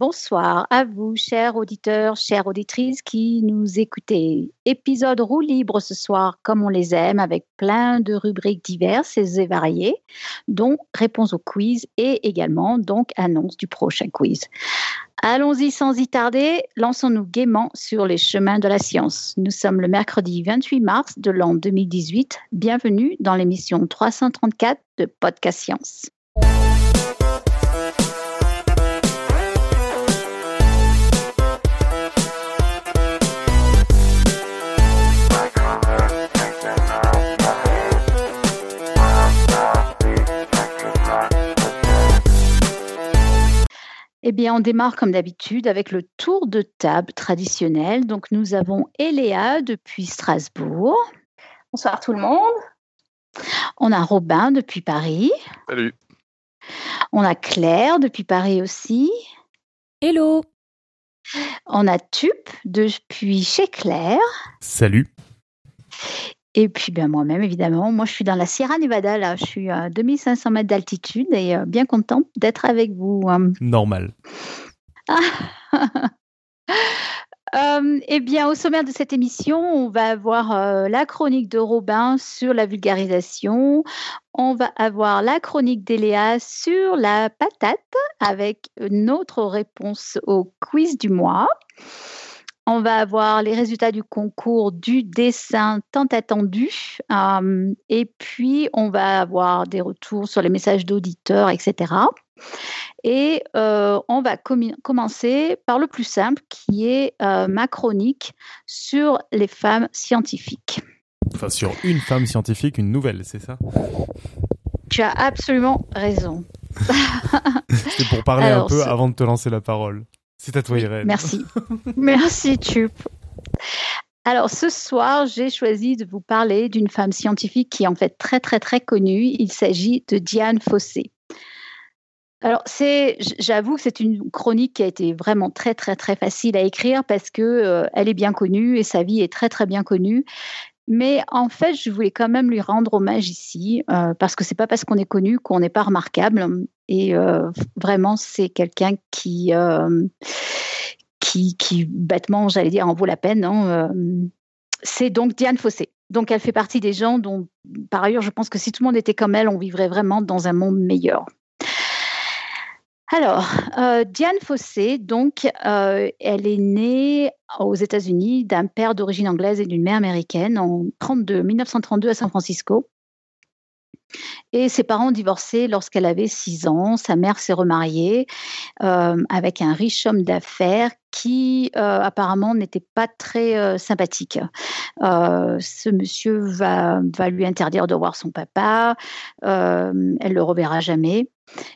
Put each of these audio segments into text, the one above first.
Bonsoir à vous, chers auditeurs, chères auditrices qui nous écoutez. Épisode roue libre ce soir, comme on les aime, avec plein de rubriques diverses et variées, dont réponse au quiz et également donc annonce du prochain quiz. Allons-y sans y tarder, lançons-nous gaiement sur les chemins de la science. Nous sommes le mercredi 28 mars de l'an 2018. Bienvenue dans l'émission 334 de Podcast Science. Eh bien, on démarre comme d'habitude avec le tour de table traditionnel. Donc, nous avons Eléa depuis Strasbourg. Bonsoir tout le monde. On a Robin depuis Paris. Salut. On a Claire depuis Paris aussi. Hello. On a Tup depuis chez Claire. Salut. Et puis ben, moi-même, évidemment, moi je suis dans la Sierra Nevada, là, je suis à 2500 mètres d'altitude et euh, bien contente d'être avec vous. Hein. Normal. Euh, eh bien, au sommaire de cette émission, on va avoir euh, la chronique de Robin sur la vulgarisation. On va avoir la chronique d'Eléa sur la patate avec notre réponse au quiz du mois. On va avoir les résultats du concours du dessin tant attendu. Euh, et puis, on va avoir des retours sur les messages d'auditeurs, etc. Et euh, on va commencer par le plus simple, qui est euh, ma chronique sur les femmes scientifiques. Enfin, sur une femme scientifique, une nouvelle, c'est ça? Tu as absolument raison. c'est pour parler un peu avant de te lancer la parole. C'est à toi, Irène. Merci. Merci, Tup. Alors, ce soir, j'ai choisi de vous parler d'une femme scientifique qui est en fait très, très, très connue. Il s'agit de Diane Fossé. Alors, c'est, j'avoue que c'est une chronique qui a été vraiment très, très, très facile à écrire parce que euh, elle est bien connue et sa vie est très, très bien connue. Mais en fait, je voulais quand même lui rendre hommage ici, euh, parce que c'est pas parce qu'on est connu qu'on n'est pas remarquable. Et euh, vraiment, c'est quelqu'un qui, euh, qui, bêtement, j'allais dire, en vaut la peine. Hein, c'est donc Diane Fossé. Donc, elle fait partie des gens dont, par ailleurs, je pense que si tout le monde était comme elle, on vivrait vraiment dans un monde meilleur. Alors, euh, Diane Fossé, donc, euh, elle est née aux États-Unis d'un père d'origine anglaise et d'une mère américaine en 32, 1932 à San Francisco. Et ses parents ont divorcé lorsqu'elle avait 6 ans. Sa mère s'est remariée euh, avec un riche homme d'affaires qui apparemment n'était pas très sympathique. ce monsieur va, lui interdire de voir son papa. elle le reverra jamais.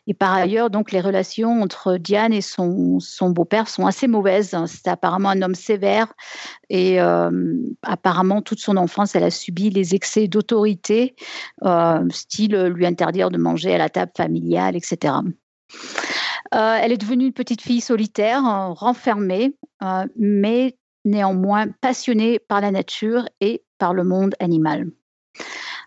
Et par ailleurs, donc, les relations entre Diane et son, beau-père sont assez mauvaises. C'est apparemment un homme sévère et euh, apparemment, toute son enfance, elle a subi les excès d'autorité, euh, style lui interdire de manger à la table familiale, etc. Euh, elle est devenue une petite fille solitaire, renfermée, mais néanmoins passionnée par la nature et par le monde animal.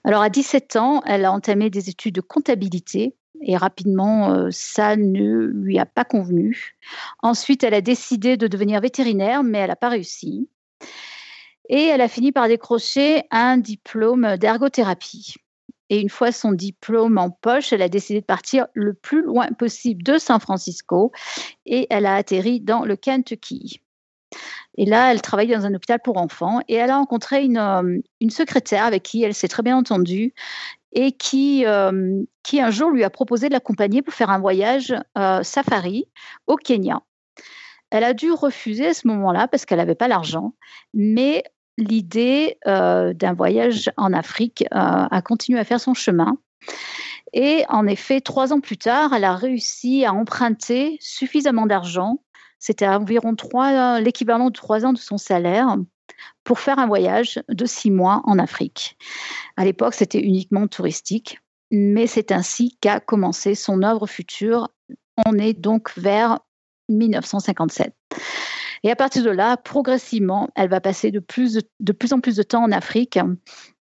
Alors à 17 ans, elle a entamé des études de comptabilité et rapidement, euh, ça ne lui a pas convenu. Ensuite, elle a décidé de devenir vétérinaire, mais elle n'a pas réussi. Et elle a fini par décrocher un diplôme d'ergothérapie. Et une fois son diplôme en poche, elle a décidé de partir le plus loin possible de San Francisco et elle a atterri dans le Kentucky. Et là, elle travaille dans un hôpital pour enfants et elle a rencontré une, euh, une secrétaire avec qui elle s'est très bien entendue et qui, euh, qui un jour lui a proposé de l'accompagner pour faire un voyage euh, safari au Kenya. Elle a dû refuser à ce moment-là parce qu'elle n'avait pas l'argent, mais l'idée d'un voyage en Afrique a continué à faire son chemin. Et en effet, trois ans plus tard, elle a réussi à emprunter suffisamment d'argent. C'était environ l'équivalent de trois ans de son salaire pour faire un voyage de six mois en Afrique. À l'époque, c'était uniquement touristique, mais c'est ainsi qu'a commencé son œuvre future. On est donc vers 1957. Et à partir de là, progressivement, elle va passer de plus, de plus en plus de temps en Afrique,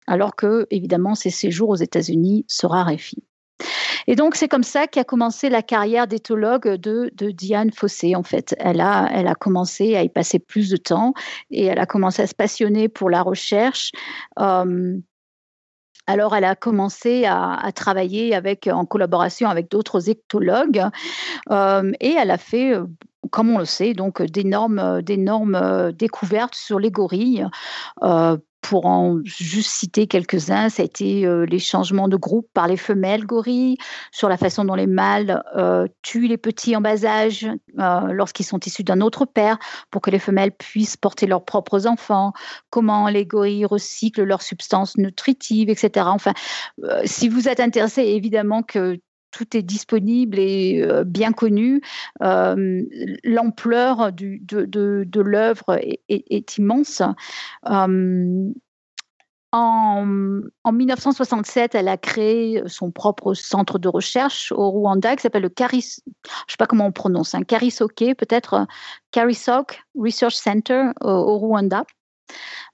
alors que, évidemment, ses séjours aux États-Unis se raréfient. Et donc, c'est comme ça qu'a commencé la carrière d'éthologue de, Diane Fossé, en fait. Elle a, elle a commencé à y passer plus de temps et elle a commencé à se passionner pour la recherche. Euh, alors, elle a commencé à, travailler avec, en collaboration avec d'autres éthologues euh, et elle a fait euh, comme on le sait, donc d'énormes, d'énormes découvertes sur les gorilles pour en juste citer quelques-uns, ça a été euh, les changements de groupe par les femelles gorilles, sur la façon dont les mâles euh, tuent les petits en bas âge euh, lorsqu'ils sont issus d'un autre père pour que les femelles puissent porter leurs propres enfants, comment les gorilles recyclent leurs substances nutritives, etc. Enfin, si vous êtes intéressé, évidemment que tout est disponible et bien connu. L'ampleur de, l'œuvre est, immense. En, en, 1967, elle a créé son propre centre de recherche au Rwanda qui s'appelle le Karis, je sais pas comment on prononce, Karisoke, peut-être Karisok Research Center au Rwanda.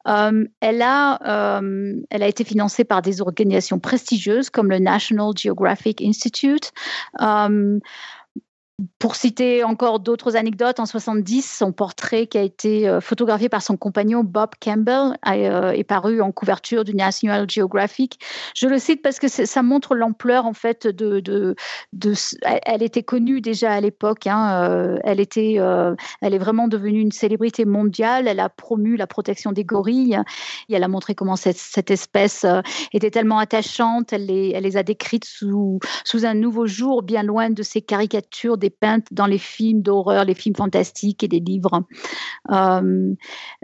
Euh, elle, a, euh, elle a été financée par des organisations prestigieuses comme le National Geographic Institute. Euh, pour citer encore d'autres anecdotes, en 70, son portrait qui a été euh, photographié par son compagnon Bob Campbell euh, est paru en couverture du National Geographic. Je le cite parce que ça montre l'ampleur en fait de, Elle était connue déjà à l'époque. Hein, euh, elle était, elle est vraiment devenue une célébrité mondiale. Elle a promu la protection des gorilles. Et elle a montré comment cette, espèce était tellement attachante. Elle les, a décrites sous, un nouveau jour, bien loin de ces caricatures peintes dans les films d'horreur, les films fantastiques et des livres. Euh,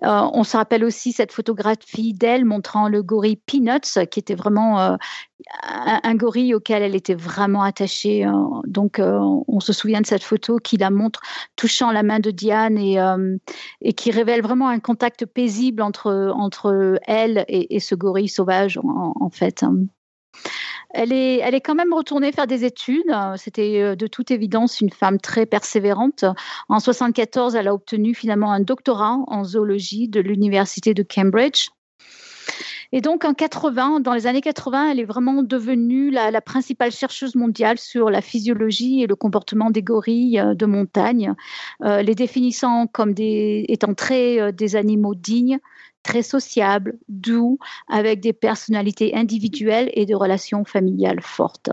euh, on se rappelle aussi cette photographie d'elle montrant le gorille Peanuts, qui était vraiment euh, un, gorille auquel elle était vraiment attachée. donc, on se souvient de cette photo qui la montre touchant la main de Diane et, qui révèle vraiment un contact paisible entre, entre elle et, ce gorille sauvage, en fait. Elle est, elle est quand même retournée faire des études. C'était euh, de toute évidence une femme très persévérante. En 74, elle a obtenu finalement un doctorat en zoologie de l'université de Cambridge. Et donc en 80, dans les années 80, elle est vraiment devenue la, principale chercheuse mondiale sur la physiologie et le comportement des gorilles euh, de montagne, euh, les définissant comme des, étant très des animaux dignes, très sociable, doux, avec des personnalités individuelles et des relations familiales fortes.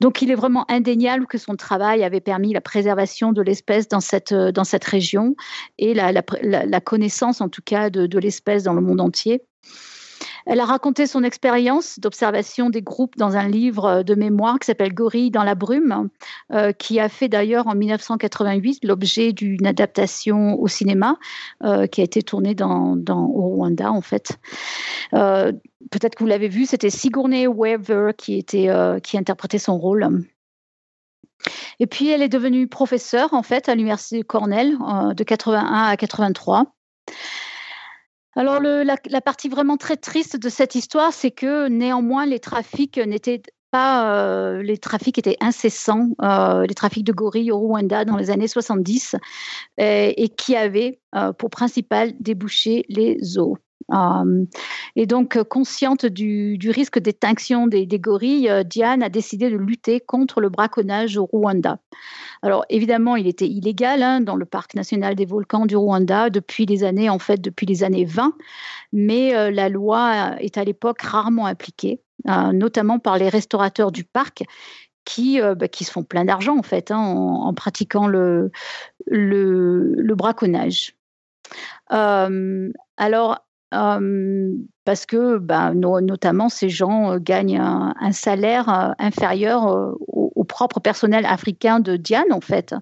Donc, il est vraiment indéniable que son travail avait permis la préservation de l'espèce dans cette, cette région et la, connaissance, en tout cas, de l'espèce dans le monde entier. Elle a raconté son expérience d'observation des groupes dans un livre de mémoire qui s'appelle Gorille dans la brume, euh, qui a fait d'ailleurs en 1988 l'objet d'une adaptation au cinéma euh, qui a été tournée dans, au Rwanda en fait. Euh, peut-être que vous l'avez vu, c'était Sigourney Weaver qui, était, qui interprétait son rôle. Et puis, elle est devenue professeure, en fait, à l'Université Cornell de 81 à 83. Alors la, partie vraiment très triste de cette histoire, c'est que néanmoins les trafics n'étaient pas, euh, les trafics étaient incessants, euh, les trafics de gorilles au Rwanda dans les années 70, et, qui avaient euh, pour principal débouché les eaux. Et donc, consciente du, risque d'extinction des, gorilles, Diane a décidé de lutter contre le braconnage au Rwanda. Alors évidemment, il était illégal hein, dans le parc national des volcans du Rwanda depuis les années, en fait, depuis les années 20, mais euh, la loi est à l'époque rarement appliquée, euh, notamment par les restaurateurs du parc qui, euh, bah, qui se font plein d'argent en fait hein, en, pratiquant le, le, braconnage. alors, parce que bah, notamment ces gens gagnent un, salaire inférieur au, propre personnel africain de Diane, en fait.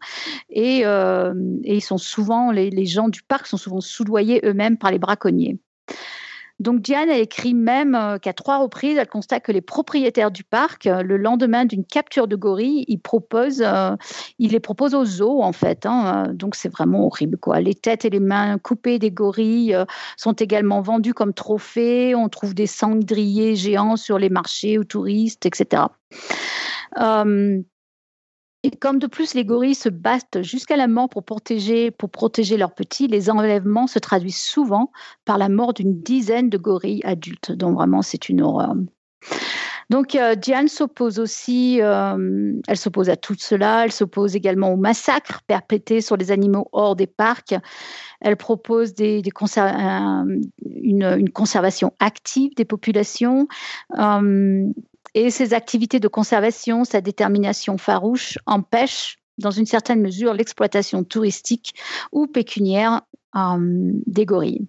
Et, euh, ils sont souvent, les, gens du parc sont souvent soudoyés eux-mêmes par les braconniers. Donc Diane a écrit même euh, qu'à trois reprises, elle constate que les propriétaires du parc, euh, le lendemain d'une capture de gorilles, ils proposent, les proposent aux zoos en fait. Hein. donc c'est vraiment horrible quoi. Les têtes et les mains coupées des gorilles sont également vendues comme trophées. On trouve des cendriers géants sur les marchés aux touristes, etc. Euh, et comme de plus les gorilles se battent jusqu'à la mort pour protéger, pour protéger leurs petits, les enlèvements se traduisent souvent par la mort d'une dizaine de gorilles adultes. Donc vraiment, c'est une horreur. Donc Diane s'oppose aussi, elle s'oppose à tout cela, elle s'oppose également au massacre perpétré sur les animaux hors des parcs. Elle propose une, conservation active des populations. Et ses activités de conservation, sa détermination farouche empêchent dans une certaine mesure l'exploitation touristique ou pécuniaire des gorilles.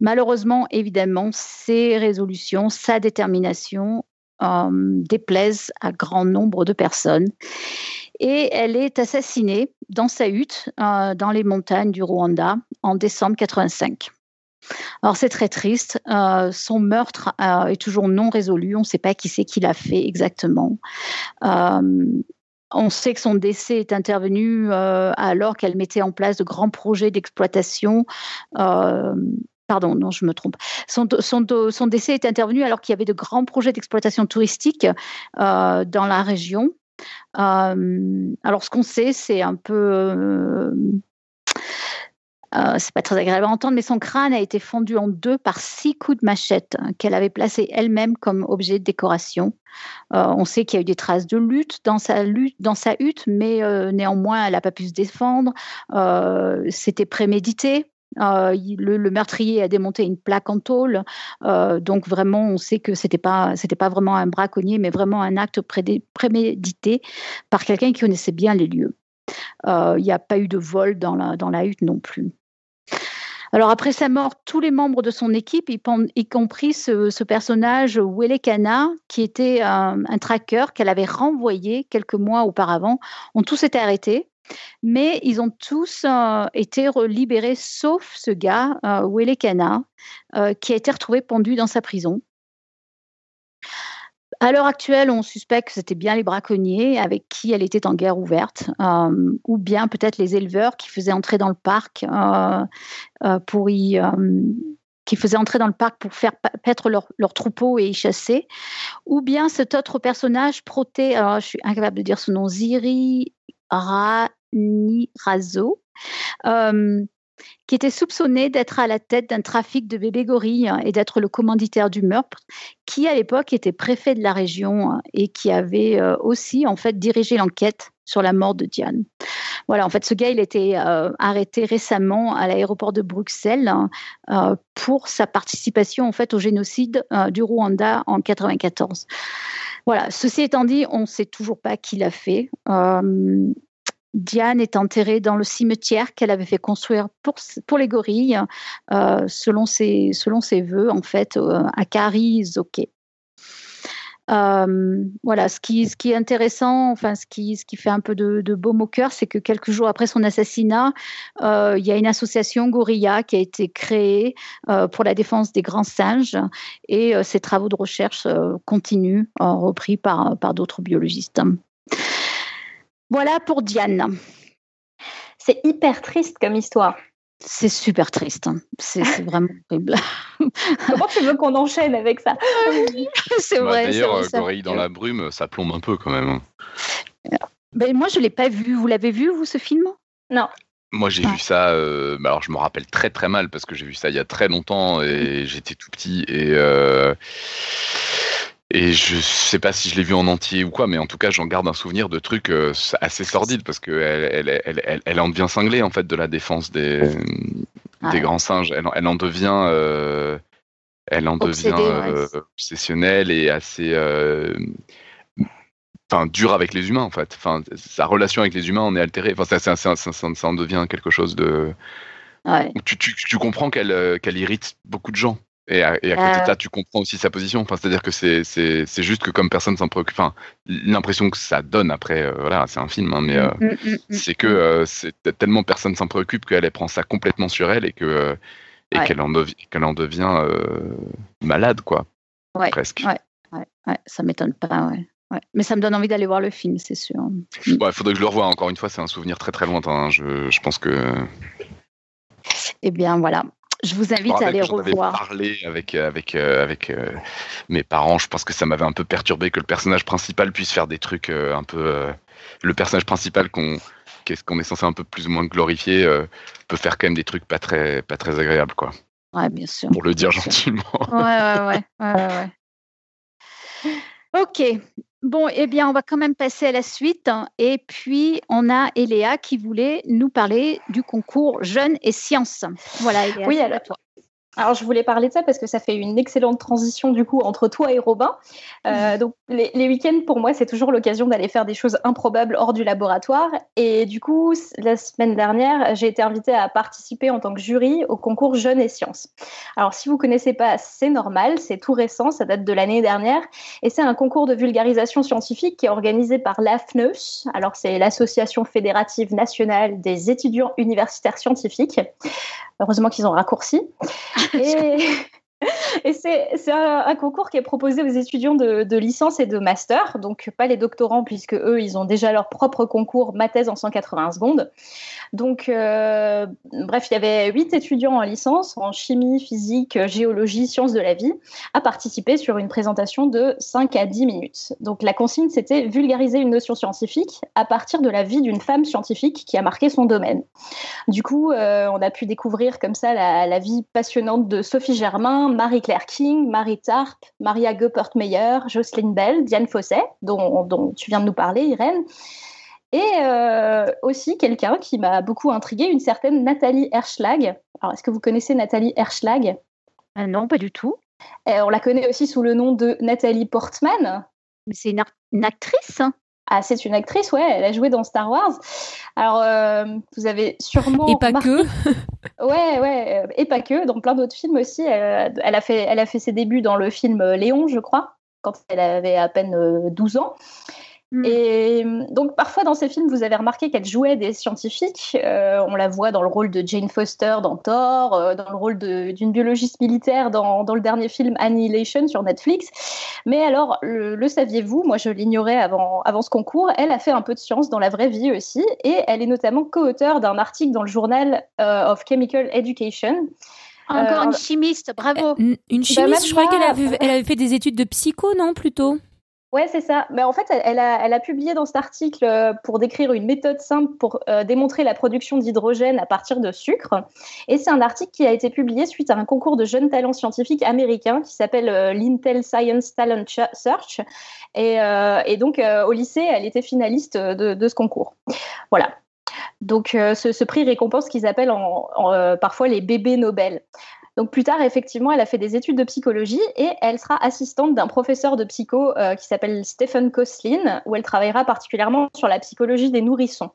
Malheureusement, évidemment, ces résolutions, sa détermination euh, déplaisent à grand nombre de personnes. Et elle est assassinée dans sa hutte euh, dans les montagnes du Rwanda en décembre 85. Alors c'est très triste. Euh, son meurtre est toujours non résolu. On ne sait pas qui c'est qui l'a fait exactement. on sait que son décès est intervenu alors qu'elle mettait en place de grands projets d'exploitation Pardon, non, je me trompe. Son, décès est intervenu alors qu'il y avait de grands projets d'exploitation touristique euh, dans la région. Euh, alors, ce qu'on sait, c'est un peu. Euh, c'est pas très agréable à entendre, mais son crâne a été fondu en deux par six coups de machette qu'elle avait placés elle-même comme objet de décoration. on sait qu'il y a eu des traces de lutte dans sa, lutte, hutte, mais néanmoins, elle n'a pas pu se défendre. C'était prémédité. Euh, le, meurtrier a démonté une plaque en tôle, euh, donc vraiment on sait que c'était pas pas vraiment un braconnier, mais vraiment un acte prémédité par quelqu'un qui connaissait bien les lieux. Euh, il n'y a pas eu de vol dans la dans la hutte non plus. Alors après sa mort, tous les membres de son équipe, y, compris ce, personnage Welekana, qui était un, un tracker qu'elle avait renvoyé quelques mois auparavant, ont tous été arrêtés. Mais ils ont tous euh, été libérés, sauf ce gars, euh, Welekana, euh, qui a été retrouvé pendu dans sa prison. À l'heure actuelle, on suspecte que c'était bien les braconniers avec qui elle était en guerre ouverte, ou bien peut-être les éleveurs qui faisaient entrer dans le parc pour y qui faisaient entrer dans le parc pour faire paître leurs leur troupeaux et y chasser, ou bien cet autre personnage proté, alors je suis incapable de dire son nom, Ziri Ranirazo, euh, qui était soupçonné d'être à la tête d'un trafic de bébés gorilles et d'être le commanditaire du meurtre, qui à l'époque était préfet de la région et qui avait euh, aussi en fait dirigé l'enquête sur la mort de Diane. Voilà, en fait, ce gars, il a été euh, arrêté récemment à l'aéroport de Bruxelles pour sa participation en fait au génocide du Rwanda en 94. Voilà, ceci étant dit, on ne sait toujours pas qui l'a fait. Diane est enterrée dans le cimetière qu'elle avait fait construire pour, pour les gorilles, euh, selon, ses, selon ses voeux, en fait, euh, à Karizoke. Euh, voilà, ce qui, ce qui est intéressant, enfin, ce qui, ce qui fait un peu de, de baume au cœur, c'est que quelques jours après son assassinat, euh, il y a une association Gorilla qui a été créée pour la défense des grands singes et ces travaux de recherche continuent, repris par, par d'autres biologistes. Voilà pour Diane. C'est hyper triste comme histoire. C'est super triste. Hein. C'est vraiment horrible. Comment tu veux qu'on enchaîne avec ça? C'est bah, vrai. D'ailleurs, Gorille dans la brume, ça plombe un peu quand même. Hein. Ben, moi, je ne l'ai pas vu. Vous l'avez vu, vous, ce film? Non. Moi, j'ai vu ça. Euh, bah, alors, je me rappelle très très mal parce que j'ai vu ça il y a très longtemps et j'étais tout petit et euh, et je sais pas si je l'ai vu en entier ou quoi, mais en tout cas, j'en garde un souvenir de trucs euh, assez sordides parce qu'elle elle, elle, elle, en devient cinglée en fait de la défense des, des grands singes. Elle, elle en devient, euh, elle en devient euh, obsessionnelle et assez, enfin, dure avec les humains en fait. Enfin, sa relation avec les humains en est altérée. Enfin, ça, ça, ça, ça en devient quelque chose de. Ouais. Tu, tu, tu comprends qu'elle qu'elle irrite beaucoup de gens. Et à, et à côté de ça, tu comprends aussi sa position. Enfin, c'est-à-dire que c'est, c'est, c'est juste que comme personne s'en préoccupe, enfin, l'impression que ça donne après, euh, voilà, c'est un film, hein, mais euh, mm, mm, mm, c'est que euh, c'est tellement personne s'en préoccupe qu'elle prend ça complètement sur elle et que et qu'elle en, qu'elle en devient malade, quoi. Ouais, presque. Ouais, ouais, ouais, ça m'étonne pas, ouais. Ouais. Mais ça me donne envie d'aller voir le film, c'est sûr. Il faudrait que je le revoie. Encore une fois, c'est un souvenir très très lointain. Hein. Je, je pense que. Eh bien, voilà. Je vous invite à aller revoir. parlé avec euh, avec euh, avec euh, mes parents. Je pense que ça m'avait un peu perturbé que le personnage principal puisse faire des trucs un peu. le personnage principal qu'on qu'on est censé un peu plus ou moins glorifier peut faire quand même des trucs pas très pas très agréables quoi. Ouais, bien sûr. Pour le dire gentiment. Ouais, ouais, ouais, ouais, ouais. Ok. Bon, eh bien, on va quand même passer à la suite. Et puis, on a Eléa qui voulait nous parler du concours Jeunes et Sciences. Voilà, Eléa, oui, alors, toi. Alors, je voulais parler de ça parce que ça fait une excellente transition du coup entre toi et Robin. Euh, mmh. donc, les, week-ends pour moi, c'est toujours l'occasion d'aller faire des choses improbables hors du laboratoire. Et du coup, la semaine dernière, j'ai été invitée à participer en tant que jury au concours Jeunes et Sciences. Alors, si vous connaissez pas, c'est normal, c'est tout récent, ça date de l'année dernière, et c'est un concours de vulgarisation scientifique qui est organisé par l'AFNEUS. Alors, c'est l'Association fédérative nationale des étudiants universitaires scientifiques. Heureusement qu'ils ont raccourci. Et, et c'est un, concours qui est proposé aux étudiants de, licence et de master, donc pas les doctorants, puisque eux, ils ont déjà leur propre concours, ma thèse en 180 secondes. Donc, euh, bref, il y avait huit étudiants en licence, en chimie, physique, géologie, sciences de la vie, à participer sur une présentation de 5 à 10 minutes. Donc, la consigne, c'était vulgariser une notion scientifique à partir de la vie d'une femme scientifique qui a marqué son domaine. Du coup, euh, on a pu découvrir comme ça la, la vie passionnante de Sophie Germain, Marie-Claire King, Marie Tarp, Maria Goeppert-Meyer, Jocelyne Bell, Diane Fosset, dont, tu viens de nous parler, Irène. Et euh, aussi quelqu'un qui m'a beaucoup intriguée, une certaine Nathalie Herschlag. Alors, est-ce que vous connaissez Nathalie Herschlag? Euh, Non, pas du tout. on la connaît aussi sous le nom de Nathalie Portman. C'est une, actrice? hein ah, c'est une actrice, ouais, elle a joué dans Star Wars. Alors, euh, vous avez sûrement. Et pas que Ouais, ouais, et pas que, dans plein d'autres films aussi. Elle, a fait, elle a fait ses débuts dans le film Léon, je crois, quand elle avait à peine 12 ans. Mm. Et donc parfois dans ces films, vous avez remarqué qu'elle jouait des scientifiques. Euh, on la voit dans le rôle de Jane Foster dans Thor, euh, dans le rôle d'une biologiste militaire dans, dans, le dernier film Annihilation sur Netflix. Mais alors, le, saviez-vous? Moi, je l'ignorais avant, avant ce concours. Elle a fait un peu de science dans la vraie vie aussi, et elle est notamment co-auteure d'un article dans le journal euh, of Chemical Education. Encore une chimiste, bravo. Une, bah, chimiste, je croyais qu'elle avait, elle avait fait des études de psycho, non, plutôt? Ouais, c'est ça. Mais en fait, elle a, publié dans cet article euh, pour décrire une méthode simple pour euh, démontrer la production d'hydrogène à partir de sucre. Et c'est un article qui a été publié suite à un concours de jeunes talents scientifiques américains qui s'appelle euh, l'Intel Science Talent Search. Et, donc, au lycée, elle était finaliste de, ce concours. Voilà. Donc, ce, prix récompense qu'ils appellent en, parfois les bébés Nobel. Donc plus tard, effectivement, elle a fait des études de psychologie et elle sera assistante d'un professeur de psycho euh, qui s'appelle Stephen Koslin, où elle travaillera particulièrement sur la psychologie des nourrissons.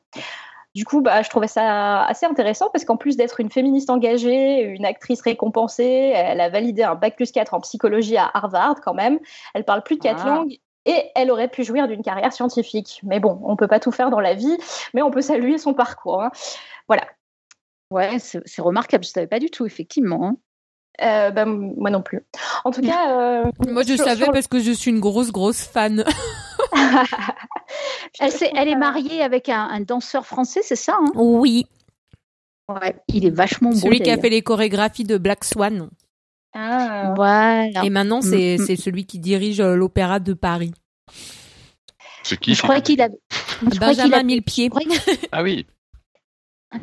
Du coup, bah, je trouvais ça assez intéressant parce qu'en plus d'être une féministe engagée, une actrice récompensée, elle a validé un bac plus 4 en psychologie à Harvard quand même. Elle parle plus de quatre ah. langues et elle aurait pu jouir d'une carrière scientifique. Mais bon, on ne peut pas tout faire dans la vie, mais on peut saluer son parcours. Hein. Voilà. Ouais, c'est remarquable, je ne savais pas du tout, effectivement. Euh, bah, moi non plus. En tout cas, euh, moi je savais parce que je suis une grosse grosse fan. elle, est, elle, est, mariée avec un, danseur français, c'est ça hein? Oui. Ouais, il est vachement beau. Celui qui a fait les chorégraphies de Black Swan. Ah. Voilà. Et maintenant, c'est mm, mm. celui qui dirige euh, l'opéra de Paris. C'est qui Je crois qu'il a. Benjamin Millepied. Ah oui.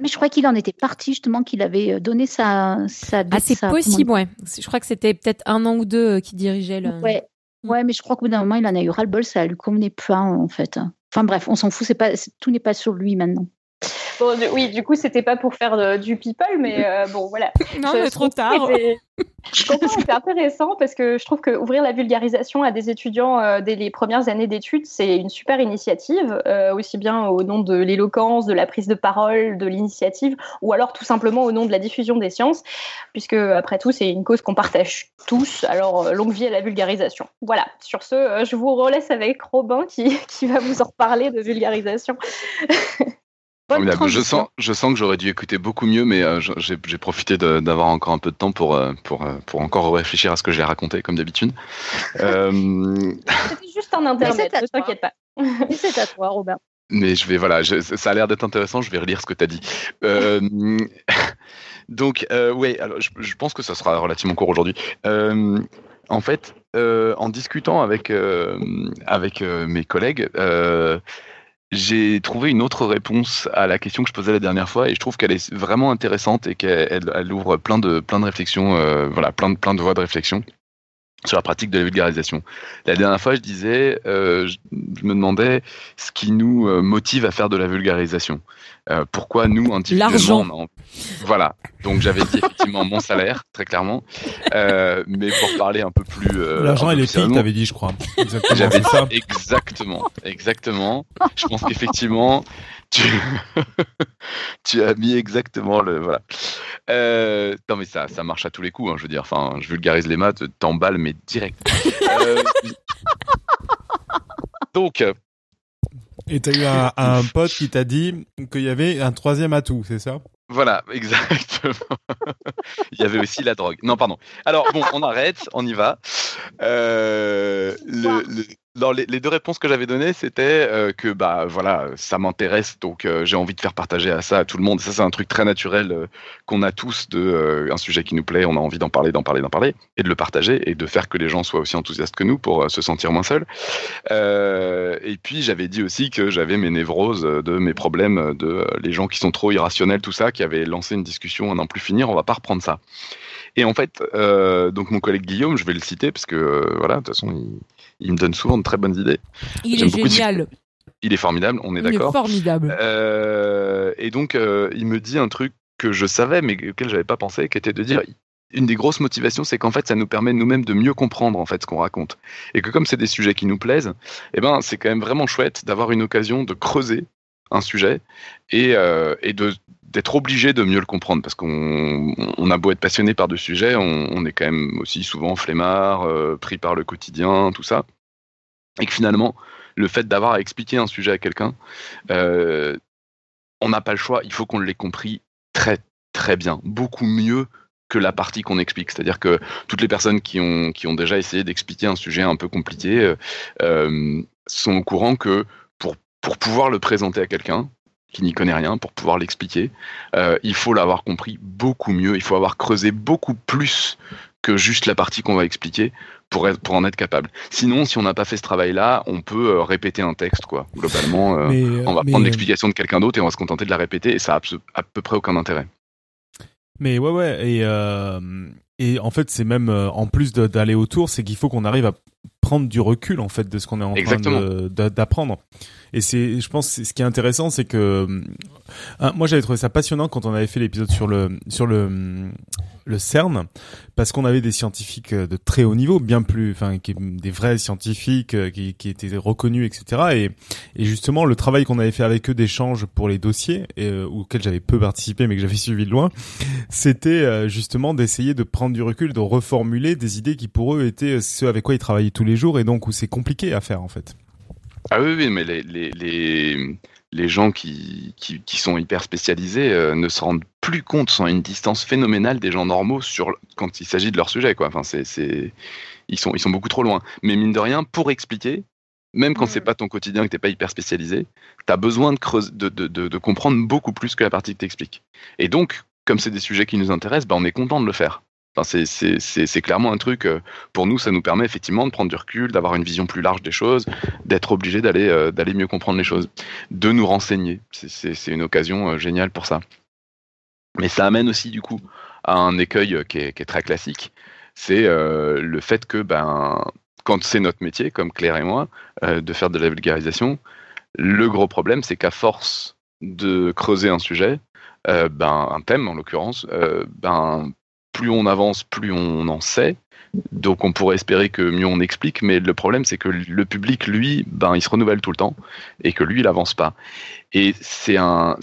Mais je crois qu'il en était parti justement, qu'il avait euh, donné sa. sa ah, c'est possible, ouais. Je crois que c'était peut-être un an ou deux euh, qui dirigeait le. Ouais. Mm. Ouais, mais je crois qu'au bout d'un moment, il en a eu ras-le-bol, ça lui convenait pas en fait. Enfin bref, on s'en fout, c'est pas, tout n'est pas sur lui maintenant oui, du coup, c'était pas pour faire du people, mais euh, bon, voilà. non, mais trop tard. Je comprends, c'est intéressant parce que je trouve que ouvrir la vulgarisation à des étudiants euh, dès les premières années d'études, c'est une super initiative, euh, aussi bien au nom de l'éloquence, de la prise de parole, de l'initiative, ou alors tout simplement au nom de la diffusion des sciences, puisque après tout, c'est une cause qu'on partage tous. Alors, longue vie à la vulgarisation. Voilà. Sur ce, je vous relaisse avec Robin qui, qui va vous en reparler de vulgarisation. Je sens, je sens que j'aurais dû écouter beaucoup mieux, mais euh, j'ai profité d'avoir encore un peu de temps pour, euh, pour, euh, pour encore réfléchir à ce que je l'ai raconté, comme d'habitude. C'était juste un internet, ne t'inquiète pas. C'est à toi, Robert. Mais je vais, voilà, ça a l'air d'être intéressant, je vais relire ce que tu as dit. donc, oui, alors je, pense que ça sera relativement court aujourd'hui. en fait, en discutant avec, avec mes collègues, j'ai trouvé une autre réponse à la question que je posais la dernière fois et je trouve qu'elle est vraiment intéressante et qu'elle ouvre plein de, plein de réflexions, euh, voilà, plein de, plein de voies de réflexion. Sur la pratique de la vulgarisation. La dernière fois, je disais, euh, je, me demandais ce qui nous euh, motive à faire de la vulgarisation. Euh, pourquoi nous, individuellement, L'argent. Voilà. Donc j'avais dit effectivement mon salaire, très clairement. mais pour parler un peu plus... L'argent et les filles, t'avais dit, je crois. Exactement. J'avais ça. Exactement. Exactement. Je pense qu'effectivement, tu... tu as mis exactement le... Voilà. Euh, non mais ça, ça marche à tous les coups. Hein, je veux dire, enfin, je vulgarise les maths, t'emballes mais direct. euh, donc. Euh, Et t'as eu un, un pote qui t'a dit qu'il y avait un troisième atout, c'est ça? Voilà, exactement. Il y avait aussi la drogue. Non, pardon. Alors bon, on arrête, on y va. Euh, le, le, les, deux réponses que j'avais données, c'était euh, que bah voilà, ça m'intéresse, donc euh, j'ai envie de faire partager à ça à tout le monde. Ça, c'est un truc très naturel euh, qu'on a tous de un sujet qui nous plaît, on a envie d'en parler, d'en parler, d'en parler, et de le partager et de faire que les gens soient aussi enthousiastes que nous pour se sentir moins seuls. et puis j'avais dit aussi que j'avais mes névroses de mes problèmes de les gens qui sont trop irrationnels, tout ça, qui avaient lancé une discussion à n'en plus finir. On va pas reprendre ça. Et en fait, donc mon collègue Guillaume, je vais le citer parce que voilà, de toute façon, il il me donne souvent de très bonnes idées. Il est génial. Il est formidable, on est d'accord. Il est formidable. Euh, et donc, euh, il me dit un truc que je savais, mais auquel j'avais pas pensé, qui était de dire une des grosses motivations, c'est qu'en fait, ça nous permet nous-mêmes de mieux comprendre en fait ce qu'on raconte, et que comme c'est des sujets qui nous plaisent, eh ben, c'est quand même vraiment chouette d'avoir une occasion de creuser un sujet et, euh, et d'être obligé de mieux le comprendre parce qu'on on a beau être passionné par deux sujets, on, est quand même aussi souvent flemmard, euh, pris par le quotidien, tout ça, et que finalement le fait d'avoir à expliquer un sujet à quelqu'un, euh, on n'a pas le choix, il faut qu'on l'ait compris très très bien, beaucoup mieux que la partie qu'on explique. C'est-à-dire que toutes les personnes qui ont, qui ont déjà essayé d'expliquer un sujet un peu compliqué sont au courant que pour, pouvoir le présenter à quelqu'un, qui n'y connaît rien pour pouvoir l'expliquer. Euh, il faut l'avoir compris beaucoup mieux, il faut avoir creusé beaucoup plus que juste la partie qu'on va expliquer pour, être, pour en être capable. Sinon, si on n'a pas fait ce travail-là, on peut euh, répéter un texte, quoi. Globalement, euh, on va prendre l'explication de quelqu'un d'autre et on va se contenter de la répéter et ça a à peu près aucun intérêt. Mais ouais, ouais, et, et en fait, c'est même, en plus d'aller autour, c'est qu'il faut qu'on arrive à prendre du recul, en fait, de ce qu'on est en train d'apprendre. Et c'est, je pense, ce qui est intéressant, c'est que euh, moi j'avais trouvé ça passionnant quand on avait fait l'épisode sur le sur le le CERN, parce qu'on avait des scientifiques euh, de très haut niveau, bien plus, enfin, des vrais scientifiques euh, qui, qui étaient reconnus, etc. Et, et justement, le travail qu'on avait fait avec eux d'échange pour les dossiers, et, auxquels j'avais peu participé, mais que j'avais suivi de loin, c'était justement d'essayer de prendre du recul, de reformuler des idées qui pour eux étaient ceux avec quoi ils travaillaient tous les jours, et donc où c'est compliqué à faire en fait. Ah oui, oui, mais les, les, les, les gens qui, qui, qui, sont hyper spécialisés euh, ne se rendent plus compte, sont à une distance phénoménale des gens normaux sur, quand il s'agit de leur sujet. Quoi. Enfin, c'est, c'est, ils, sont, ils sont beaucoup trop loin. Mais mine de rien, pour expliquer, même quand c'est pas ton quotidien, que t'es pas hyper spécialisé, tu as besoin de, creuse, de, de, de, de, comprendre beaucoup plus que la partie que t'expliques. Et donc, comme c'est des sujets qui nous intéressent, bah, on est content de le faire c'est clairement un truc, euh, pour nous, ça nous permet effectivement de prendre du recul, d'avoir une vision plus large des choses, d'être obligé d'aller euh, mieux comprendre les choses, de nous renseigner. C'est une occasion euh, géniale pour ça. Mais ça amène aussi, du coup, à un écueil qui est, qui est très classique, c'est le fait que, ben, quand c'est notre métier, comme Claire et moi, de faire de la vulgarisation, le gros problème, c'est qu'à force de creuser un sujet, ben, un thème en l'occurrence, ben, plus on avance, plus on en sait. Donc on pourrait espérer que mieux on explique, mais le problème c'est que le public, lui, ben, il se renouvelle tout le temps et que lui, il avance pas. Et c'est un,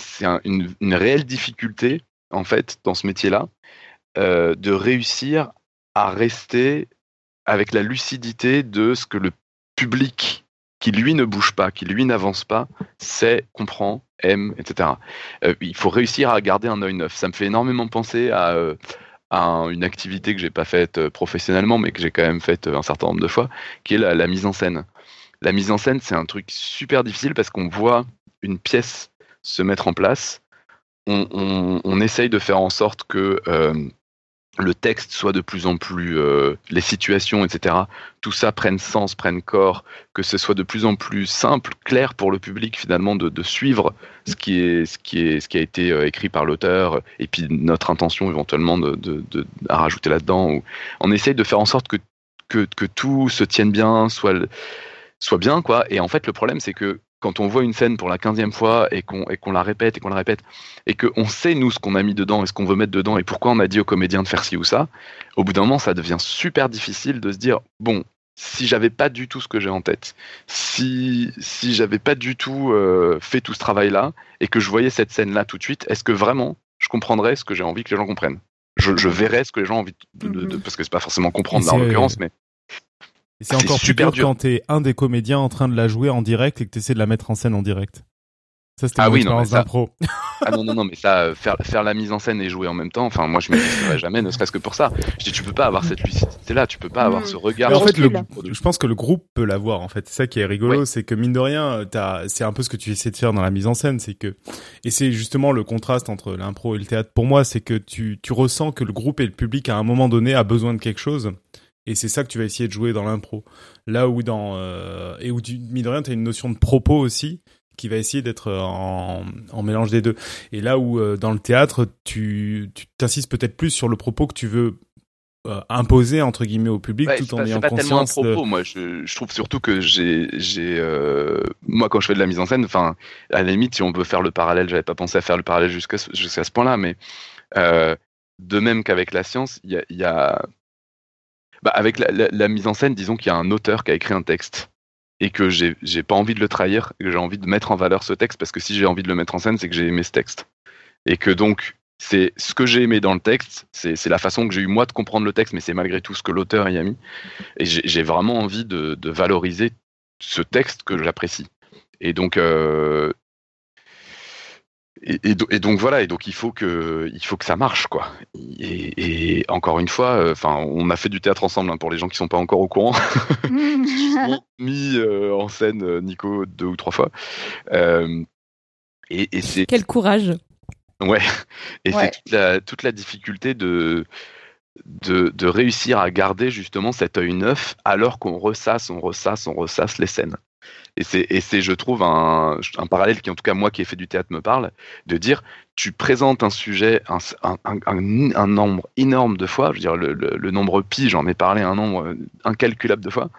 une, une, réelle difficulté, en fait, dans ce métier-là, euh, de réussir à rester avec la lucidité de ce que le public, qui lui ne bouge pas, qui lui n'avance pas, sait, comprend, aime, etc. Euh, il faut réussir à garder un œil neuf. Ça me fait énormément penser à... Euh, à une activité que j'ai pas faite euh, professionnellement, mais que j'ai quand même faite euh, un certain nombre de fois, qui est la, mise en scène. La mise en scène, c'est un truc super difficile parce qu'on voit une pièce se mettre en place, on, essaye de faire en sorte que euh, le texte soit de plus en plus, euh, les situations, etc., tout ça prenne sens, prenne corps, que ce soit de plus en plus simple, clair pour le public finalement de, de suivre ce qui est, ce qui est, ce qui a été euh, écrit par l'auteur, et puis notre intention éventuellement de, de, de à rajouter là-dedans. On essaye de faire en sorte que que, que tout se tienne bien, soit, soit bien, quoi. Et en fait, le problème, c'est que quand on voit une scène pour la quinzième fois et qu'on la répète et qu'on la répète et qu'on sait nous ce qu'on a mis dedans et ce qu'on veut mettre dedans et pourquoi on a dit aux comédiens de faire ci ou ça, au bout d'un moment ça devient super difficile de se dire bon si j'avais pas du tout ce que j'ai en tête, si si j'avais pas du tout euh, fait tout ce travail là et que je voyais cette scène là tout de suite, est-ce que vraiment je comprendrais ce que j'ai envie que les gens comprennent? Je, je verrais ce que les gens ont envie de, de, de parce que c'est pas forcément comprendre là, en l'occurrence mais c'est encore plus dur, dur, quand t'es un des comédiens en train de la jouer en direct et que t'essaies de la mettre en scène en direct. Ça, c'était ah oui, expérience d'impro. ah non, non, non, mais ça, euh, faire, faire la mise en scène et jouer en même temps, enfin, moi, je m'y jamais, ne serait-ce que pour ça. Je dis, tu peux pas avoir cette lucidité-là, tu peux pas avoir ce regard. Mais en fait, le, je pense que le groupe peut l'avoir, en fait. C'est ça qui est rigolo, c'est que mine de rien, c'est un peu ce que tu essaies de faire dans la mise en scène, c'est que, et c'est justement le contraste entre l'impro et le théâtre pour moi, c'est que tu, tu ressens que le groupe et le public, à un moment donné, a besoin de quelque chose et c'est ça que tu vas essayer de jouer dans l'impro. Là où dans euh, et où tu mine de rien, as une notion de propos aussi qui va essayer d'être en, en, mélange des deux. Et là où euh, dans le théâtre, tu t'insistes peut-être plus sur le propos que tu veux euh, imposer entre guillemets au public tout en ayant pas conscience tellement un propos. Moi, je, je, trouve surtout que j'ai, j'ai, euh, moi quand je fais de la mise en scène, enfin, à la limite, si on veut faire le parallèle, j'avais pas pensé à faire le parallèle jusqu'à jusqu'à ce point-là, mais euh, de même qu'avec la science, il y a, y a bah, avec la, mise en scène, disons qu'il y a un auteur qui a écrit un texte et que j'ai, pas envie de le trahir, que j'ai envie de mettre en valeur ce texte parce que si j'ai envie de le mettre en scène, c'est que j'ai aimé ce texte et que donc c'est ce que j'ai aimé dans le texte, c'est, la façon que j'ai eu moi de comprendre le texte, mais c'est malgré tout ce que l'auteur y a mis. Et j'ai, vraiment envie de, de, valoriser ce texte que j'apprécie. Et donc, euh, et, et, et, donc voilà, et donc il faut que il faut que ça marche quoi. Et, et encore une fois, euh, enfin, on a fait du théâtre ensemble hein, pour les gens qui sont pas encore au courant. J'ai mis euh, en scène euh, Nico deux ou trois fois. Euh, et, c'est quel courage. Ouais. Et ouais. c'est toute la, toute la difficulté de de, de, réussir à garder justement cet œil neuf alors qu'on ressasse, on ressasse, on ressasse les scènes. Et c'est, et c'est, je trouve, un, un, parallèle qui, en tout cas, moi qui ai fait du théâtre, me parle, de dire, tu présentes un sujet un, un, un nombre énorme de fois, je veux dire, le, le, le nombre pi, j'en ai parlé un nombre incalculable de fois,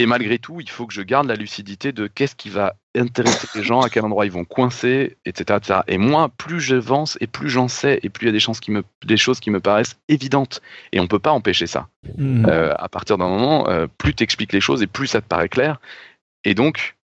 et malgré tout, il faut que je garde la lucidité de qu'est-ce qui va intéresser les gens, à quel endroit ils vont coincer, etc. etc. Et moi, plus j'avance et plus j'en sais, et plus il y a des, chances qui me, des choses qui me paraissent évidentes. Et on ne peut pas empêcher ça. Mmh. Euh, à partir d'un moment, euh, plus tu expliques les choses et plus ça te paraît clair. Et donc,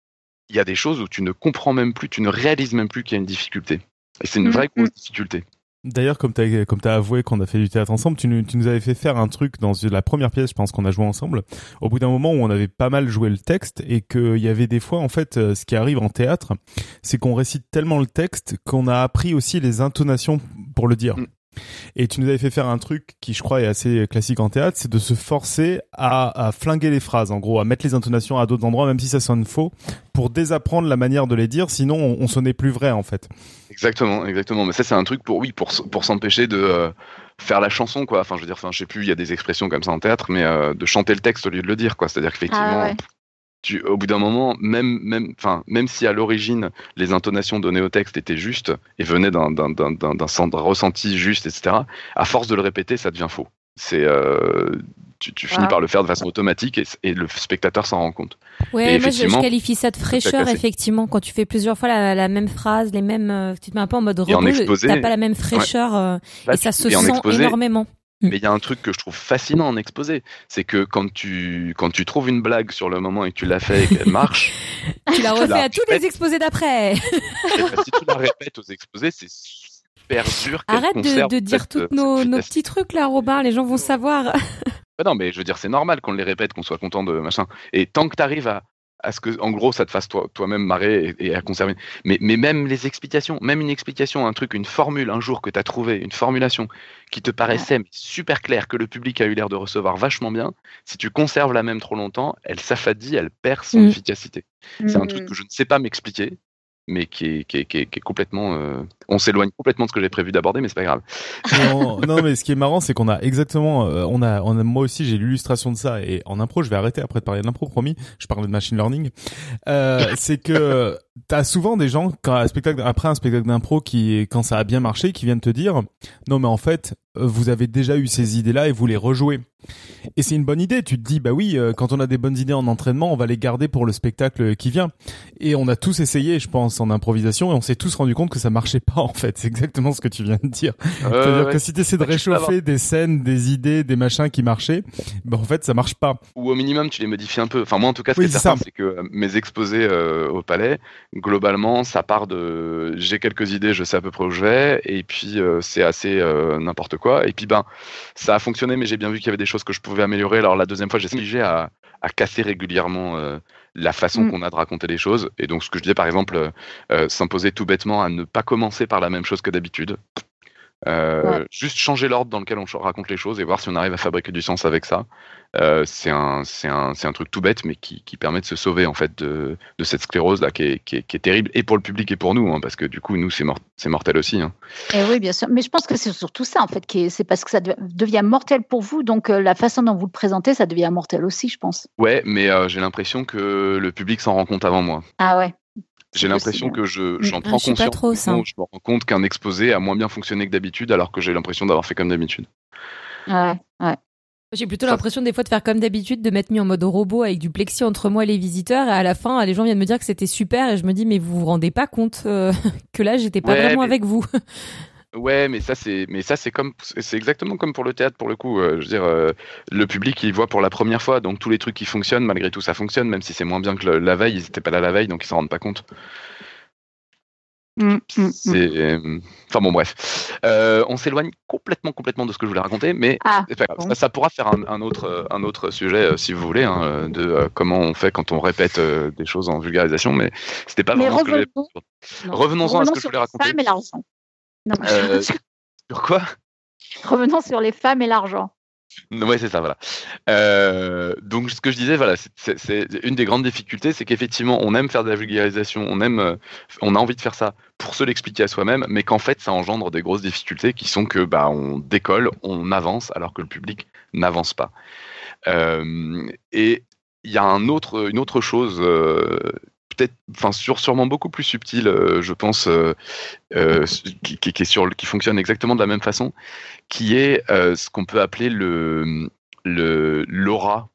il y a des choses où tu ne comprends même plus, tu ne réalises même plus qu'il y a une difficulté. Et c'est une vraie grosse difficulté. D'ailleurs, comme t'as comme as avoué qu'on a fait du théâtre ensemble, tu nous, tu nous avais fait faire un truc dans la première pièce, je pense qu'on a joué ensemble. Au bout d'un moment où on avait pas mal joué le texte et qu'il y avait des fois, en fait, euh, ce qui arrive en théâtre, c'est qu'on récite tellement le texte qu'on a appris aussi les intonations pour le dire. Et tu nous avais fait faire un truc qui, je crois, est assez classique en théâtre, c'est de se forcer à, à, flinguer les phrases, en gros, à mettre les intonations à d'autres endroits, même si ça sonne faux, pour désapprendre la manière de les dire, sinon on, on sonnait plus vrai, en fait. Exactement, exactement. Mais ça, c'est un truc pour, oui, pour, pour s'empêcher de euh, faire la chanson, quoi. Enfin, je veux dire, enfin, je sais plus, il y a des expressions comme ça en théâtre, mais euh, de chanter le texte au lieu de le dire, quoi. C'est-à-dire qu'effectivement, ah ouais tu, au bout d'un moment, même, même, enfin, même si à l'origine les intonations données au texte étaient justes et venaient d'un, d'un, d'un, d'un ressenti juste, etc., à force de le répéter, ça devient faux. C'est, euh, tu, tu finis par le faire de façon automatique et, et le spectateur s'en rend compte. Ouais, moi je, je, qualifie ça de fraîcheur effectivement quand tu fais plusieurs fois la, la même phrase, les mêmes, euh, tu te mets un peu en mode rebeu, t'as pas la même fraîcheur ouais. euh, bah, et ça se sent exposé, énormément. Mm. Mais il y a un truc que je trouve fascinant en exposé, c'est que quand tu quand tu trouves une blague sur le moment et que tu l'as fait et qu'elle marche, tu la refais à tous les exposés d'après. ben, si tu la répètes aux exposés, c'est super dur. Arrête de, de dire tous nos, nos petits trucs là, Robin, les gens vont savoir. Bah non, mais je veux dire, c'est normal qu'on les répète, qu'on soit content de machin. Et tant que tu arrives à, à ce que, en gros, ça te fasse toi, toi-même marrer et, et, à conserver. Mais, mais même les explications, même une explication, un truc, une formule, un jour que tu as trouvé, une formulation qui te paraissait super claire, que le public a eu l'air de recevoir vachement bien, si tu conserves la même trop longtemps, elle s'affadit, elle perd son mmh. efficacité. Mmh. C'est un truc que je ne sais pas m'expliquer, mais qui est, qui est, qui est, qui est complètement. Euh... On s'éloigne complètement de ce que j'ai prévu d'aborder, mais c'est pas grave. Non, non, mais ce qui est marrant, c'est qu'on a exactement. Euh, on, a, on a, moi aussi, j'ai l'illustration de ça. Et en impro, je vais arrêter après de parler de l'impro, promis. Je parlais de machine learning. Euh, c'est que t'as souvent des gens quand un spectacle, après un spectacle d'impro qui, quand ça a bien marché, qui viennent te dire, non, mais en fait, vous avez déjà eu ces idées-là et vous les rejouez. Et c'est une bonne idée. Tu te dis, bah oui, euh, quand on a des bonnes idées en entraînement, on va les garder pour le spectacle qui vient. Et on a tous essayé, je pense, en improvisation, et on s'est tous rendu compte que ça marchait pas, en fait. C'est exactement ce que tu viens de dire. C'est-à-dire que si tu essaies de réchauffer des scènes, des idées, des machins qui marchaient, bah en fait, ça marche pas. Ou au minimum, tu les modifies un peu. Enfin, moi, en tout cas, ce qui est certain, c'est que euh, mes exposés euh, au palais, globalement, ça part de j'ai quelques idées, je sais à peu près où je vais, et puis c'est assez n'importe quoi. Et puis, ben, ça a fonctionné, mais j'ai bien vu qu'il y avait des choses que je pouvais améliorer. Alors la deuxième fois, j'ai essayé à, à casser régulièrement euh, la façon mm. qu'on a de raconter les choses. Et donc ce que je disais par exemple, euh, euh, s'imposer tout bêtement à ne pas commencer par la même chose que d'habitude. Juste changer l'ordre dans lequel on raconte les choses et voir si on arrive à fabriquer du sens avec ça. Euh, c'est un, un, un, truc tout bête, mais qui, qui, permet de se sauver en fait de, de cette sclérose là qui est, qui, est, qui est, terrible et pour le public et pour nous, hein, parce que du coup nous c'est mort, mortel aussi. Hein. Et eh oui, bien sûr. Mais je pense que c'est surtout ça en fait, c'est parce que ça devient mortel pour vous, donc euh, la façon dont vous le présentez, ça devient mortel aussi, je pense. Ouais, mais euh, j'ai l'impression que le public s'en rend compte avant moi. Ah ouais. J'ai l'impression que je, j'en prends conscience. je me rends compte qu'un exposé a moins bien fonctionné que d'habitude, alors que j'ai l'impression d'avoir fait comme d'habitude. Ouais, ouais. J'ai plutôt l'impression des fois de faire comme d'habitude, de m'être mis en mode robot avec du plexi entre moi et les visiteurs. Et à la fin, les gens viennent me dire que c'était super. Et je me dis, mais vous vous rendez pas compte euh, que là, j'étais pas vraiment avec vous. Ouais, mais ça c'est, mais ça c'est comme, c'est exactement comme pour le théâtre pour le coup. Euh, je veux dire, euh, le public il voit pour la première fois, donc tous les trucs qui fonctionnent, malgré tout ça fonctionne, même si c'est moins bien que la veille, ils étaient pas là la veille, donc ils s'en rendent pas compte. Mm, mm, mm. Euh, enfin bon, bref. Euh, on s'éloigne complètement, complètement de ce que je voulais raconter, mais ah, ça, pourra faire un, autre, un autre sujet, euh, si vous voulez, hein, de comment on fait quand on répète des choses en vulgarisation, mais c'était pas vraiment. Revenons-en à ce que je voulais raconter. L'argent. sur quoi? Revenons sur les femmes et l'argent. Ouais, c'est ça, voilà. Euh, donc, ce que je disais, voilà, c'est une des grandes difficultés, c'est qu'effectivement, on aime faire de la vulgarisation, on aime, euh, on a envie de faire ça pour se l'expliquer à soi-même, mais qu'en fait, ça engendre des grosses difficultés qui sont que, bah, on décolle, on avance, alors que le public n'avance pas. Euh, et il y a un autre, une autre chose peut-être, enfin, sûrement beaucoup plus subtil, euh, je pense, euh, euh, qui, qui fonctionne exactement de la même façon, qui est ce qu'on peut appeler le l'aura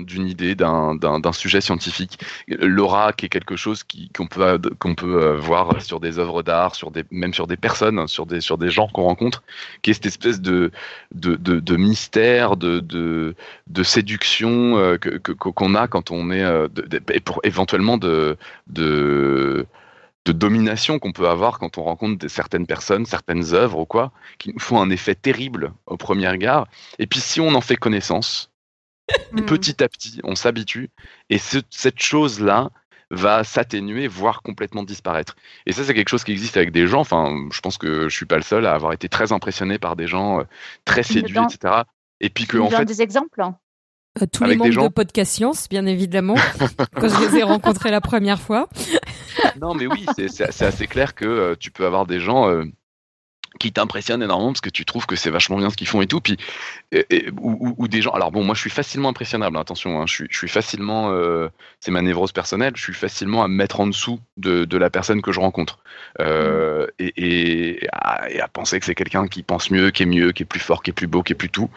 d'une idée, d'un sujet scientifique. L'aura qui est quelque chose qu'on peut, peut euh, voir sur des œuvres d'art, même sur des personnes, sur des, sur des gens qu'on rencontre, qui est cette espèce de, de, de, mystère, de, de, de séduction euh, qu'on a quand on est, euh, pour éventuellement de, de de domination qu'on peut avoir quand on rencontre certaines personnes, certaines œuvres ou quoi, qui nous font un effet terrible au premier regard. Et puis si on en fait connaissance, Hmm. Petit à petit, on s'habitue et cette chose-là va s'atténuer, voire complètement disparaître. Et ça, c'est quelque chose qui existe avec des gens. Enfin, je pense que je suis pas le seul à avoir été très impressionné par des gens euh, très séduits, etc. Et puis que en fait, des exemples. Euh, tous les membres de Podcast Science, bien évidemment, quand je les ai rencontrés la première fois. non, mais oui, c'est assez clair que euh, tu peux avoir des gens qui t'impressionne énormément parce que tu trouves que c'est vachement bien ce qu'ils font et tout puis ou, des gens alors bon moi je suis facilement impressionnable attention hein, je, suis, facilement euh, c'est ma névrose personnelle je suis facilement à me mettre en dessous de, de la personne que je rencontre euh, et, à, penser que c'est quelqu'un qui pense mieux qui est mieux qui est plus fort qui est plus beau qui est plus tout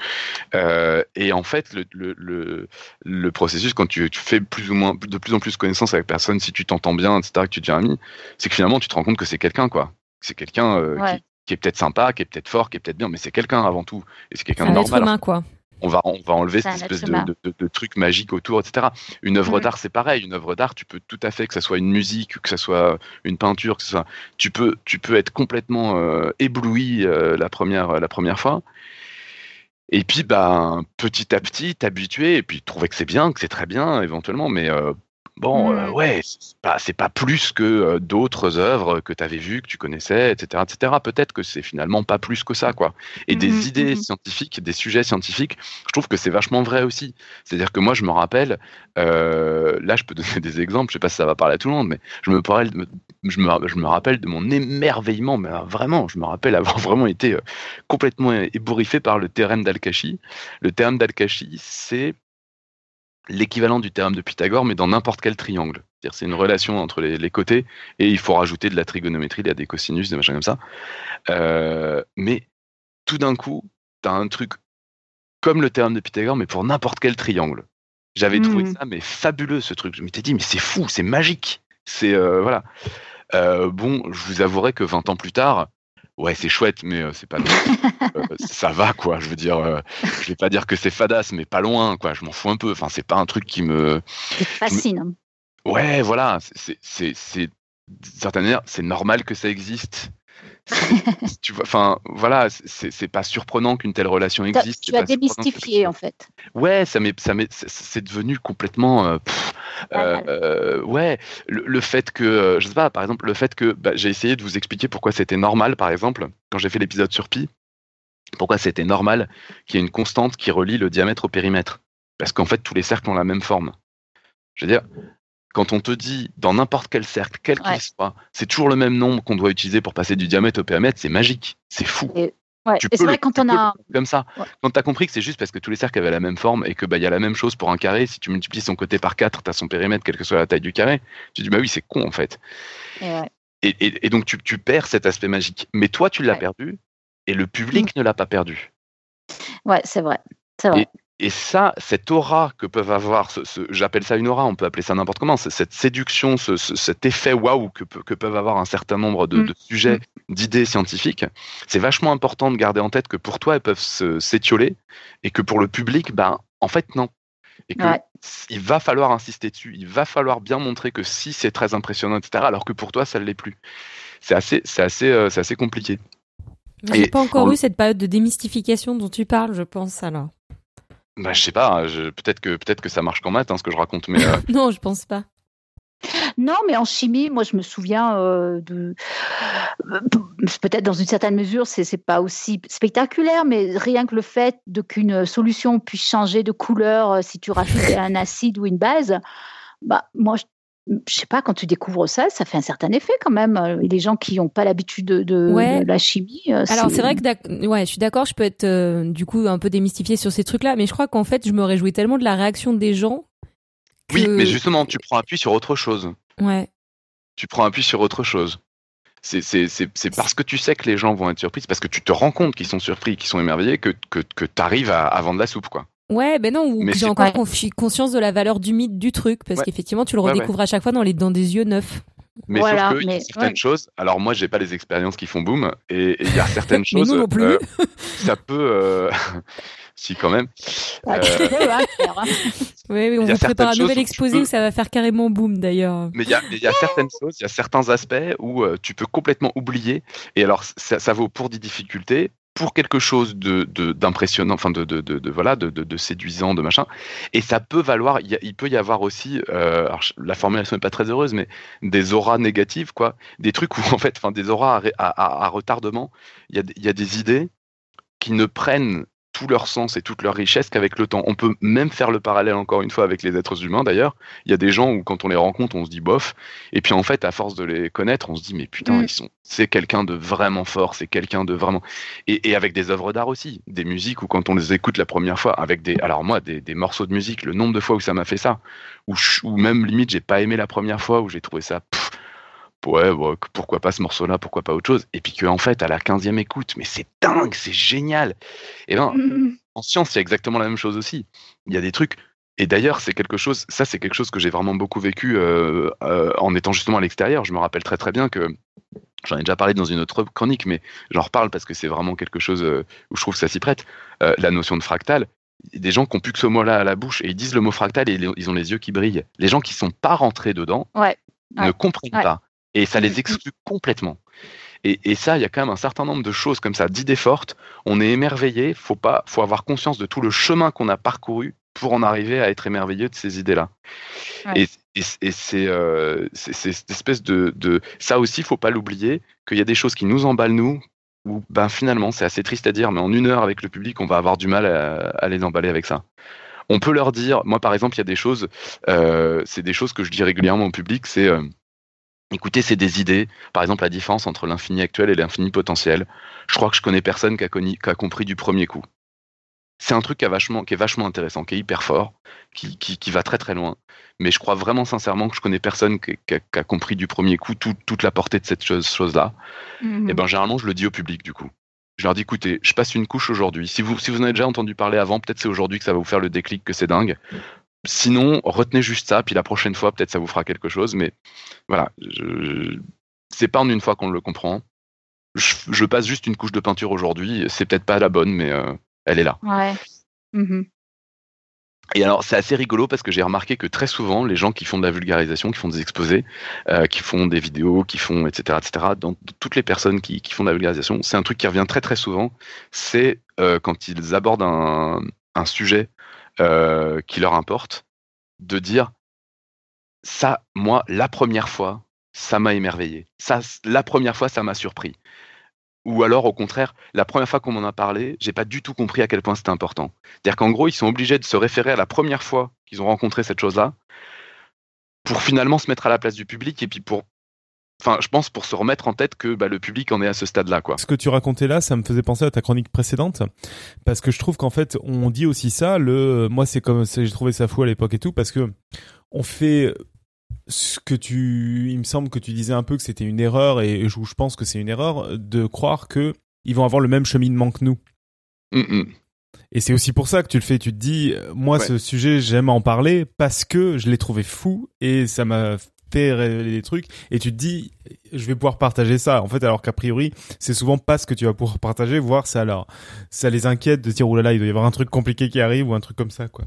euh, et en fait le, le, le, processus quand tu, tu, fais plus ou moins de plus en plus connaissance avec personne si tu t'entends bien etc que tu deviens ami c'est que finalement tu te rends compte que c'est quelqu'un quoi c'est quelqu'un qui, qui est peut-être sympa, qui est peut-être fort, qui est peut-être bien, mais c'est quelqu'un avant tout. Et c'est quelqu'un de normal. Humain, quoi. On va, on va enlever cette espèce de, de, truc magique autour, etc. Une œuvre mm. d'art, c'est pareil. Une œuvre d'art, tu peux tout à fait, que ce soit une musique, que ce soit une peinture, que ce soit, tu peux, tu peux être complètement euh, ébloui euh, la première, la première fois. Et puis, bah, petit à petit, t'habituer et puis trouver que c'est bien, que c'est très bien, éventuellement, mais euh, Bon, euh, mmh. ouais, c'est pas, pas plus que euh, d'autres œuvres que tu avais vues, que tu connaissais, etc., etc. Peut-être que c'est finalement pas plus que ça, quoi. Et des mmh idées mmh scientifiques, des sujets scientifiques, je trouve que c'est vachement vrai aussi. C'est-à-dire que moi, je me rappelle, euh, là, je peux donner des exemples, je sais pas si ça va parler à tout le monde, mais je me, parle, je me, je me rappelle de mon émerveillement, mais vraiment, je me rappelle avoir vraiment été complètement ébouriffé par le théorème d'Al-Kashi. Le théorème d'Al-Kashi, c'est l'équivalent du théorème de Pythagore, mais dans n'importe quel triangle. C'est une relation entre les, côtés, et il faut rajouter de la trigonométrie, il y a des cosinus, des machins comme ça. Euh, mais tout d'un coup, tu as un truc comme le théorème de Pythagore, mais pour n'importe quel triangle. J'avais trouvé hmm. ça mais fabuleux ce truc. Je m'étais dit mais c'est fou, c'est magique. C'est euh, voilà. Euh, bon, je vous avouerai que 20 ans plus tard, ouais, c'est chouette, mais euh, c'est pas. ça va quoi. Je veux dire, je vais pas dire que c'est fadasse, mais pas loin quoi. Je m'en fous un peu. Enfin, c'est pas un truc qui me. fascine. Hein. Ouais, voilà. C'est c'est certaine manière, c'est normal que ça existe tu vois, enfin, voilà, c'est pas surprenant qu'une telle relation existe. Tu as démystifié en fait. Ouais, ça ça c'est devenu complètement. Euh, euh, ouais, le, fait que, je sais pas, par exemple, le fait que bah, j'ai essayé de vous expliquer pourquoi c'était normal, par exemple, quand j'ai fait l'épisode sur pi, pourquoi c'était normal qu'il y ait une constante qui relie le diamètre au périmètre, parce qu'en fait tous les cercles ont la même forme. Je veux dire, quand on te dit dans n'importe quel cercle, quel qu'il soit, c'est toujours le même nombre qu'on doit utiliser pour passer du diamètre au périmètre, c'est magique, c'est fou. Et, c'est vrai quand on a comme ça. Quand tu as compris que c'est juste parce que tous les cercles avaient la même forme et que bah il y a la même chose pour un carré, si tu multiplies son côté par 4, tu as son périmètre quelle que soit la taille du carré. Tu dis bah oui, c'est con en fait. Et, donc tu, perds cet aspect magique. Mais toi tu l'as perdu et le public mm. ne l'a pas perdu. Ouais, c'est vrai. C'est vrai. Et ça, cette aura que peuvent avoir, ce, j'appelle ça une aura, on peut appeler ça n'importe comment, cette séduction, ce, cet effet waouh que, que, peuvent avoir un certain nombre de, mm. sujets, mm. d'idées scientifiques, c'est vachement important de garder en tête que pour toi, elles peuvent s'étioler et que pour le public, ben, en fait, non. Et qu'il va falloir insister dessus, il va falloir bien montrer que si c'est très impressionnant, etc., alors que pour toi, ça ne l'est plus. C'est assez, c'est assez, euh, assez compliqué. J'ai pas encore eu cette période de démystification dont tu parles, je pense, alors. Bah, je sais pas, hein, peut-être que, peut que ça marche qu'en maths, hein, ce que je raconte, mais. Euh, non, je pense pas. Non, mais en chimie, moi, je me souviens euh, de. Euh, peut-être dans une certaine mesure, c'est n'est pas aussi spectaculaire, mais rien que le fait de qu'une solution puisse changer de couleur si tu rajoutes un acide ou une base, bah, moi, je sais pas, quand tu découvres ça, ça fait un certain effet quand même. Euh, les gens qui n'ont pas l'habitude de, la chimie. Euh, Alors c'est vrai que ouais, je suis d'accord, je peux être euh, du coup un peu démystifiée sur ces trucs-là, mais je crois qu'en fait, je me réjouis tellement de la réaction des gens. Oui, mais justement, tu prends appui sur autre chose. Ouais. Tu prends appui sur autre chose. C'est parce que tu sais que les gens vont être surpris, c'est parce que tu te rends compte qu'ils sont surpris, qu'ils sont émerveillés, que, que, que tu arrives à, à vendre la soupe, quoi. Ouais, ben non, ou j'ai encore conscience de la valeur du mythe du truc, parce qu'effectivement, tu le redécouvres à chaque fois dans, les, dans des yeux neufs. Mais sauf qu'il y a certaines choses. Alors moi, j'ai pas les expériences qui font boom, et il y a certaines choses. nous non plus. Euh, ça peut. Euh, si quand même. Euh... oui, oui, on vous prépare un nouvel exposé où ça va faire carrément boom d'ailleurs. Mais il y a, y a certaines choses, il y a certains aspects où euh, tu peux complètement oublier. Et alors, ça, ça vaut pour des difficultés, pour quelque chose de d'impressionnant, enfin de, de, de, voilà, de, séduisant, de machin. Et ça peut valoir, il, peut y avoir aussi, euh, la formulation n'est pas très heureuse, mais des auras négatives, quoi, des trucs où en fait, enfin des auras à, retardement. Il y, a, il y a des idées qui ne prennent tout leur sens et toute leur richesse qu'avec le temps. On peut même faire le parallèle encore une fois avec les êtres humains d'ailleurs. Il y a des gens où quand on les rencontre, on se dit bof, et puis en fait, à force de les connaître, on se dit mais putain, mm. ils sont, c'est quelqu'un de vraiment fort, c'est quelqu'un de vraiment. Et, avec des œuvres d'art aussi, des musiques où quand on les écoute la première fois, avec des, alors moi, des, morceaux de musique, le nombre de fois où ça m'a fait ça, ou, même limite j'ai pas aimé la première fois, où j'ai trouvé ça ouais, pourquoi pas ce morceau-là, pourquoi pas autre chose. Et puis qu'en fait, à la 15e écoute, mais c'est dingue, c'est génial. Et ben, en science, c'est exactement la même chose aussi. Il y a des trucs. Et d'ailleurs, c'est quelque chose, ça, c'est quelque chose que j'ai vraiment beaucoup vécu euh, euh, en étant justement à l'extérieur. Je me rappelle très très bien que j'en ai déjà parlé dans une autre chronique, mais j'en reparle parce que c'est vraiment quelque chose euh, où je trouve que ça s'y prête. la notion de fractal, des gens qui n'ont plus que ce mot-là à la bouche et ils disent le mot fractal et ils ont les yeux qui brillent. Les gens qui sont pas rentrés dedans ne comprennent pas. Et ça les exclut complètement. Et, ça, il y a quand même un certain nombre de choses comme ça, d'idées fortes. On est émerveillé, faut pas, faut avoir conscience de tout le chemin qu'on a parcouru pour en arriver à être émerveillé de ces idées-là. Et, euh, c'est cette espèce de, de, ça aussi, faut pas l'oublier, qu'il y a des choses qui nous emballent nous, ou ben finalement, c'est assez triste à dire, mais en une heure avec le public, on va avoir du mal à, les emballer avec ça. On peut leur dire, moi par exemple, il y a des choses, euh, c'est des choses que je dis régulièrement au public, c'est euh, Écoutez, c'est des idées. Par exemple, la différence entre l'infini actuel et l'infini potentiel. Je crois que je connais personne qui a, compris du premier coup. C'est un truc qui, vachement, qui, est vachement intéressant, qui est hyper fort, qui, va très très loin. Mais je crois vraiment sincèrement que je connais personne qui, a, compris du premier coup toute la portée de cette chose-là. Et mhm. ben généralement, je le dis au public du coup. Je leur dis écoutez, je passe une couche aujourd'hui. Si vous, si vous en avez déjà entendu parler avant, peut-être c'est aujourd'hui que ça va vous faire le déclic que c'est dingue. Sinon, retenez juste ça, puis la prochaine fois, peut-être ça vous fera quelque chose. Mais voilà, c'est pas en une fois qu'on le comprend. Je, passe juste une couche de peinture aujourd'hui. C'est peut-être pas la bonne, mais euh, elle est là. Ouais. Mmh et alors, c'est assez rigolo parce que j'ai remarqué que très souvent, les gens qui font de la vulgarisation, qui font des exposés, euh, qui font des vidéos, qui font, etc., etc., dans toutes les personnes qui, font de la vulgarisation, c'est un truc qui revient très, très souvent. C'est euh, quand ils abordent un, sujet euh, qui leur importe, de dire ça, moi, la première fois, ça m'a émerveillé. Ça, la première fois, ça m'a surpris. Ou alors, au contraire, la première fois qu'on m'en a parlé, j'ai pas du tout compris à quel point c'était important. C'est-à-dire qu'en gros, ils sont obligés de se référer à la première fois qu'ils ont rencontré cette chose-là pour finalement se mettre à la place du public et puis pour Enfin, je pense pour se remettre en tête que bah, le public en est à ce stade-là, quoi. Ce que tu racontais là, ça me faisait penser à ta chronique précédente, parce que je trouve qu'en fait, on dit aussi ça. Le, moi, c'est comme, j'ai trouvé ça fou à l'époque et tout, parce que on fait ce que tu, il me semble que tu disais un peu que c'était une erreur et je, je pense que c'est une erreur de croire que ils vont avoir le même cheminement que nous. Et c'est aussi pour ça que tu le fais. Tu te dis, moi, ce sujet, j'aime en parler parce que je l'ai trouvé fou et ça m'a révéler des trucs. Et tu te dis, je vais pouvoir partager ça. En fait, alors qu'a priori, c'est souvent pas ce que tu vas pouvoir partager, voire ça alors, ça les inquiète de dire, oh là il doit y avoir un truc compliqué qui arrive ou un truc comme ça, quoi.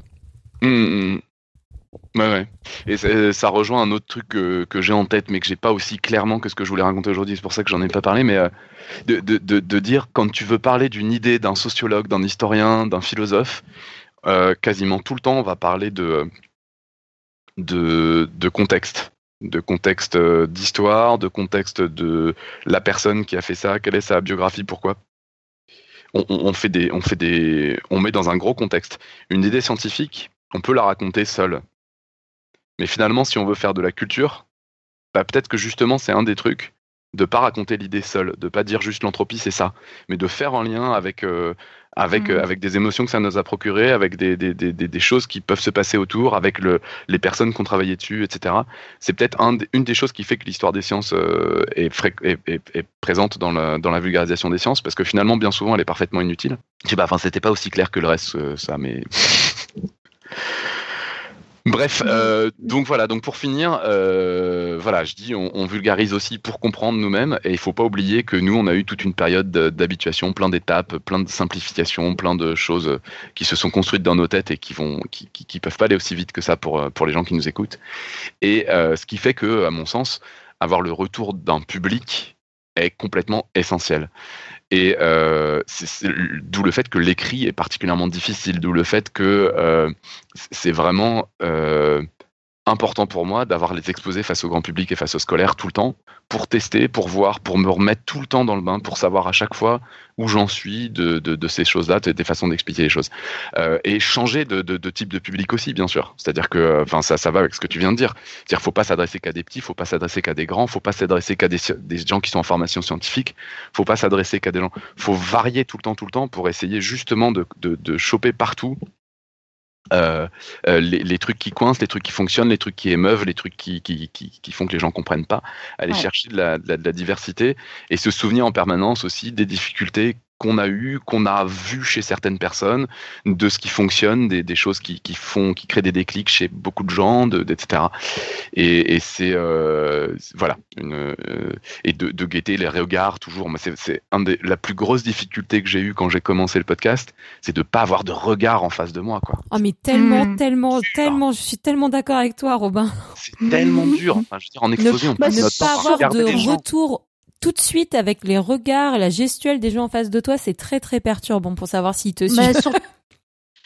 Ouais, ouais. Et ça, rejoint un autre truc que, j'ai en tête, mais que j'ai pas aussi clairement que ce que je voulais raconter aujourd'hui. C'est pour ça que j'en ai pas parlé, mais euh, de, de, dire quand tu veux parler d'une idée d'un sociologue, d'un historien, d'un philosophe, euh, quasiment tout le temps, on va parler de, de, de contexte, de contexte euh, d'histoire, de contexte de la personne qui a fait ça, quelle est sa biographie, pourquoi? On, on fait des, on fait des, on met dans un gros contexte. Une idée scientifique, on peut la raconter seule. Mais finalement, si on veut faire de la culture, bah, peut-être que justement, c'est un des trucs de pas raconter l'idée seule, de pas dire juste l'entropie c'est ça, mais de faire un lien avec euh, avec euh, mmh. avec des émotions que ça nous a procuré, avec des, des, des, des, choses qui peuvent se passer autour, avec le, les personnes qui ont travaillé dessus, etc. C'est peut-être un, une des choses qui fait que l'histoire des sciences euh, est, est, présente dans la, dans la vulgarisation des sciences, parce que finalement, bien souvent, elle est parfaitement inutile. Je sais pas, enfin, c'était pas aussi clair que le reste, ça, mais Bref, euh, donc voilà. Donc pour finir, euh, voilà, je dis, on, vulgarise aussi pour comprendre nous-mêmes, et il faut pas oublier que nous, on a eu toute une période d'habituation, plein d'étapes, plein de simplifications, plein de choses qui se sont construites dans nos têtes et qui vont, qui, qui, peuvent pas aller aussi vite que ça pour pour les gens qui nous écoutent. Et euh, ce qui fait que, à mon sens, avoir le retour d'un public est complètement essentiel. Et euh, d'où le fait que l'écrit est particulièrement difficile, d'où le fait que euh, c'est vraiment euh, important pour moi d'avoir les exposés face au grand public et face aux scolaires tout le temps pour tester, pour voir, pour me remettre tout le temps dans le bain, pour savoir à chaque fois où j'en suis de, de, ces choses-là, des façons d'expliquer les choses. Euh, et changer de, type de public aussi, bien sûr. C'est-à-dire que enfin, ça, ça va avec ce que tu viens de dire. C'est-à-dire faut pas s'adresser qu'à des petits, faut pas s'adresser qu'à des grands, faut pas s'adresser qu'à des, des, gens qui sont en formation scientifique, faut pas s'adresser qu'à des gens. faut varier tout le temps, tout le temps pour essayer justement de choper partout euh, euh, les, trucs qui coincent, les trucs qui fonctionnent, les trucs qui émeuvent, les trucs qui, qui, qui, font que les gens comprennent pas, aller chercher de la, de la, diversité et se souvenir en permanence aussi des difficultés qu'on a eu, qu'on a vu chez certaines personnes, de ce qui fonctionne, des, des choses qui, qui, font, qui créent des déclics chez beaucoup de gens, de, etc. Et, et c'est euh, voilà, une, euh, et de, de, guetter les regards toujours. C'est un des la plus grosse difficulté que j'ai eu quand j'ai commencé le podcast, c'est de pas avoir de regard en face de moi, quoi. Oh mais tellement, mmh. tellement, tellement, je suis tellement d'accord avec toi, Robin. C'est tellement dur. Enfin, je veux dire, en explosion. Ne, ne pas avoir de retour tout de suite avec les regards, la gestuelle des gens en face de toi, c'est très très perturbant pour savoir s'ils te suivent.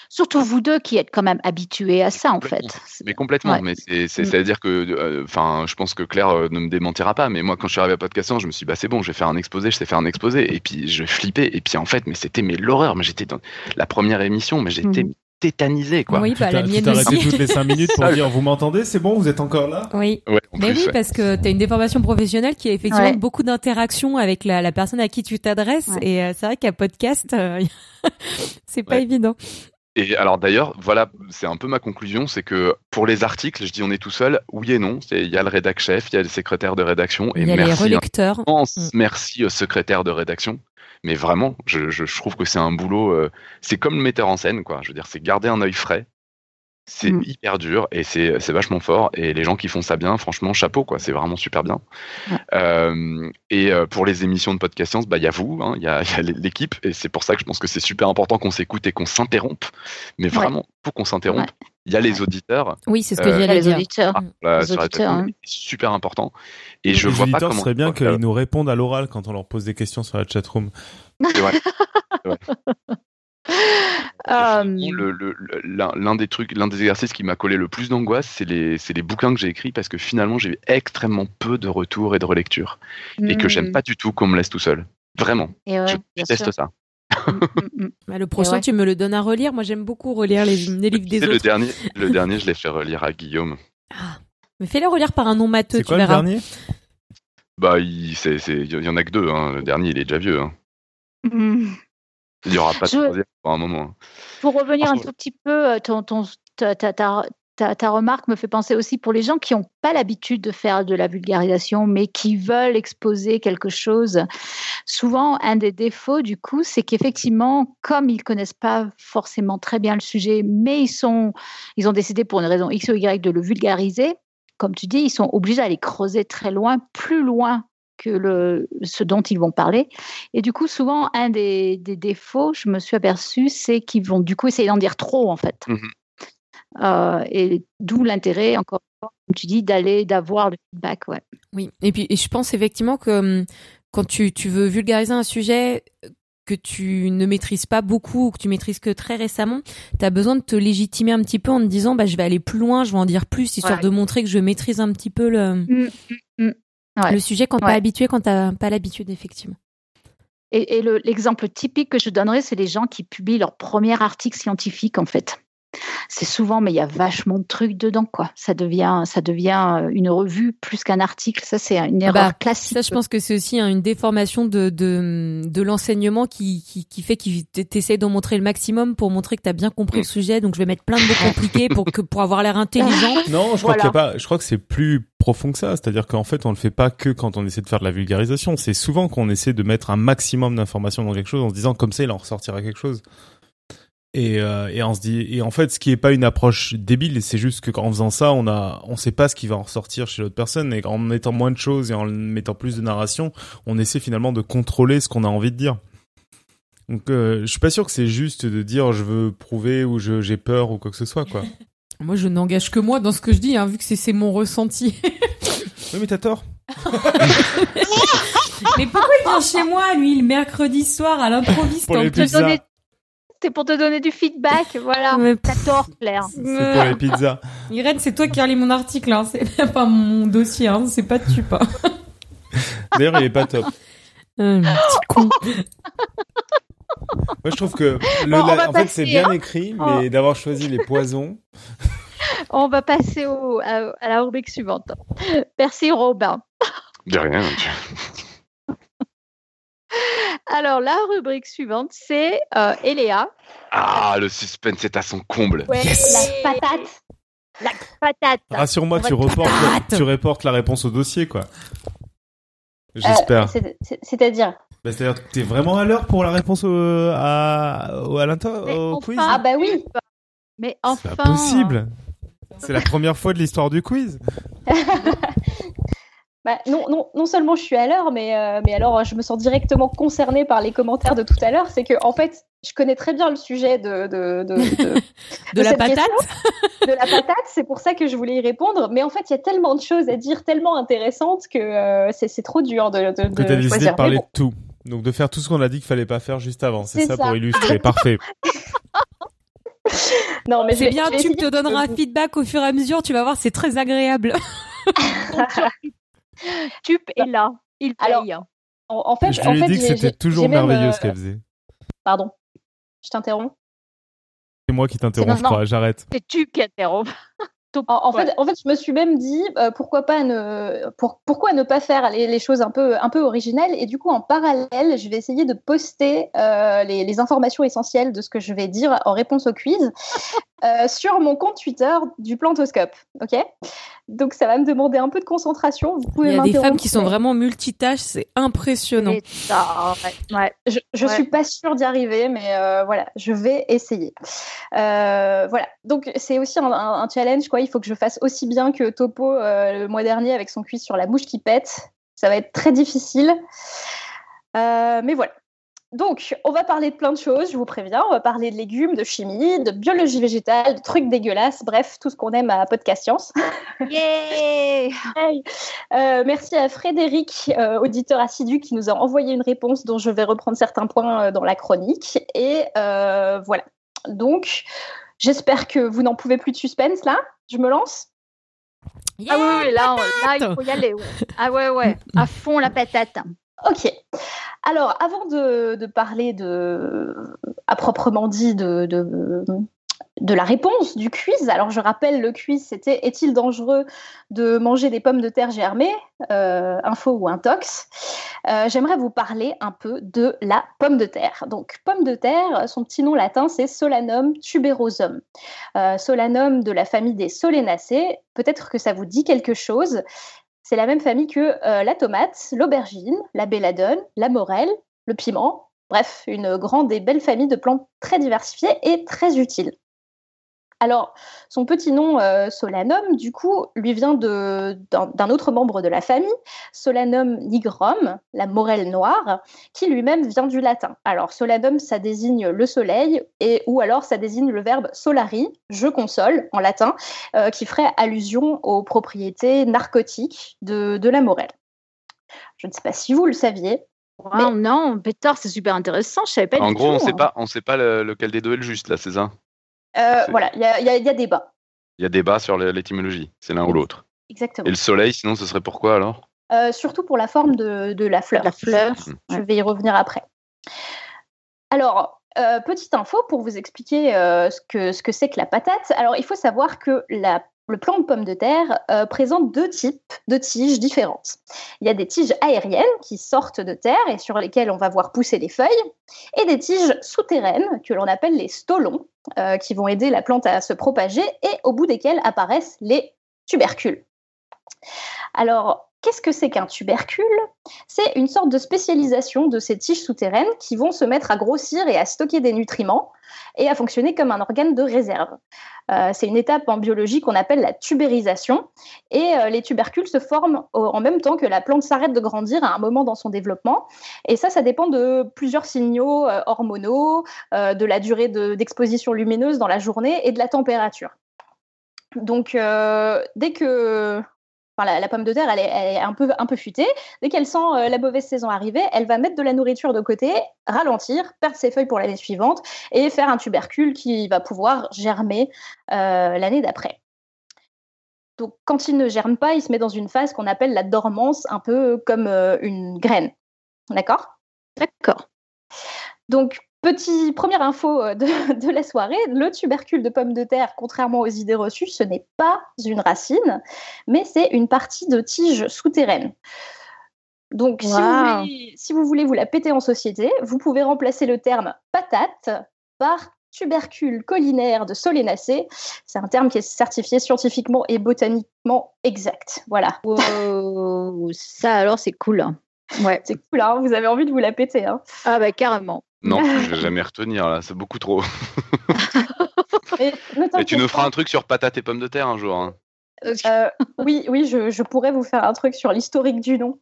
surtout vous deux qui êtes quand même habitués à ça en fait. Mais complètement. Mais c'est à dire que, euh, enfin, je pense que Claire euh, ne me démentira pas. Mais moi, quand je suis arrivé à Podcast, je me suis dit, bah c'est bon, je vais faire un exposé, je sais faire un exposé. Et puis je flippais. Et puis en fait, mais c'était mais l'horreur. Mais j'étais dans la première émission, mais j'étais mhm tétanisé quoi. Oui, bah, la mienne aussi. toutes les 5 minutes pour dire vous m'entendez, c'est bon, vous êtes encore là? Oui. Mais oui, parce que tu as une déformation professionnelle qui a effectivement beaucoup d'interactions avec la, la, personne à qui tu t'adresses et euh, c'est vrai qu'à podcast euh, c'est pas évident. Et alors d'ailleurs, voilà, c'est un peu ma conclusion, c'est que pour les articles, je dis on est tout seul, oui et non. Il y a le rédac chef, il y a le secrétaire de rédaction et il y a merci, les relecteurs. Mm. Merci au secrétaire de rédaction Mais vraiment, je, trouve que c'est un boulot. Euh, c'est comme le metteur en scène, quoi. Je veux dire, c'est garder un œil frais. C'est mm. hyper dur et c'est vachement fort. Et les gens qui font ça bien, franchement, chapeau, quoi. C'est vraiment super bien. Euh, et euh, pour les émissions de podcast science, bah il y a vous, hein, il y a, l'équipe, et c'est pour ça que je pense que c'est super important qu'on s'écoute et qu'on s'interrompe. Mais vraiment, pour qu'on s'interrompe, il y a les auditeurs. Oui, c'est ce que euh, les auditeurs. Ah, les auditeurs hein. super important. Et je vois pas comment. serait bien qu'ils nous répondent à l'oral quand on leur pose des questions sur la chatroom. C'est vrai. Euh, l'un des trucs, l'un des exercices qui m'a collé le plus d'angoisse, c'est les, les bouquins que j'ai écrits parce que finalement j'ai eu extrêmement peu de retours et de relectures et que j'aime hmm. pas du tout qu'on me laisse tout seul. Vraiment. je déteste ça. Mm, mm, mm. Bah, le prochain, tu me le donnes à relire. Moi, j'aime beaucoup relire les, livres des autres. Le dernier, le dernier, je l'ai fait relire à Guillaume. Ah. Mais fais-le relire par un nom matheux, tu quoi, le dernier? Bah, il, y en a que deux. Hein. Le dernier, il est déjà vieux. Hein. Il n'y aura pas de troisième pour un moment. Hein. Pour revenir un tout petit peu, euh, ton, ton, ta, ta, remarque me fait penser aussi pour les gens qui n'ont pas l'habitude de faire de la vulgarisation, mais qui veulent exposer quelque chose. Souvent, un des défauts, du coup, c'est qu'effectivement, comme ils connaissent pas forcément très bien le sujet, mais ils, sont, ils ont décidé pour une raison X ou Y de le vulgariser, comme tu dis, ils sont obligés d'aller creuser très loin, plus loin que le, ce dont ils vont parler. Et du coup, souvent, un des, défauts, je me suis aperçue, c'est qu'ils vont du coup essayer d'en dire trop, en fait. Mmh euh, et d'où l'intérêt, encore comme tu dis, d'aller, d'avoir le feedback. Ouais. Oui, et puis je pense effectivement que hum, quand tu, tu veux vulgariser un sujet que tu ne maîtrises pas beaucoup ou que tu maîtrises que très récemment, tu as besoin de te légitimer un petit peu en te disant bah, je vais aller plus loin, je vais en dire plus, histoire de montrer que je maîtrise un petit peu le, le sujet quand tu pas habitué, quand tu pas l'habitude, effectivement. Et, et l'exemple typique que je donnerais, c'est les gens qui publient leur premier article scientifique, en fait c'est souvent, mais il y a vachement de trucs dedans, quoi. Ça devient, ça devient euh, une revue plus qu'un article. Ça, c'est une erreur bah, classique. Ça, je pense que c'est aussi une déformation de, de, de l'enseignement qui, qui, qui fait qu'il t'essaie d'en montrer le maximum pour montrer que tu as bien compris le sujet. Donc, je vais mettre plein de mots compliqués pour que, pour avoir l'air intelligent. Non, je crois qu'il y a pas, je crois que c'est plus profond que ça. C'est-à-dire qu'en fait, on le fait pas que quand on essaie de faire de la vulgarisation. C'est souvent qu'on essaie de mettre un maximum d'informations dans quelque chose en se disant comme ça, il en ressortira quelque chose. Et, euh, se dit et en fait ce qui est pas une approche débile c'est juste que en faisant ça on a on sait pas ce qui va en ressortir chez l'autre personne et en mettant moins de choses et en mettant plus de narration on essaie finalement de contrôler ce qu'on a envie de dire donc euh, je suis pas sûr que c'est juste de dire je veux prouver ou j'ai peur ou quoi que ce soit quoi moi je n'engage que moi dans ce que je dis hein, vu que c'est mon ressenti oui mais t'as tort mais pourquoi il vient chez moi lui le mercredi soir à l'improviste en c'est pour te donner du feedback, voilà. T'as tort, Claire. C'est pour les pizzas. Irène, c'est toi qui as lu mon article, hein. c'est pas mon dossier, hein. c'est pas tu pas. D'ailleurs, il est pas top. Euh, petit con. Moi, je trouve que le, en fait, c'est bien hein. écrit, mais oh. d'avoir choisi les poisons. On va passer au, à, la rubrique suivante. Merci, Robin. De rien. Alors, la rubrique suivante, c'est euh, Eléa. Ah, le suspense est à son comble. la patate. La patate. Rassure-moi, tu, reportes tu reportes la réponse au dossier, quoi. J'espère. Euh, c'est-à-dire bah, C'est-à-dire que tu es vraiment à l'heure pour la réponse au, à, au, au quiz Ah bah oui Mais enfin C'est pas possible C'est la première fois de l'histoire du quiz Bah, non, non, non seulement je suis à l'heure, mais, euh, mais alors je me sens directement concernée par les commentaires de tout à l'heure. C'est que en fait, je connais très bien le sujet de de, de, de, la patate. de la patate, c'est pour ça que je voulais y répondre. Mais en fait, il y a tellement de choses à dire, tellement intéressantes que euh, c'est trop dur de, de, que as décidé de parler de tout. Donc de faire tout ce qu'on a dit qu'il fallait pas faire juste avant. C'est ça, pour illustrer. Parfait. non, mais c'est bien, tu te donneras un feedback au fur et à mesure, tu vas voir, c'est très agréable. Tup est là. Il paye. en, fait, je lui ai dit que c'était toujours merveilleux ce qu'elle faisait. Pardon, je t'interromps. C'est moi qui t'interromps, je crois. J'arrête. C'est tu qui interromps. en, fait, en fait, je me suis même dit euh, pourquoi pas ne pourquoi ne pas faire les, choses un peu un peu originales et du coup en parallèle, je vais essayer de poster euh, les, informations essentielles de ce que je vais dire en réponse au quiz euh, sur mon compte Twitter du Plantoscope. Ok, donc ça va me demander un peu de concentration. Vous pouvez Il y a des femmes qui sont vraiment multitâches, c'est impressionnant. ouais. Je, je suis pas sûre d'y arriver, mais voilà, je vais essayer. voilà, donc c'est aussi un, un challenge quoi il faut que je fasse aussi bien que Topo euh, le mois dernier avec son quiz sur la mouche qui pète. Ça va être très difficile. Euh, mais voilà. Donc, on va parler de plein de choses, je vous préviens. On va parler de légumes, de chimie, de biologie végétale, de trucs dégueulasses, bref, tout ce qu'on aime à Podcast Science. Yeah euh, merci à Frédéric, auditeur assidu, qui nous a envoyé une réponse dont je vais reprendre certains points dans la chronique. Et voilà. Donc, j'espère que vous n'en pouvez plus de suspense là. Je me lance Ah oui, là, il faut y aller. Ah ouais, ouais, à fond la patate. Ok. Alors, avant de, parler de, à proprement dit de, de la réponse du quiz. Alors je rappelle, le quiz c'était est-il dangereux de manger des pommes de terre germées euh, Info ou intox? Euh, J'aimerais vous parler un peu de la pomme de terre. Donc pomme de terre, son petit nom latin c'est Solanum tuberosum. Euh, solanum de la famille des Solenacées. Peut-être que ça vous dit quelque chose. C'est la même famille que euh, la tomate, l'aubergine, la belladone, la morelle, le piment. Bref, une grande et belle famille de plantes très diversifiées et très utiles. Alors, son petit nom euh, Solanum, du coup, lui vient d'un autre membre de la famille, Solanum nigrum, la morelle noire, qui lui-même vient du latin. Alors, Solanum, ça désigne le soleil, et ou alors ça désigne le verbe solari, je console, en latin, euh, qui ferait allusion aux propriétés narcotiques de, la morelle. Je ne sais pas si vous le saviez. Non, pétard, c'est super intéressant. Je savais pas. En gros, on ne hein. sait pas lequel des deux est le juste là, c'est ça? Voilà, il y a, y, a, débat. Il y a débat sur l'étymologie, c'est l'un ou l'autre. Exactement. Et le soleil, sinon, ce serait pourquoi alors? Euh, Surtout pour la forme de, la fleur. La fleur. Je vais y revenir après. Alors, euh, petite info pour vous expliquer ce que ce que c'est que la patate. Alors, il faut savoir que la le plant de pomme de terre euh, présente deux types de tiges différentes. Il y a des tiges aériennes qui sortent de terre et sur lesquelles on va voir pousser les feuilles, et des tiges souterraines que l'on appelle les stolons, euh, qui vont aider la plante à se propager et au bout desquels apparaissent les tubercules. Alors, qu'est-ce que c'est qu'un tubercule? C'est une sorte de spécialisation de ces tiges souterraines qui vont se mettre à grossir et à stocker des nutriments et à fonctionner comme un organe de réserve. Euh, c'est une étape en biologie qu'on appelle la tubérisation. Et euh, les tubercules se forment en même temps que la plante s'arrête de grandir à un moment dans son développement. Et ça, ça dépend de plusieurs signaux euh, hormonaux, de la durée d'exposition lumineuse dans la journée et de la température. Donc, dès que la, pomme de terre, elle est, un, peu, un peu futée. Dès qu'elle sent euh, la mauvaise saison arriver, elle va mettre de la nourriture de côté, ralentir, perdre ses feuilles pour l'année suivante et faire un tubercule qui va pouvoir germer euh, l'année d'après. Donc, quand il ne germe pas, il se met dans une phase qu'on appelle la dormance, un peu comme euh, une graine. D'accord? D'accord. Donc, Petit, première info euh, de, la soirée, le tubercule de pomme de terre, contrairement aux idées reçues, ce n'est pas une racine, mais c'est une partie de tige souterraine. Donc, si, vous voulez, vous la péter en société, vous pouvez remplacer le terme patate par tubercule collinaire de solénacée. C'est un terme qui est certifié scientifiquement et botaniquement exact. Voilà. ça alors, c'est cool. Ouais. C'est cool, hein vous avez envie de vous la péter. Hein ah bah carrément. Non, je vais jamais retenir là, c'est beaucoup trop. et, tu nous feras un truc sur patates et pommes de terre un jour. Hein. Euh, oui, oui, je, pourrais vous faire un truc sur l'historique du nom.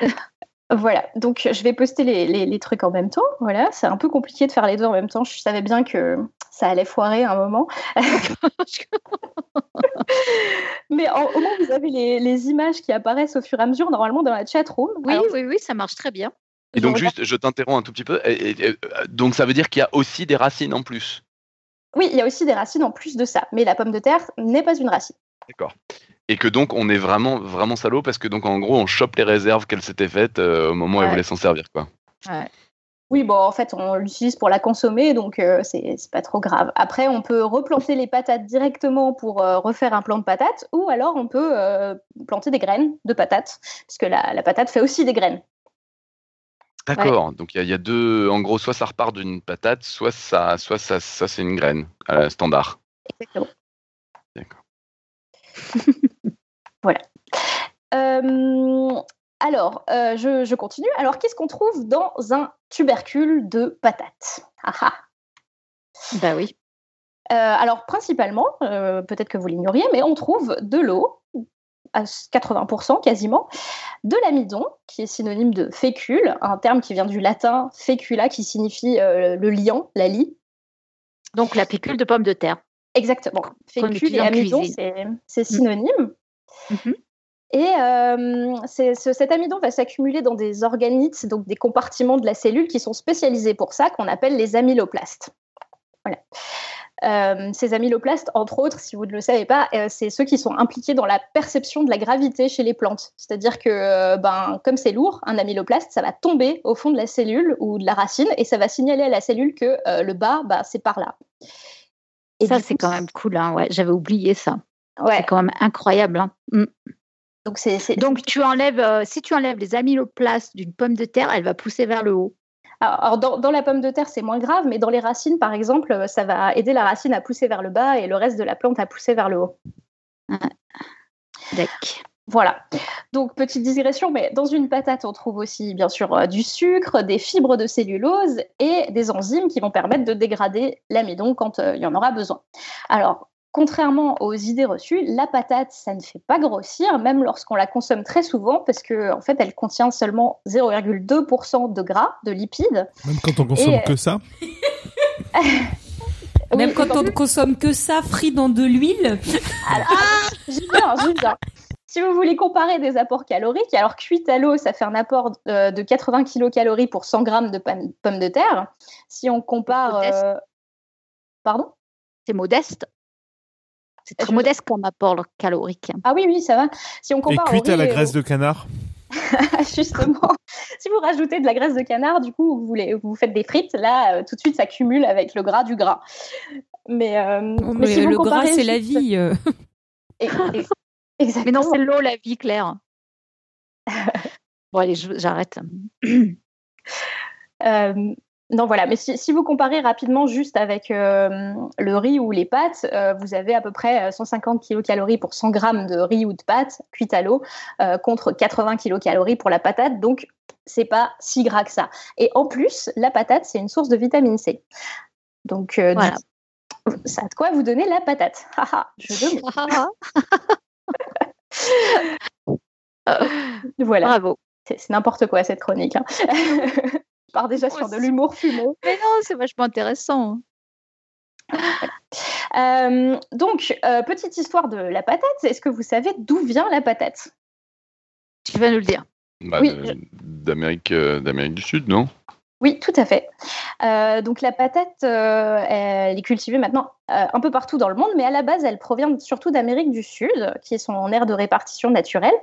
voilà, donc je vais poster les, trucs en même temps. Voilà, c'est un peu compliqué de faire les deux en même temps. Je savais bien que ça allait foirer un moment. Mais au moins, vous avez les, images qui apparaissent au fur et à mesure, normalement, dans la chat room. Oui, oui, oui, ça marche très bien. Et donc, juste, je t'interromps un tout petit peu. Et, donc, ça veut dire qu'il y a aussi des racines en plus Oui, il y a aussi des racines en plus de ça. Mais la pomme de terre n'est pas une racine. D'accord. Et que donc, on est vraiment, vraiment salaud parce que, donc, en gros, on chope les réserves qu'elle s'était faites euh, au moment où elle voulait s'en servir, quoi. Ouais. Oui, bon, en fait, on l'utilise pour la consommer, donc euh, c'est pas trop grave. Après, on peut replanter les patates directement pour euh, refaire un plant de patates, ou alors on peut euh, planter des graines de patates, puisque la, la, patate fait aussi des graines. D'accord, donc il y, a deux. En gros, soit ça repart d'une patate, soit ça, soit ça, ça c'est une graine standard. Exactement. D'accord. voilà. Alors, euh, je, continue. Alors, qu'est-ce qu'on trouve dans un tubercule de patate? Ah, ah. Bah oui. Euh, alors, principalement, euh, peut-être que vous l'ignoriez, mais on trouve de l'eau, à 80% quasiment, de l'amidon, qui est synonyme de fécule, un terme qui vient du latin fécula, qui signifie le liant, la lie. Donc, la fécule de pomme de terre. Exactement. Fécule et amidon, c'est synonyme. Mm. Et euh, cet amidon va s'accumuler dans des organites, donc des compartiments de la cellule qui sont spécialisés pour ça, qu'on appelle les amyloplastes. Voilà. Euh, ces amyloplastes, entre autres, si vous ne le savez pas, euh, c'est ceux qui sont impliqués dans la perception de la gravité chez les plantes. C'est-à-dire que, ben, comme c'est lourd, un amyloplaste, ça va tomber au fond de la cellule ou de la racine et ça va signaler à la cellule que le bas, bah, c'est par là. Et ça, c'est quand même cool. Hein, ouais, J'avais oublié ça. Ouais. C'est quand même incroyable. Hein. Mm. Donc, Donc tu enlèves, euh, si tu enlèves les amyloplastes d'une pomme de terre, elle va pousser vers le haut. Alors, dans, la pomme de terre, c'est moins grave, mais dans les racines, par exemple, euh, ça va aider la racine à pousser vers le bas et le reste de la plante à pousser vers le haut. Voilà. Donc, petite digression, mais dans une patate, on trouve aussi, bien sûr, euh, du sucre, des fibres de cellulose et des enzymes qui vont permettre de dégrader l'amidon quand il y en aura besoin. Alors, Contrairement aux idées reçues, la patate, ça ne fait pas grossir, même lorsqu'on la consomme très souvent, parce qu'en en fait, elle contient seulement 0,2% de gras, de lipides. Même quand on consomme que ça? Même quand on ne consomme que ça, frit dans de l'huile. Ah, j'y viens, j'y viens. Si vous voulez comparer des apports caloriques, alors cuite à l'eau, ça fait un apport euh, de 80 kcal pour 100 g de pommes de terre. Si on compare... Euh, pardon? C'est modeste. C'est très modeste comme apport calorique. Ah oui, oui, ça va. Si on compare Et cuite à la graisse de canard Justement, si vous rajoutez de la graisse de canard, du coup, vous, voulez, vous faites des frites, là, euh, tout de suite, ça cumule avec le gras du gras. Mais, euh, oh, le gras, c'est la vie. Euh. Mais non, c'est l'eau, la vie, Claire. bon, allez, j'arrête. Non, voilà. Mais si, vous comparez rapidement juste avec euh, le riz ou les pâtes, euh, vous avez à peu près 150 euh, kcal pour 100 grammes de riz ou de pâtes cuites à l'eau contre 80 kcal pour la patate. Donc, c'est pas si gras que ça. Et en plus, la patate, c'est une source de vitamine C. Donc, voilà. ça a de quoi vous donner la patate. Je voilà. Bravo. C'est n'importe quoi cette chronique. Hein. Je pars déjà sur de l'humour fumé. Mais non, c'est vachement intéressant. Euh, donc, euh, petite histoire de la patate. Est-ce que vous savez d'où vient la patate? Tu vas nous le dire. Bah, oui, d'Amérique, euh, d'Amérique du Sud, non? Oui, tout à fait. Euh, donc la patate, euh, elle est cultivée maintenant euh, un peu partout dans le monde, mais à la base, elle provient surtout d'Amérique du Sud, qui est son aire de répartition naturelle.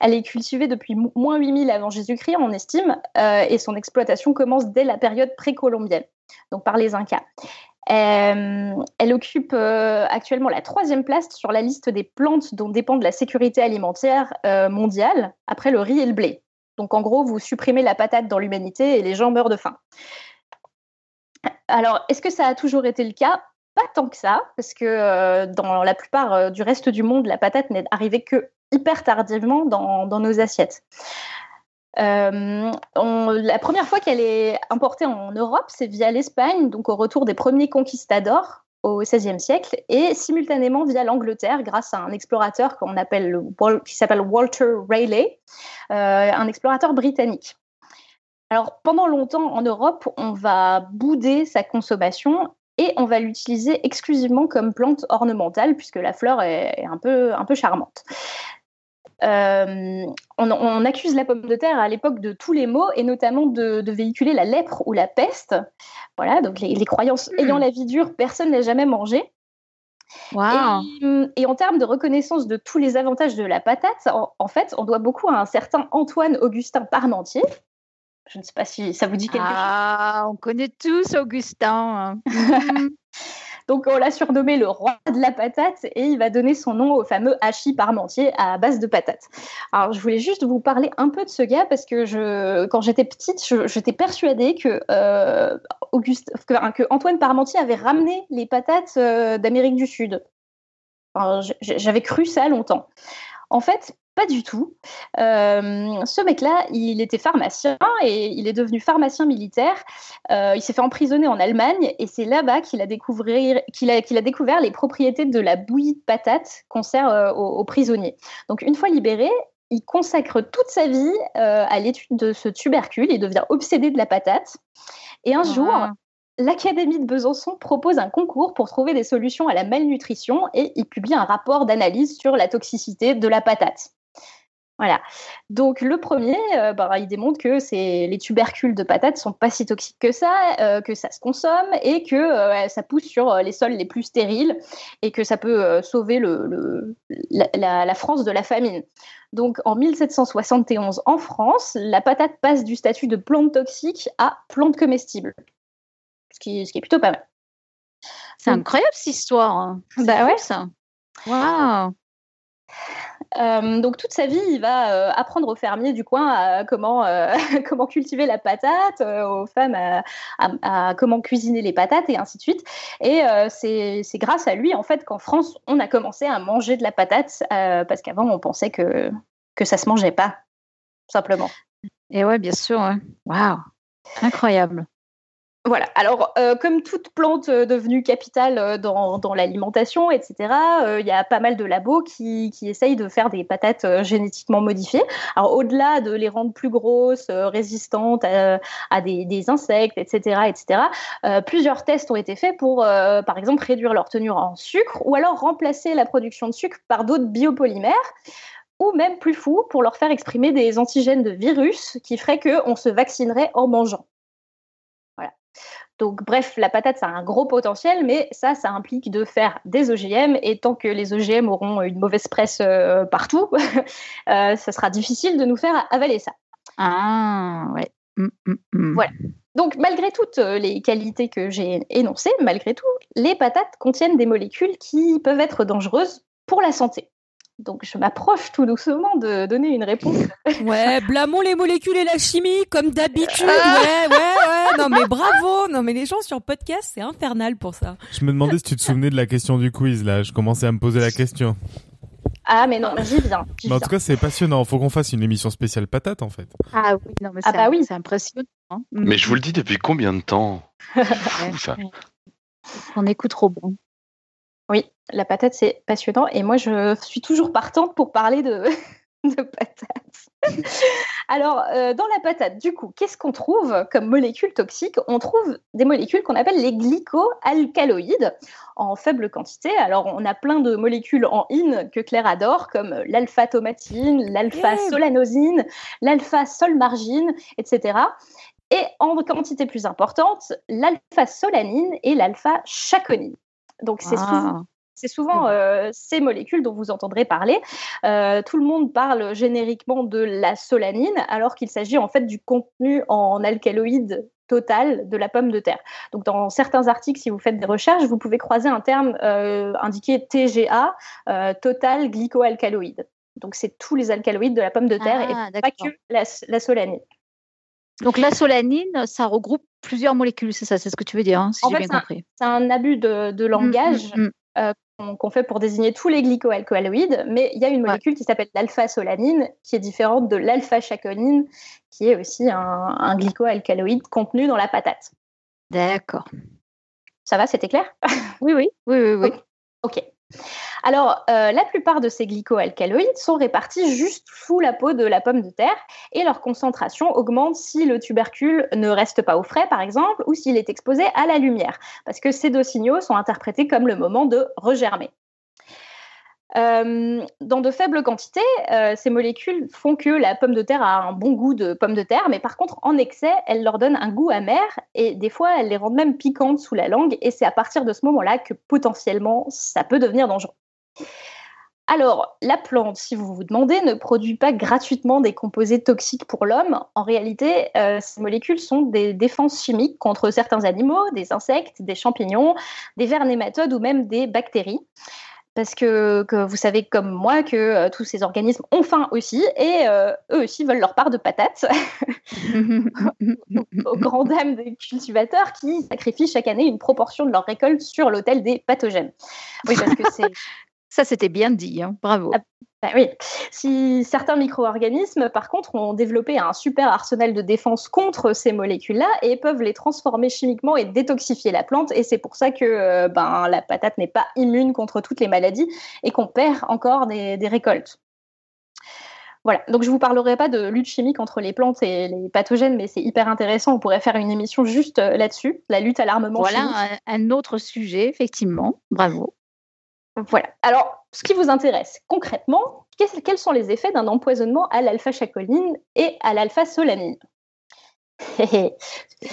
Elle est cultivée depuis moins 8000 avant Jésus-Christ, on estime, et son exploitation commence dès la période précolombienne, donc par les Incas. elle occupe actuellement la troisième place sur la liste des plantes dont dépend la sécurité alimentaire mondiale, après le riz et le blé. Donc en gros, vous supprimez la patate dans l'humanité et les gens meurent de faim. Alors, est-ce que ça a toujours été le cas? Pas tant que ça, parce que euh, dans la plupart euh, du reste du monde, la patate n'est arrivée que hyper tardivement dans, nos assiettes. Euh, la première fois qu'elle est importée en Europe, c'est via l'Espagne, donc au retour des premiers conquistadors au XVIe siècle, et simultanément via l'Angleterre grâce à un explorateur qu'on appelle, qui s'appelle Walter Raleigh, euh, un explorateur britannique. Alors pendant longtemps en Europe, on va bouder sa consommation et on va l'utiliser exclusivement comme plante ornementale puisque la fleur est un peu, un peu charmante. Euh, on, accuse la pomme de terre à l'époque de tous les maux et notamment de, véhiculer la lèpre ou la peste. Voilà, donc les, croyances hmm. ayant la vie dure, personne n'a jamais mangé. Et, en termes de reconnaissance de tous les avantages de la patate, en, fait, on doit beaucoup à un certain Antoine Augustin Parmentier, Je ne sais pas si ça vous dit quelque chose. Ah, on connaît tous Augustin. Donc on l'a surnommé le roi de la patate et il va donner son nom au fameux hachis parmentier à base de patates. Alors je voulais juste vous parler un peu de ce gars parce que quand j'étais petite, j'étais persuadée que, euh, Auguste, que, Antoine Parmentier avait ramené les patates euh, d'Amérique du Sud. J'avais cru ça longtemps. En fait, pas du tout. Euh, ce mec-là, il était pharmacien et il est devenu pharmacien militaire. Euh, il s'est fait emprisonner en Allemagne et c'est là-bas qu'il a, découvert, qu'il a, qu'il a découvert les propriétés de la bouillie de patate qu'on sert euh, aux, prisonniers. Donc une fois libéré, il consacre toute sa vie à l'étude de ce tubercule. Il devient obsédé de la patate. Et un jour, ah. l'Académie de Besançon propose un concours pour trouver des solutions à la malnutrition et il publie un rapport d'analyse sur la toxicité de la patate. Voilà. Donc le premier, euh, bah, il démontre que les tubercules de patates sont pas si toxiques que ça, euh, que ça se consomme et que euh, ça pousse sur les sols les plus stériles et que ça peut sauver la, France de la famine. Donc en 1771 en France, la patate passe du statut de plante toxique à plante comestible, qui, ce qui est plutôt pas mal. C'est incroyable cette histoire. Hein. Bah ouais. ça. Waouh. Euh, donc toute sa vie, il va euh, apprendre aux fermiers du coin comment, euh, comment cultiver la patate, aux femmes à, comment cuisiner les patates et ainsi de suite. Et c'est grâce à lui en fait qu'en France on a commencé à manger de la patate parce qu'avant on pensait que que ça se mangeait pas simplement. Et ouais, bien sûr. Waouh, incroyable. Voilà. Alors, euh, comme toute plante euh, devenue capitale euh, dans, l'alimentation, etc., il y a pas mal de labos qui, essayent de faire des patates génétiquement modifiées. Alors, au-delà de les rendre plus grosses, résistantes à, des, insectes, etc., etc., plusieurs tests ont été faits pour, par exemple, réduire leur tenue en sucre ou alors remplacer la production de sucre par d'autres biopolymères ou même plus fou, pour leur faire exprimer des antigènes de virus qui feraient qu'on se vaccinerait en mangeant. Donc, bref, la patate, ça a un gros potentiel, mais ça, ça implique de faire des OGM. Et tant que les OGM auront une mauvaise presse euh, partout, euh, ça sera difficile de nous faire avaler ça. Ah, ouais. Mmh, mmh, mmh. Voilà. Donc, malgré toutes euh, les qualités que j'ai énoncées, malgré tout, les patates contiennent des molécules qui peuvent être dangereuses pour la santé. Donc je m'approche tout doucement de donner une réponse. Ouais, blâmons les molécules et la chimie comme d'habitude. Ah. Ouais, ouais, ouais. Non mais bravo. Non mais les gens sur podcast, c'est infernal pour ça. Je me demandais si tu te souvenais de la question du quiz là. Je commençais à me poser la question. Ah mais non, j'y viens. en tout cas, c'est passionnant. Faut qu'on fasse une émission spéciale patate en fait. Ah oui, non mais ah bah oui. c'est impressionnant. Hein. Mais je vous le dis depuis combien de temps On écoute trop bon. Oui, la patate, c'est passionnant. Et moi, je suis toujours partante pour parler de, de patate. Alors, euh, dans la patate, du coup, qu'est-ce qu'on trouve comme molécules toxiques On trouve des molécules qu'on appelle les glycoalcaloïdes en faible quantité. Alors, on a plein de molécules en in que Claire adore, comme l'alpha-tomatine, l'alpha-solanosine, l'alpha-solmargine, etc. Et en quantité plus importante, l'alpha-solanine et l'alpha-chaconine. Donc c'est souvent, ah. souvent euh, ces molécules dont vous entendrez parler. Euh, tout le monde parle génériquement de la solanine, alors qu'il s'agit en fait du contenu en alcaloïde total de la pomme de terre. Donc dans certains articles, si vous faites des recherches, vous pouvez croiser un terme euh, indiqué TGA, total glycoalcaloïde. Donc c'est tous les alcaloïdes de la pomme de terre et ah, pas que la, la solanine. Donc la solanine, ça regroupe plusieurs molécules, c'est ça, c'est ce que tu veux dire, hein, si j'ai bien compris. C'est un abus de, langage mmh, mmh. Euh, qu'on fait pour désigner tous les glycoalcaloïdes, mais il y a une molécule qui s'appelle l'alpha-solanine, qui est différente de l'alpha-chaconine, qui est aussi un, un glycoalcaloïde contenu dans la patate. D'accord. Ça va, c'était clair? Oui, oui, oui, oui, oui. Ok. Alors, euh, la plupart de ces glycoalcaloïdes sont répartis juste sous la peau de la pomme de terre et leur concentration augmente si le tubercule ne reste pas au frais, par exemple, ou s'il est exposé à la lumière, parce que ces deux signaux sont interprétés comme le moment de regermer. Euh, dans de faibles quantités, euh, ces molécules font que la pomme de terre a un bon goût de pomme de terre, mais par contre, en excès, elles leur donnent un goût amer et des fois, elles les rendent même piquantes sous la langue. Et c'est à partir de ce moment-là que potentiellement, ça peut devenir dangereux. Alors, la plante, si vous vous demandez, ne produit pas gratuitement des composés toxiques pour l'homme. En réalité, euh, ces molécules sont des défenses chimiques contre certains animaux, des insectes, des champignons, des vers nématodes ou même des bactéries. Parce que, vous savez comme moi que euh, tous ces organismes ont faim aussi et euh, eux aussi veulent leur part de patates aux grandes dames des cultivateurs qui sacrifient chaque année une proportion de leur récolte sur l'autel des pathogènes. Oui, parce que c'est ça, c'était bien dit, hein. bravo. Ah, bah oui. Si certains micro-organismes, par contre, ont développé un super arsenal de défense contre ces molécules-là et peuvent les transformer chimiquement et détoxifier la plante. Et c'est pour ça que euh, ben, la patate n'est pas immune contre toutes les maladies et qu'on perd encore des, récoltes. Voilà, donc je ne vous parlerai pas de lutte chimique entre les plantes et les pathogènes, mais c'est hyper intéressant. On pourrait faire une émission juste euh, là-dessus, la lutte à l'armement. Voilà un, autre sujet, effectivement. Bravo. Voilà. Alors, ce qui vous intéresse concrètement, quels sont les effets d'un empoisonnement à l'alpha-chacoline et à l'alpha-solanine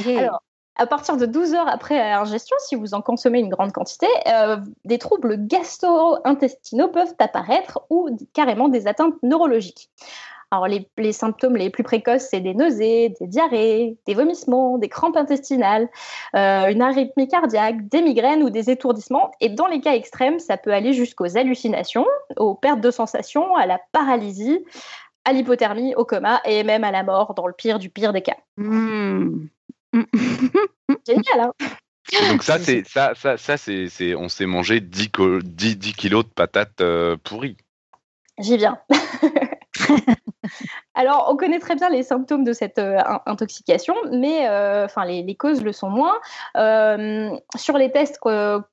Alors, à partir de 12 heures après ingestion, si vous en consommez une grande quantité, euh, des troubles gastro-intestinaux peuvent apparaître ou carrément des atteintes neurologiques. Alors, les, symptômes les plus précoces, c'est des nausées, des diarrhées, des vomissements, des crampes intestinales, euh, une arythmie cardiaque, des migraines ou des étourdissements. Et dans les cas extrêmes, ça peut aller jusqu'aux hallucinations, aux pertes de sensations, à la paralysie, à l'hypothermie, au coma et même à la mort dans le pire du pire des cas. Mmh. Génial, hein donc ça, c'est ça, ça, ça c'est, on s'est mangé 10, 10, 10, kilos de patates euh, pourries. J'y viens. Alors, on connaît très bien les symptômes de cette euh, intoxication, mais euh, enfin, les, causes le sont moins. Euh, sur les tests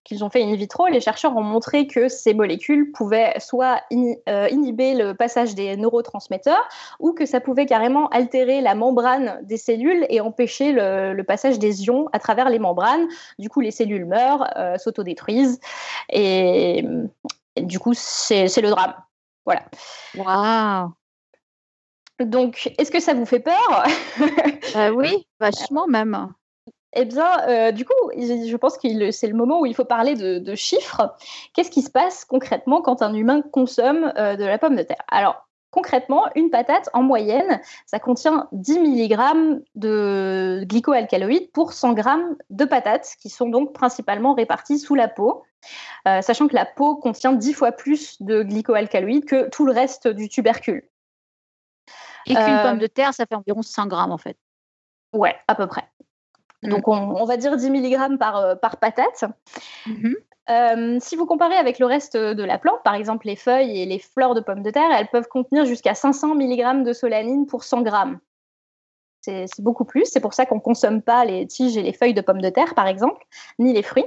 qu'ils ont fait in vitro, les chercheurs ont montré que ces molécules pouvaient soit inhiber le passage des neurotransmetteurs ou que ça pouvait carrément altérer la membrane des cellules et empêcher le, passage des ions à travers les membranes. Du coup, les cellules meurent, s'autodétruisent et, et du coup, c'est le drame. Voilà. Waouh donc, est-ce que ça vous fait peur? Euh, Oui, vachement même. Eh bien, euh, du coup, je pense que c'est le moment où il faut parler de, chiffres. Qu'est-ce qui se passe concrètement quand un humain consomme euh, de la pomme de terre? Alors, concrètement, une patate, en moyenne, ça contient 10 mg de glycoalcaloïdes pour 100 g de patates, qui sont donc principalement réparties sous la peau. sachant que la peau contient 10 fois plus de glycoalcaloïdes que tout le reste du tubercule. Et qu'une pomme de terre, ça fait environ 100 grammes en fait. Ouais, à peu près. Mmh. Donc on, va dire 10 mg par, euh, par patate. Mmh euh, si vous comparez avec le reste de la plante, par exemple les feuilles et les fleurs de pommes de terre, elles peuvent contenir jusqu'à 500 mg de solanine pour 100 grammes. C'est beaucoup plus. C'est pour ça qu'on ne consomme pas les tiges et les feuilles de pommes de terre, par exemple, ni les fruits.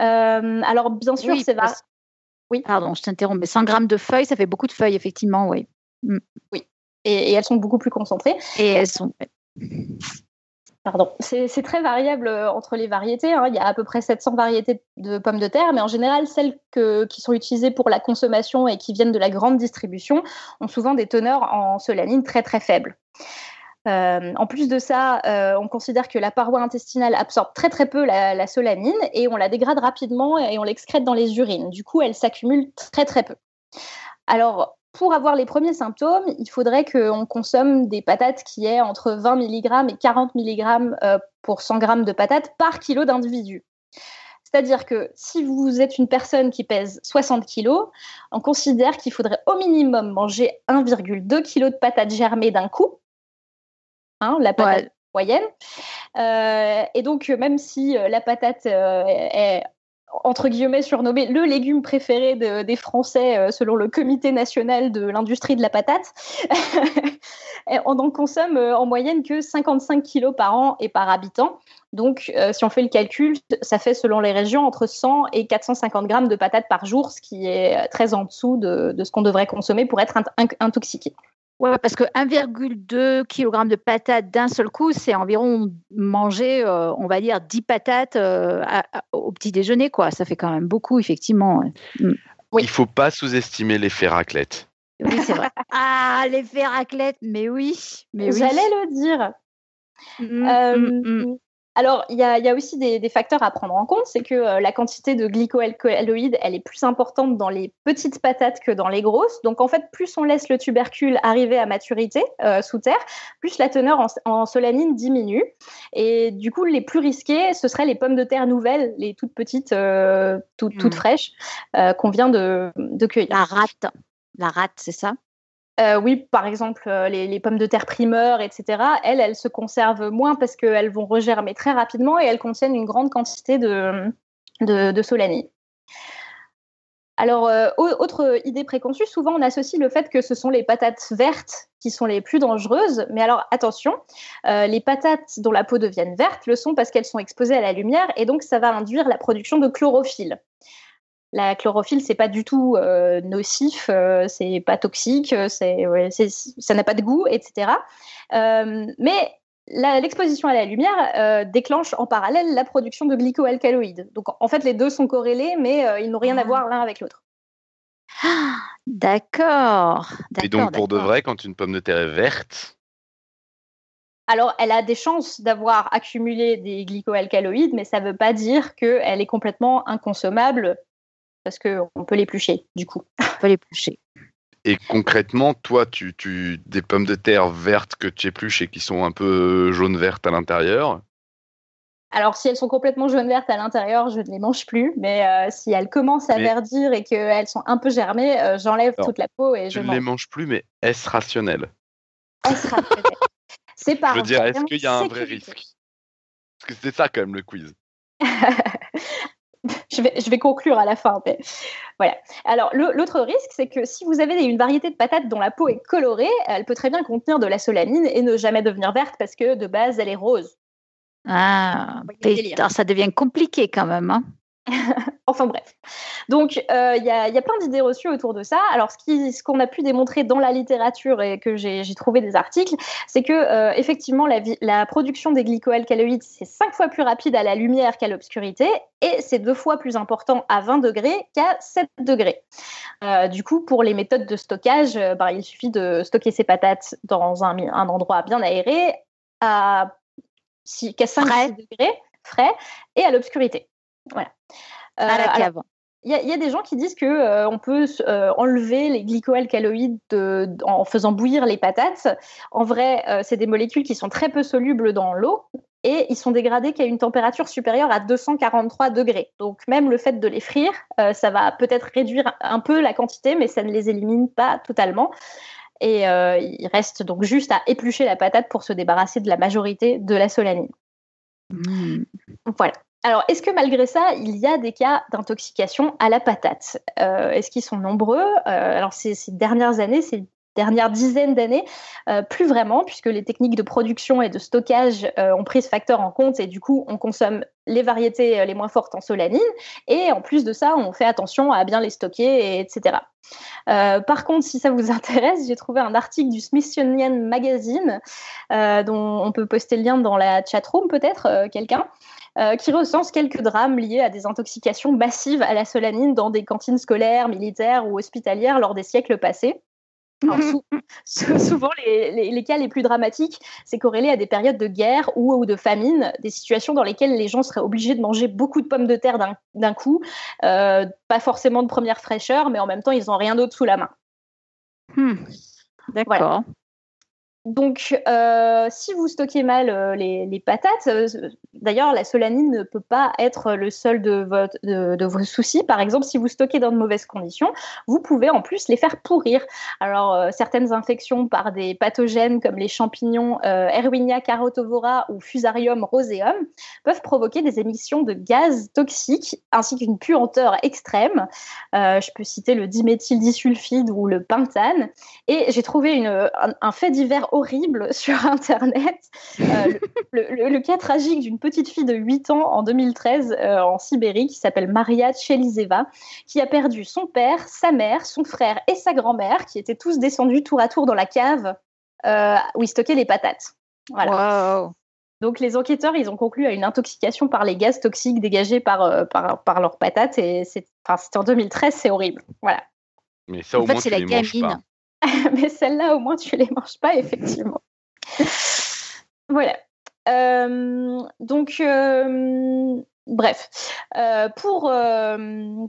Euh, alors, bien sûr, c'est va. Oui. Pardon, je t'interromps, mais 100 grammes de feuilles, ça fait beaucoup de feuilles, effectivement, oui. Mmh. Oui et, elles sont beaucoup plus concentrées. Et elles sont. Pardon. C'est très variable euh, entre les variétés. Hein. Il y a à peu près 700 variétés de pommes de terre, mais en général, celles qui sont utilisées pour la consommation et qui viennent de la grande distribution ont souvent des teneurs en solanine très très faibles. Euh, en plus de ça, euh, on considère que la paroi intestinale absorbe très très peu la, la solanine et on la dégrade rapidement et on l'excrète dans les urines. Du coup, elle s'accumule très très peu. Alors, pour avoir les premiers symptômes, il faudrait qu'on consomme des patates qui aient entre 20 mg et 40 mg euh, pour 100 g de patates par kilo d'individu. C'est-à-dire que si vous êtes une personne qui pèse 60 kg, on considère qu'il faudrait au minimum manger 1,2 kg de patates germées d'un coup. Hein, la patate moyenne. Euh, et donc, même si euh, la patate est entre guillemets surnommé le légume préféré des Français euh, selon le Comité national de l'industrie de la patate. on n'en consomme euh, en moyenne que 55 kilos par an et par habitant. Donc, euh, si on fait le calcul, ça fait selon les régions entre 100 et 450 grammes de patates par jour, ce qui est très en dessous de, ce qu'on devrait consommer pour être intoxiqué. Ouais, parce que 1,2 kg de patates d'un seul coup, c'est environ manger, euh, on va dire, 10 patates euh, au petit déjeuner, quoi. Ça fait quand même beaucoup, effectivement. Mm. Oui. Il faut pas sous-estimer l'effet raclette. Oui, c'est vrai. ah, l'effet raclette, mais oui. Mais J'allais le dire. Mm, mm, alors, il y, a, aussi des, facteurs à prendre en compte, c'est que euh, la quantité de glycoalcaloïdes, elle est plus importante dans les petites patates que dans les grosses. Donc, en fait, plus on laisse le tubercule arriver à maturité euh, sous terre, plus la teneur en, solanine diminue. Et du coup, les plus risqués, ce seraient les pommes de terre nouvelles, les toutes petites, euh, toutes, hmm. fraîches, qu'on vient de, de cueillir. La rate, la rate, c'est ça? Euh, oui, par exemple, euh, les, pommes de terre primeurs, etc., elles, elles se conservent moins parce qu'elles vont regermer très rapidement et elles contiennent une grande quantité de, solanine. Alors, euh, autre idée préconçue, souvent on associe le fait que ce sont les patates vertes qui sont les plus dangereuses. Mais alors, attention, les patates dont la peau devienne verte le sont parce qu'elles sont exposées à la lumière et donc ça va induire la production de chlorophylle la chlorophylle c'est pas du tout euh, nocif, euh, c'est pas toxique, euh, c'est, ça n'a pas de goût, etc. mais l'exposition à la lumière déclenche en parallèle la production de glycoalcaloïdes. Donc en fait les deux sont corrélés, mais ils n'ont rien à ah. voir l'un avec l'autre. d'accord. Et donc pour de vrai, quand une pomme de terre est verte, alors, elle a des chances d'avoir accumulé des glycoalcaloïdes, mais ça ne veut pas dire qu'elle est complètement inconsommable parce qu'on peut l'éplucher, du coup. On peut l'éplucher. Et concrètement, toi, tu, tu des pommes de terre vertes que tu épluches et qui sont un peu jaune-vertes à l'intérieur. Alors, si elles sont complètement jaune-vertes à l'intérieur, je ne les mange plus. Mais euh, si elles commencent à verdir et qu'elles sont un peu germées, euh, j'enlève toute la peau et je ne les mange plus, mais est-ce rationnel? Est-ce rationnel? C'est pas. Je veux dire, est-ce qu'il y a un vrai risque? Parce que c'est ça quand même le quiz. je, vais, je vais conclure à la fin. Voilà. Alors, l'autre risque, c'est que si vous avez une variété de patates dont la peau est colorée, elle peut très bien contenir de la solanine et ne jamais devenir verte parce que de base, elle est rose. Ah, ça devient compliqué quand même. Hein. enfin bref. Donc, euh, il y, a plein d'idées reçues autour de ça. Alors, ce qu'on a pu démontrer dans la littérature et que j'ai trouvé des articles, c'est que euh, effectivement, la, la, production des glycoalcaloïdes, c'est cinq fois plus rapide à la lumière qu'à l'obscurité et c'est deux fois plus important à 20 degrés qu'à 7 degrés. Euh, du coup, pour les méthodes de stockage, bah, il suffit de stocker ses patates dans un, un endroit bien aéré à, qu'à 5 degrés frais et à l'obscurité. Voilà. à la euh, cave. Il y, a des gens qui disent que euh, on peut euh, enlever les glycoalcaloïdes en faisant bouillir les patates. En vrai, c'est des molécules qui sont très peu solubles dans l'eau et ils sont dégradés qu'à une température supérieure à 243 degrés. Donc même le fait de les frire, ça va peut-être réduire un peu la quantité, mais ça ne les élimine pas totalement. Et il reste donc juste à éplucher la patate pour se débarrasser de la majorité de la solanine. Mmh. Voilà. Alors, est-ce que malgré ça, il y a des cas d'intoxication à la patate? Euh, Est-ce qu'ils sont nombreux? Euh, Alors, ces, dernières années, ces dernières dizaines d'années, euh, plus vraiment, puisque les techniques de production et de stockage ont pris ce facteur en compte et du coup, on consomme les variétés les moins fortes en solanine et en plus de ça, on fait attention à bien les stocker, etc. par contre, si ça vous intéresse, j'ai trouvé un article du Smithsonian Magazine dont on peut poster le lien dans la chatroom peut-être, quelqu'un. Euh, qui recense quelques drames liés à des intoxications massives à la solanine dans des cantines scolaires, militaires ou hospitalières lors des siècles passés. souvent, les, cas les plus dramatiques, c'est corrélé à des périodes de guerre ou, de famine, des situations dans lesquelles les gens seraient obligés de manger beaucoup de pommes de terre d'un coup, euh, pas forcément de première fraîcheur, mais en même temps, ils n'ont rien d'autre sous la main. Hmm. D'accord. Donc, euh, si vous stockez mal euh, les, patates, euh, d'ailleurs, la solanine ne peut pas être le seul de, de, vos soucis. Par exemple, si vous stockez dans de mauvaises conditions, vous pouvez en plus les faire pourrir. Alors, certaines infections par des pathogènes comme les champignons Erwinia carotovora ou Fusarium roseum peuvent provoquer des émissions de gaz toxiques ainsi qu'une puanteur extrême. je peux citer le diméthyldisulfide ou le pentane. Et j'ai trouvé une, un fait divers horrible sur Internet. Euh, le, cas tragique d'une petite fille de 8 ans en 2013 euh, en Sibérie qui s'appelle Maria Tchelizeva, qui a perdu son père, sa mère, son frère et sa grand-mère, qui étaient tous descendus tour à tour dans la cave euh, où ils stockaient les patates. Voilà. Donc les enquêteurs, ils ont conclu à une intoxication par les gaz toxiques dégagés par, par, leurs patates et c'est en 2013, c'est horrible. Voilà. Mais ça, au moins, c'est la gamine. mais celles-là, au moins, tu les manges pas, effectivement. voilà. donc, Bref, euh, pour euh,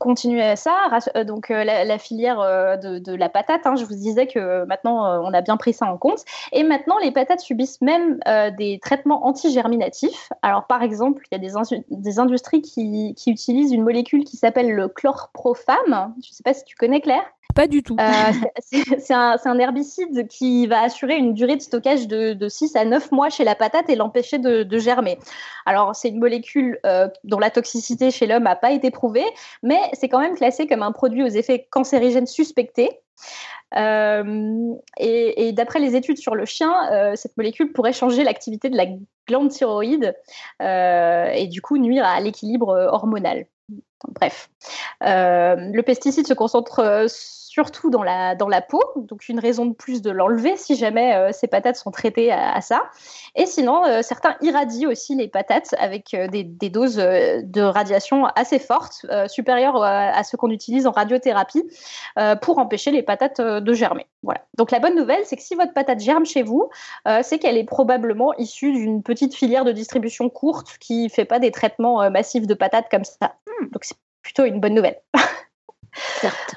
continuer à ça, euh, donc la, filière de, la patate, hein, je vous disais que maintenant on a bien pris ça en compte, et maintenant les patates subissent même des traitements antigerminatifs. Alors par exemple, il y a des, industries qui, utilisent une molécule qui s'appelle le chlorprofam. Je ne sais pas si tu connais Claire? Pas du tout. Euh, c'est un, herbicide qui va assurer une durée de stockage de, 6 à 9 mois chez la patate et l'empêcher de, germer. Alors, c'est une molécule euh, dont la toxicité chez l'homme n'a pas été prouvée, mais c'est quand même classé comme un produit aux effets cancérigènes suspectés. Euh, et, d'après les études sur le chien, cette molécule pourrait changer l'activité de la glande thyroïde et du coup nuire à l'équilibre hormonal. Bref, le pesticide se concentre surtout dans la, dans la peau, donc une raison de plus de l'enlever si jamais euh, ces patates sont traitées à, ça. Et sinon, euh, certains irradient aussi les patates avec euh, des, doses de radiation assez fortes, supérieures à, ce qu'on utilise en radiothérapie, pour empêcher les patates de germer. Voilà. Donc la bonne nouvelle, c'est que si votre patate germe chez vous, c'est qu'elle est probablement issue d'une petite filière de distribution courte qui ne fait pas des traitements massifs de patates comme ça. Donc c'est plutôt une bonne nouvelle. Certes.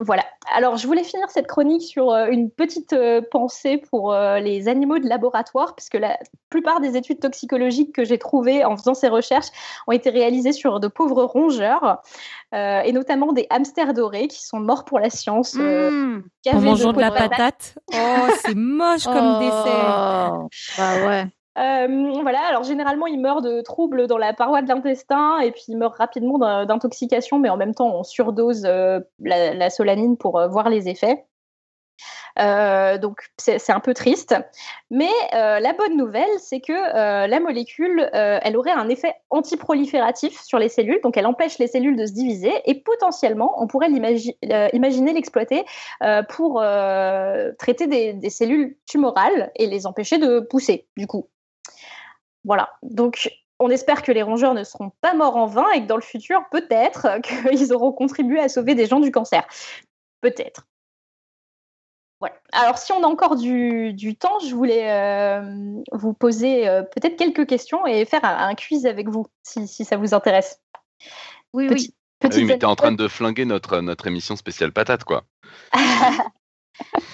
Voilà. Alors, je voulais finir cette chronique sur euh, une petite euh, pensée pour euh, les animaux de laboratoire, puisque la plupart des études toxicologiques que j'ai trouvées en faisant ces recherches ont été réalisées sur de pauvres rongeurs, et notamment des hamsters dorés qui sont morts pour la science. Mmh. en mangeant de, la patate. Oh, c'est moche comme oh. dessert. Bah ouais. Euh, voilà, alors généralement, il meurt de troubles dans la paroi de l'intestin et puis il meurt rapidement d'intoxication, mais en même temps, on surdose euh, la, solanine pour euh, voir les effets. donc c'est un peu triste. Mais la bonne nouvelle, c'est que la molécule, elle aurait un effet antiprolifératif sur les cellules, donc elle empêche les cellules de se diviser et potentiellement, on pourrait imaginer l'exploiter pour traiter des, des, cellules tumorales et les empêcher de pousser, du coup. Voilà. Donc, on espère que les rongeurs ne seront pas morts en vain et que dans le futur, peut-être, qu'ils auront contribué à sauver des gens du cancer. Peut-être. Voilà. Alors, si on a encore du, temps, je voulais euh, vous poser euh, peut-être quelques questions et faire un, quiz avec vous, si, ça vous intéresse. Oui, oui. Ah oui, mais t'es en train de flinguer notre, notre émission spéciale patate, quoi.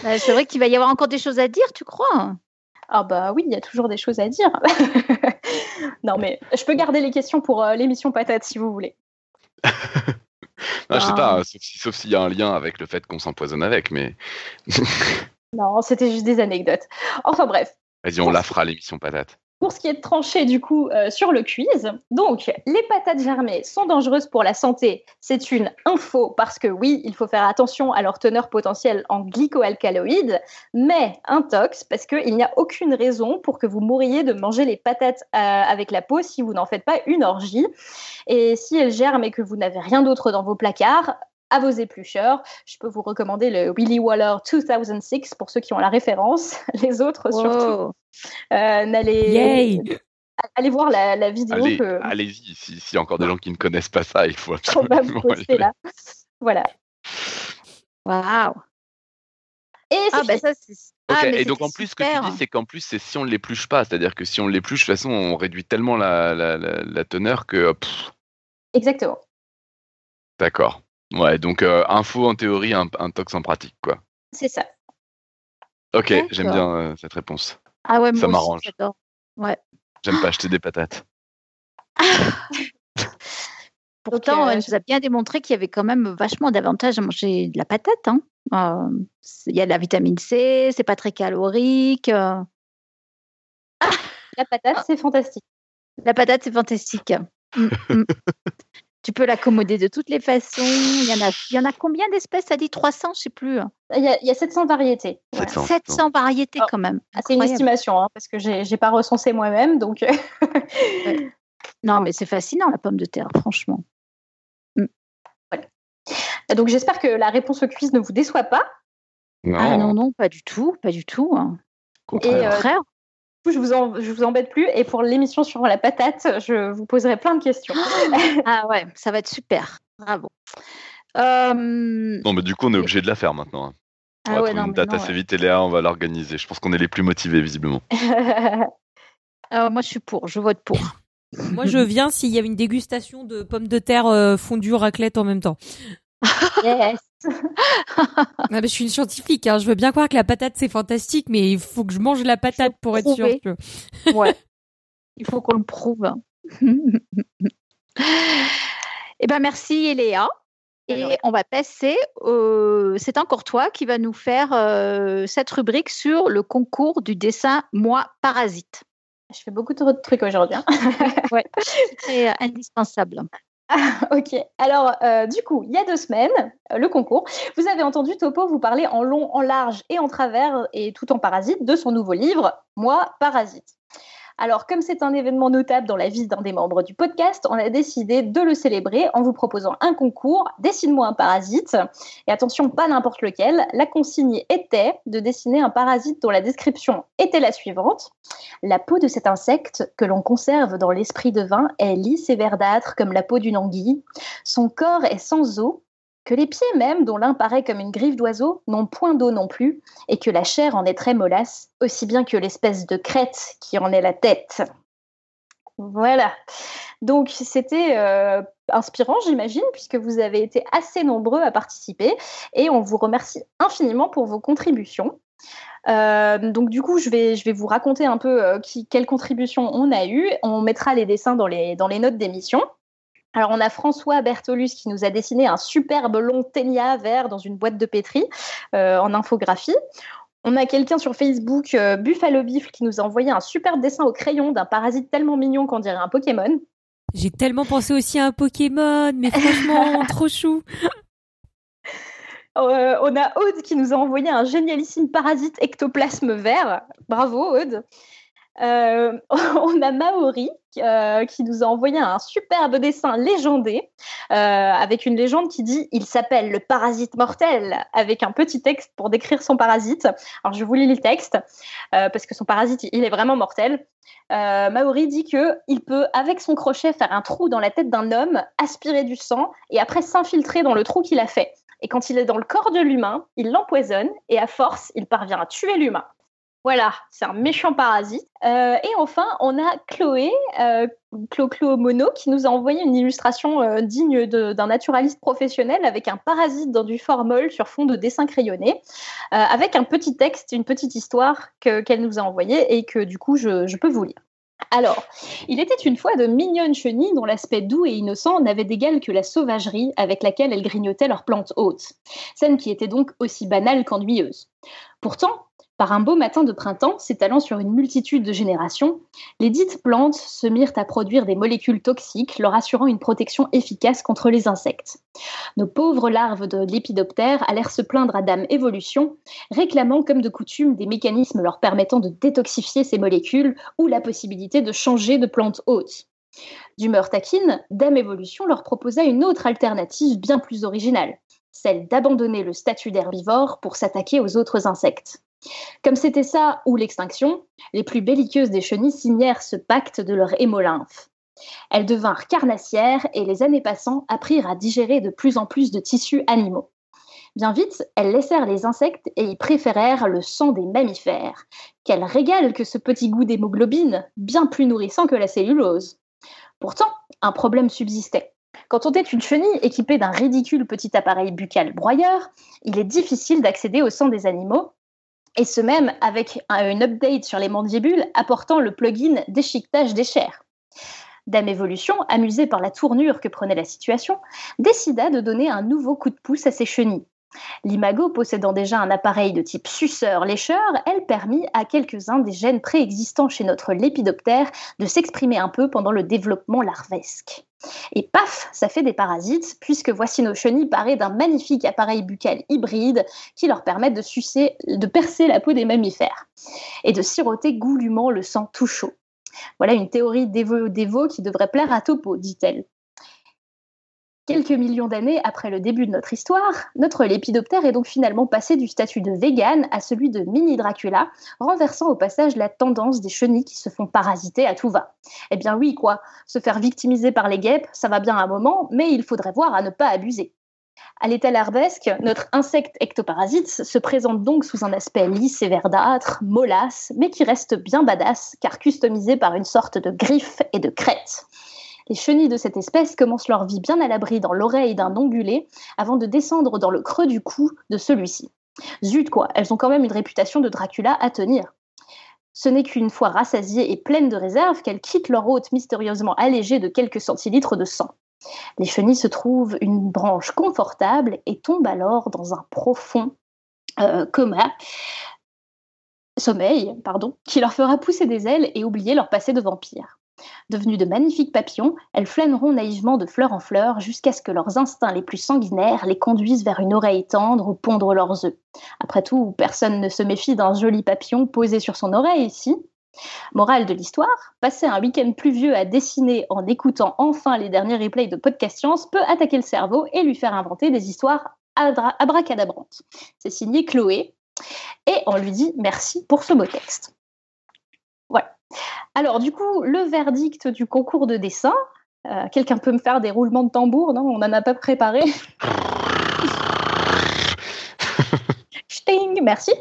Bah, c'est vrai qu'il va y avoir encore des choses à dire, tu crois? Ah bah oui, il y a toujours des choses à dire. non mais je peux garder les questions pour euh, l'émission patate si vous voulez. non, je sais pas, sauf s'il y a un lien avec le fait qu'on s'empoisonne avec, mais. non, c'était juste des anecdotes. Enfin bref. Vas-y, on la fera l'émission patate. Pour ce qui est de trancher du coup euh, sur le quiz, donc les patates germées sont dangereuses pour la santé. C'est une info parce que oui, il faut faire attention à leur teneur potentielle en glycoalcaloïdes, mais intox parce qu'il n'y a aucune raison pour que vous mouriez de manger les patates euh, avec la peau si vous n'en faites pas une orgie. Et si elles germent et que vous n'avez rien d'autre dans vos placards, à vos éplucheurs. Je peux vous recommander le Willy Waller 2006 pour ceux qui ont la référence. Les autres, surtout, euh, n'allez. Allez voir la, vidéo. Allez, Allez-y, s'il y a encore des gens qui ne connaissent pas ça, il faut absolument poster là. Voilà. Waouh. Et ah, bah ça, c'est. Ah, et donc en plus, ce que tu dis, c'est qu'en plus, c'est si on ne l'épluche pas. C'est-à-dire que si on l'épluche, de toute façon, on réduit tellement la, la, teneur que. Exactement. D'accord. Ouais, donc euh, info en théorie, un, tox en pratique, quoi. C'est ça. Ok, j'aime bien euh, cette réponse. Ah ouais, ça m'arrange. Ouais. J'aime pas acheter des patates. Pourtant, elle nous a bien démontré qu'il y avait quand même vachement d'avantages à manger de la patate. Hein. Euh, il y a de la vitamine C, c'est pas très calorique. La patate, c'est fantastique. La patate, c'est fantastique. Mm, mm. Tu peux l'accommoder de toutes les façons. Il y en a, il y en a combien d'espèces? Ça dit 300, je sais plus. Il y a, il y a 700 variétés. 700, variétés quand même. Ah, c'est une estimation, hein, parce que j'ai n'ai pas recensé moi-même. donc. Non, mais c'est fascinant la pomme de terre, franchement. Mm. Donc j'espère que la réponse au quiz ne vous déçoit pas. Non. Ah non, non, pas du tout, pas du tout. Hein. Et, euh, je vous, je vous embête plus. Et pour l'émission sur la patate, je vous poserai plein de questions. ah ouais, ça va être super. Bravo. Euh, non, mais du coup, on est obligé de la faire maintenant. Hein. On ah va une date assez vite et Léa, on va l'organiser. Je pense qu'on est les plus motivés, visiblement. moi, je suis pour. Je vote pour. moi, je viens s'il y a une dégustation de pommes de terre euh, fondues raclette en même temps. Yes. mais je suis une scientifique. Hein. Je veux bien croire que la patate c'est fantastique, mais il faut que je mange la patate pour être sûre. Que... ouais. Il faut qu'on le prouve. eh ben merci Eléa. Et on va passer, c'est encore toi qui va nous faire euh, cette rubrique sur le concours du dessin Moi Parasite. Je fais beaucoup de trucs aujourd'hui. Hein. ouais, c'est indispensable. ok. Alors, euh, du coup, il y a deux semaines, euh, le concours, vous avez entendu Topo vous parler en long, en large et en travers, et tout en parasite, de son nouveau livre, Moi, Parasite. Alors, comme c'est un événement notable dans la vie d'un des membres du podcast, on a décidé de le célébrer en vous proposant un concours Dessine-moi un parasite. Et attention, pas n'importe lequel. La consigne était de dessiner un parasite dont la description était la suivante. La peau de cet insecte, que l'on conserve dans l'esprit de vin, est lisse et verdâtre comme la peau d'une anguille. Son corps est sans eau, que les pieds même, dont l'un paraît comme une griffe d'oiseau, n'ont point d'eau non plus, et que la chair en est très mollasse, aussi bien que l'espèce de crête qui en est la tête. Voilà. Donc c'était euh, inspirant, j'imagine, puisque vous avez été assez nombreux à participer, et on vous remercie infiniment pour vos contributions. Euh, donc du coup, je vais, je vais vous raconter un peu euh, qui, quelles contributions on a eues. On mettra les dessins dans les, dans les notes d'émission. Alors, on a François Bertolus qui nous a dessiné un superbe long ténia vert dans une boîte de pétri euh, en infographie. On a quelqu'un sur Facebook, euh, Buffalo Beef, qui nous a envoyé un superbe dessin au crayon d'un parasite tellement mignon qu'on dirait un Pokémon. J'ai tellement pensé aussi à un Pokémon, mais franchement, trop chou. Euh, on a Aude qui nous a envoyé un génialissime parasite ectoplasme vert. Bravo Aude. Euh, on a Maori euh, qui nous a envoyé un superbe dessin légendé euh, avec une légende qui dit il s'appelle le parasite mortel avec un petit texte pour décrire son parasite. Alors je vous lis le texte parce que son parasite il est vraiment mortel. Maori dit que il peut avec son crochet faire un trou dans la tête d'un homme, aspirer du sang et après s'infiltrer dans le trou qu'il a fait. Et quand il est dans le corps de l'humain, il l'empoisonne et à force, il parvient à tuer l'humain. Voilà, c'est un méchant parasite. Euh, et enfin, on a Chloé, euh, Clo Mono, qui nous a envoyé une illustration euh, digne d'un naturaliste professionnel avec un parasite dans du formol sur fond de dessin crayonné, euh, avec un petit texte, une petite histoire qu'elle nous a envoyée et que du coup, je, je peux vous lire. Alors, il était une fois de mignonnes chenilles dont l'aspect doux et innocent n'avait d'égal que la sauvagerie avec laquelle elles grignotaient leurs plantes hautes, scène qui était donc aussi banale qu'ennuyeuse. Pourtant, par un beau matin de printemps, s'étalant sur une multitude de générations, les dites plantes se mirent à produire des molécules toxiques leur assurant une protection efficace contre les insectes. Nos pauvres larves de lépidoptères allèrent se plaindre à Dame Évolution, réclamant comme de coutume des mécanismes leur permettant de détoxifier ces molécules ou la possibilité de changer de plante haute. D'humeur taquine, Dame Évolution leur proposa une autre alternative bien plus originale, celle d'abandonner le statut d'herbivore pour s'attaquer aux autres insectes. Comme c'était ça ou l'extinction, les plus belliqueuses des chenilles signèrent ce pacte de leur hémolymphe. Elles devinrent carnassières et les années passant apprirent à digérer de plus en plus de tissus animaux. Bien vite, elles laissèrent les insectes et y préférèrent le sang des mammifères. Quel régal que ce petit goût d'hémoglobine, bien plus nourrissant que la cellulose. Pourtant, un problème subsistait. Quand on est une chenille équipée d'un ridicule petit appareil buccal broyeur, il est difficile d'accéder au sang des animaux et ce même avec une update sur les mandibules apportant le plugin déchiquetage des chairs. Dame Evolution, amusée par la tournure que prenait la situation, décida de donner un nouveau coup de pouce à ses chenilles. L'imago possédant déjà un appareil de type suceur-lécheur, elle permit à quelques-uns des gènes préexistants chez notre lépidoptère de s'exprimer un peu pendant le développement larvesque. Et paf, ça fait des parasites, puisque voici nos chenilles parées d'un magnifique appareil buccal hybride qui leur permet de, sucer, de percer la peau des mammifères et de siroter goulûment le sang tout chaud. Voilà une théorie dévo qui devrait plaire à Topo, dit-elle. Quelques millions d'années après le début de notre histoire, notre lépidoptère est donc finalement passé du statut de vegan à celui de mini Dracula, renversant au passage la tendance des chenilles qui se font parasiter à tout va. Eh bien oui, quoi, se faire victimiser par les guêpes, ça va bien un moment, mais il faudrait voir à ne pas abuser. À l'étal arbesque, notre insecte ectoparasite se présente donc sous un aspect lisse et verdâtre, mollasse, mais qui reste bien badass, car customisé par une sorte de griffe et de crête. Les chenilles de cette espèce commencent leur vie bien à l'abri dans l'oreille d'un ongulé, avant de descendre dans le creux du cou de celui-ci. Zut quoi, elles ont quand même une réputation de Dracula à tenir. Ce n'est qu'une fois rassasiées et pleines de réserve qu'elles quittent leur hôte mystérieusement allégée de quelques centilitres de sang. Les chenilles se trouvent une branche confortable et tombent alors dans un profond euh, coma, sommeil, pardon, qui leur fera pousser des ailes et oublier leur passé de vampire. Devenues de magnifiques papillons, elles flâneront naïvement de fleur en fleur jusqu'à ce que leurs instincts les plus sanguinaires les conduisent vers une oreille tendre où pondre leurs œufs. Après tout, personne ne se méfie d'un joli papillon posé sur son oreille ici. Morale de l'histoire, passer un week-end pluvieux à dessiner en écoutant enfin les derniers replays de Podcast Science peut attaquer le cerveau et lui faire inventer des histoires abracadabrantes. C'est signé Chloé et on lui dit merci pour ce beau texte. Alors du coup, le verdict du concours de dessin, euh, quelqu'un peut me faire des roulements de tambour, non? On n'en a pas préparé. merci.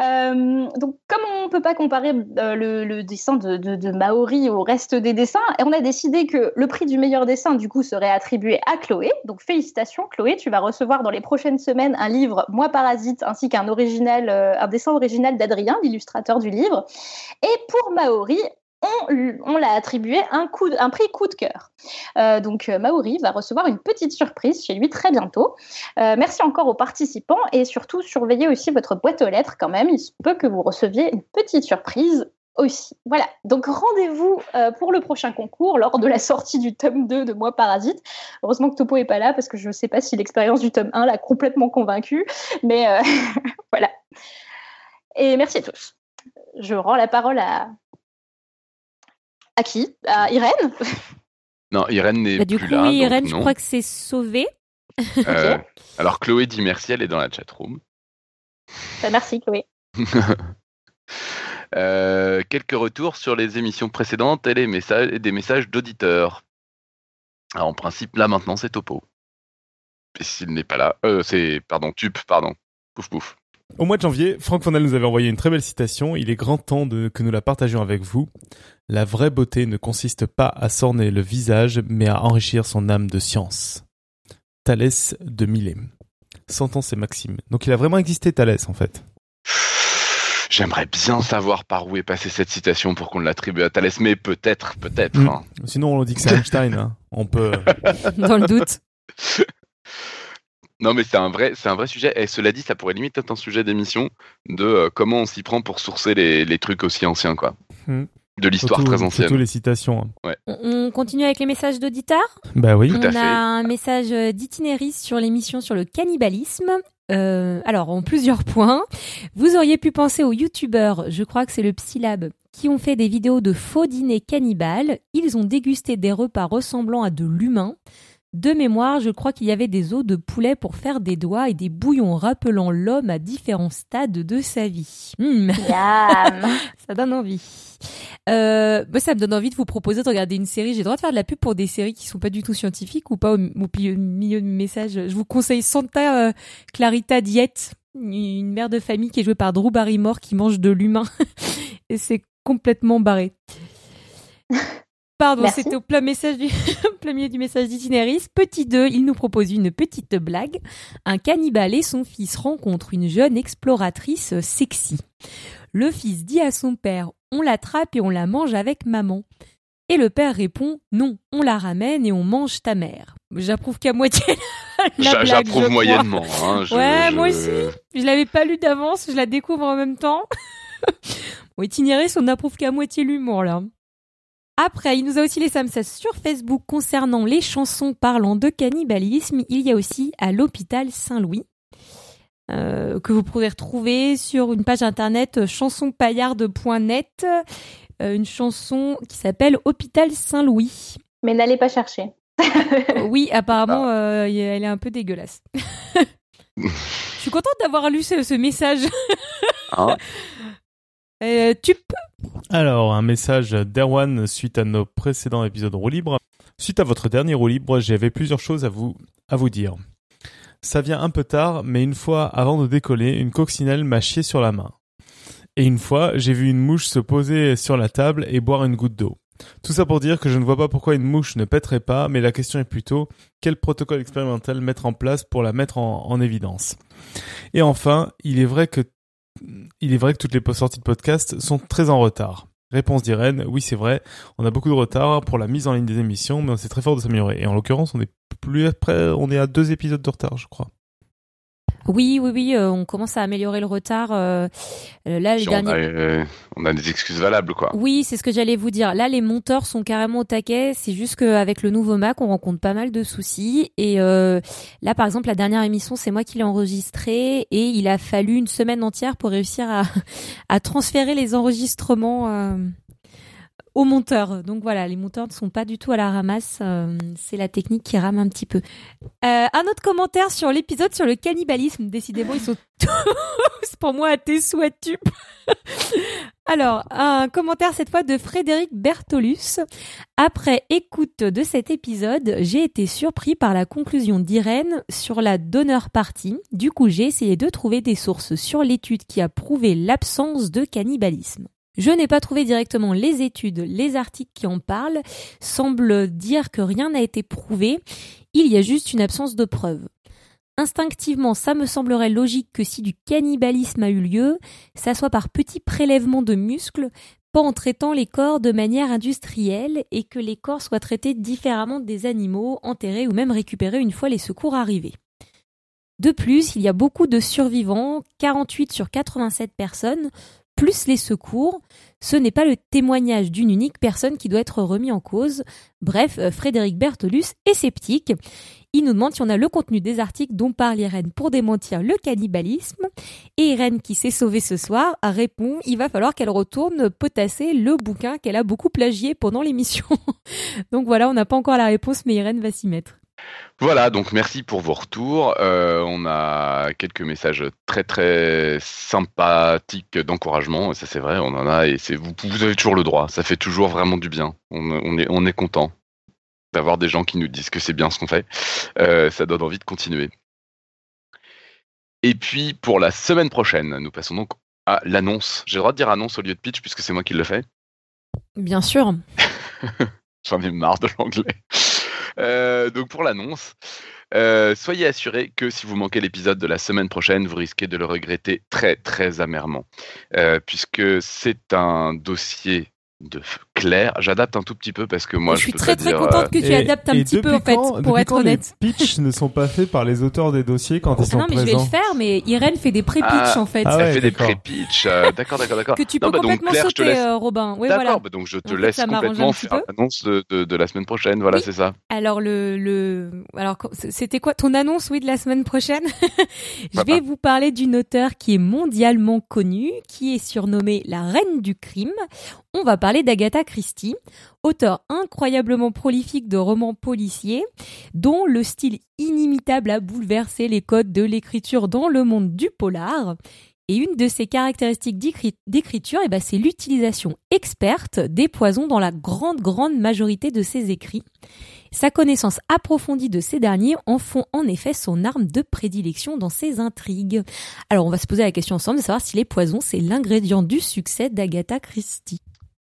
Euh, donc, comme on ne peut pas comparer euh, le, dessin de, Maori au reste des dessins, on a décidé que le prix du meilleur dessin, du coup, serait attribué à Chloé. Donc, félicitations, Chloé. Tu vas recevoir dans les prochaines semaines un livre Moi Parasite ainsi qu'un euh, un dessin original d'Adrien, l'illustrateur du livre. Et pour Maori, on, l'a attribué un, prix coup de cœur. Euh, donc euh, Maori va recevoir une petite surprise chez lui très bientôt. Euh, merci encore aux participants et surtout surveillez aussi votre boîte aux lettres quand même. Il se peut que vous receviez une petite surprise aussi. Voilà, donc rendez-vous pour le prochain concours lors de la sortie du tome 2 de Moi Parasite. Heureusement que Topo est pas là parce que je ne sais pas si l'expérience du tome 1 l'a complètement convaincu, mais voilà. Et merci à tous. Je rends la parole à, à qui? À Irène? Non, Irène n'est bah, plus coup, là. Oui, Irène, je crois que c'est sauvé. Euh, alors Chloé dit merci, elle est dans la chatroom. Bah, merci Chloé. Euh, quelques retours sur les émissions précédentes et les messages, des messages d'auditeurs. en principe, là maintenant, c'est Topo. Et s'il n'est pas là, euh, c'est pardon, Tup, pardon. Pouf pouf. Au mois de janvier, Franck Fonel nous avait envoyé une très belle citation. Il est grand temps de, que nous la partagions avec vous. La vraie beauté ne consiste pas à s'orner le visage, mais à enrichir son âme de science. Thalès de Milet. Sentence et Maxime. Donc il a vraiment existé Thalès en fait. J'aimerais bien savoir par où est passée cette citation pour qu'on l'attribue à Thalès, mais peut-être, peut-être. Hmm. Hein. Sinon on dit que c'est Einstein. Hein. On peut. Dans le doute. Non, mais c'est un vrai, c'est un vrai sujet. Et cela dit, ça pourrait limite être un sujet d'émission de euh, comment on s'y prend pour sourcer les, trucs aussi anciens, quoi. Hmm. De l'histoire très ancienne. Surtout les citations. Hein. On continue avec les messages d'auditeurs? Bah oui. on a un message d'itinéris sur l'émission sur le cannibalisme. Euh, alors, en plusieurs points. Vous auriez pu penser aux youtubeurs, je crois que c'est le Psylab, qui ont fait des vidéos de faux dîners cannibales. Ils ont dégusté des repas ressemblant à de l'humain. De mémoire, je crois qu'il y avait des os de poulet pour faire des doigts et des bouillons rappelant l'homme à différents stades de sa vie. Hmm. ça donne envie. Euh, ça me donne envie de vous proposer de regarder une série. J'ai le droit de faire de la pub pour des séries qui sont pas du tout scientifiques ou pas au, milieu de message. Je vous conseille Santa euh, Clarita Diet, une mère de famille qui est jouée par Drew Barrymore qui mange de l'humain. et c'est complètement barré. Pardon, c'était au plein, message du, plein milieu du message d'itinéris. Petit 2, il nous propose une petite blague. Un cannibale et son fils rencontrent une jeune exploratrice sexy. Le fils dit à son père On l'attrape et on la mange avec maman. Et le père répond Non, on la ramène et on mange ta mère. J'approuve qu'à moitié la blague. J'approuve moyennement. Hein, ouais, moi aussi. Je l'avais pas lu d'avance, je la découvre en même temps. Au itinéris, on approuve qu'à moitié l'humour là. Après, il nous a aussi laissé un message sur Facebook concernant les chansons parlant de cannibalisme. Il y a aussi à l'hôpital Saint-Louis. Euh, que vous pourrez retrouver sur une page internet chansonpaillarde.net, euh, une chanson qui s'appelle Hôpital Saint-Louis. Mais n'allez pas chercher. oui, apparemment, ah. euh, elle est un peu dégueulasse. Je suis contente d'avoir lu ce, message. Ah. Euh, tu Alors, un message d'Erwan suite à nos précédents épisodes roue libre. Suite à votre dernier roue libre, j'avais plusieurs choses à vous, à vous dire. Ça vient un peu tard, mais une fois avant de décoller, une coccinelle m'a chié sur la main. Et une fois, j'ai vu une mouche se poser sur la table et boire une goutte d'eau. Tout ça pour dire que je ne vois pas pourquoi une mouche ne pèterait pas, mais la question est plutôt quel protocole expérimental mettre en place pour la mettre en, évidence? Et enfin, il est vrai que il est vrai que toutes les sorties de podcast sont très en retard. Réponse d'Irène, oui c'est vrai, on a beaucoup de retard pour la mise en ligne des émissions, mais c'est très fort de s'améliorer. Et en l'occurrence, on est plus après, on est à deux épisodes de retard, je crois. Oui, oui, oui, euh, on commence à améliorer le retard. Euh, euh, là, les derniers... on, a, des excuses valables, quoi. Oui, c'est ce que j'allais vous dire. Là, les monteurs sont carrément au taquet. C'est juste qu'avec le nouveau Mac, on rencontre pas mal de soucis. Et là, par exemple, la dernière émission, c'est moi qui l'ai enregistrée et il a fallu une semaine entière pour réussir à, à transférer les enregistrements aux monteurs. Donc voilà, les monteurs ne sont pas du tout à la ramasse. Euh, c'est la technique qui rame un petit peu. Euh, un autre commentaire sur l'épisode sur le cannibalisme. Décidément, ils sont tous pour moi à tes souhaits Alors, un commentaire cette fois de Frédéric Bertolus. Après écoute de cet épisode, j'ai été surpris par la conclusion d'Irène sur la donneur partie. Du coup, j'ai essayé de trouver des sources sur l'étude qui a prouvé l'absence de cannibalisme. Je n'ai pas trouvé directement les études, les articles qui en parlent semblent dire que rien n'a été prouvé, il y a juste une absence de preuves. Instinctivement, ça me semblerait logique que si du cannibalisme a eu lieu, ça soit par petits prélèvements de muscles, pas en traitant les corps de manière industrielle et que les corps soient traités différemment des animaux, enterrés ou même récupérés une fois les secours arrivés. De plus, il y a beaucoup de survivants, 48 sur 87 personnes, plus les secours, ce n'est pas le témoignage d'une unique personne qui doit être remis en cause. Bref, euh, Frédéric Bertolus est sceptique. Il nous demande si on a le contenu des articles dont parle Irène pour démentir le cannibalisme. Et Irène, qui s'est sauvée ce soir, répond il va falloir qu'elle retourne potasser le bouquin qu'elle a beaucoup plagié pendant l'émission. Donc voilà, on n'a pas encore la réponse, mais Irène va s'y mettre. Voilà, donc merci pour vos retours. Euh, on a quelques messages très très sympathiques d'encouragement, ça c'est vrai, on en a et c'est vous, vous avez toujours le droit. Ça fait toujours vraiment du bien. On, est on est content d'avoir des gens qui nous disent que c'est bien ce qu'on fait. Euh, ça donne envie de continuer. Et puis pour la semaine prochaine, nous passons donc à l'annonce. J'ai le droit de dire annonce au lieu de pitch puisque c'est moi qui le fais. Bien sûr. J'en ai marre de l'anglais. Euh, donc pour l'annonce, euh, soyez assurés que si vous manquez l'épisode de la semaine prochaine, vous risquez de le regretter très très amèrement, euh, puisque c'est un dossier de clair. J'adapte un tout petit peu parce que moi je, suis très très contente que tu adaptes un petit peu en fait pour être honnête. Les pitchs ne sont pas faits par les auteurs des dossiers quand ils sont présents. Non mais je vais le faire mais Irène fait des pré-pitch ah, en fait. Ah elle fait des pré-pitch. Euh, d'accord d'accord d'accord. Que tu peux bah complètement sauter laisse... Euh, Robin. Ouais, d'accord bah donc je te laisse complètement faire l'annonce de, de, de, la semaine prochaine. Voilà c'est ça. Alors le le alors c'était quoi ton annonce oui de la semaine prochaine? Je vais vous parler d'une auteure qui est mondialement connue, qui est surnommée la reine du crime on va parler d'Agatha Christie, auteur incroyablement prolifique de romans policiers, dont le style inimitable a bouleversé les codes de l'écriture dans le monde du polar. Et une de ses caractéristiques d'écriture, eh ben, c'est l'utilisation experte des poisons dans la grande, grande majorité de ses écrits. Sa connaissance approfondie de ces derniers en font en effet son arme de prédilection dans ses intrigues. Alors on va se poser la question ensemble de savoir si les poisons, c'est l'ingrédient du succès d'Agatha Christie.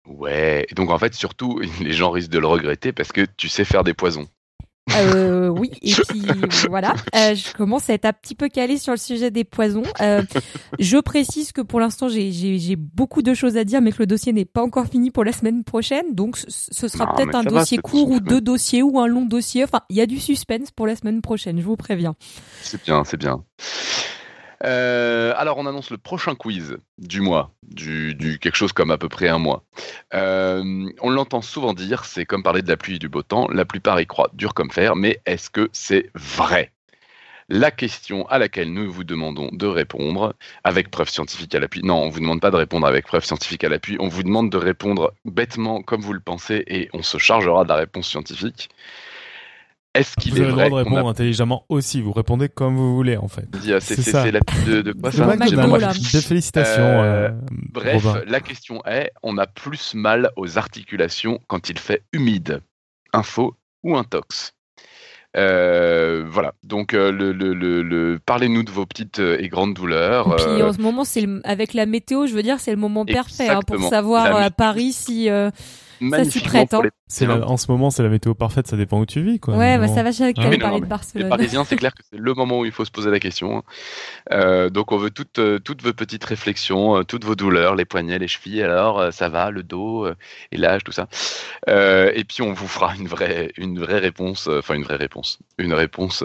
Ouais, et donc en fait, surtout, les gens risquent de le regretter parce que tu sais faire des poisons. Euh, oui, et puis voilà, euh, je commence à être un petit peu calée sur le sujet des poisons. Euh, je précise que pour l'instant, j'ai beaucoup de choses à dire, mais que le dossier n'est pas encore fini pour la semaine prochaine. Donc, ce sera peut-être un dossier court ou deux dossiers ou un long dossier. Enfin, il y a du suspense pour la semaine prochaine, je vous préviens. C'est bien, c'est bien. Euh, alors, on annonce le prochain quiz du mois, du, quelque chose comme à peu près un mois. Euh, on l'entend souvent dire, c'est comme parler de la pluie et du beau temps. La plupart y croient dur comme fer, mais est-ce que c'est vrai? La question à laquelle nous vous demandons de répondre avec preuve scientifique à l'appui. Non, on vous demande pas de répondre avec preuve scientifique à l'appui. On vous demande de répondre bêtement comme vous le pensez et on se chargera de la réponse scientifique. Est-ce qu'il est vrai Vous avez le droit de répondre intelligemment aussi. Vous répondez comme vous voulez, en fait. C'est la de, de quoi ça Des félicitations. Euh, bref, la question est on a plus mal aux articulations quand il fait humide. Info ou intox voilà. Donc, le, le, le, parlez-nous de vos petites et grandes douleurs. Et puis en ce moment, c'est avec la météo, je veux dire, c'est le moment parfait hein, pour savoir à Paris si magnifiquement C'est en ce moment, c'est la météo parfaite, ça dépend où tu vis, quoi. Ouais, bah, ça va, j'avais ah, parler de Barcelone. Les Parisiens, c'est clair que c'est le moment où il faut se poser la question. Hein. Euh, donc, on veut toutes, euh, toutes vos petites réflexions, euh, toutes vos douleurs, les poignets, les chevilles, alors, ça va, le dos, et l'âge, tout ça. et puis, on vous fera une vraie, une vraie réponse, enfin, une vraie réponse, une réponse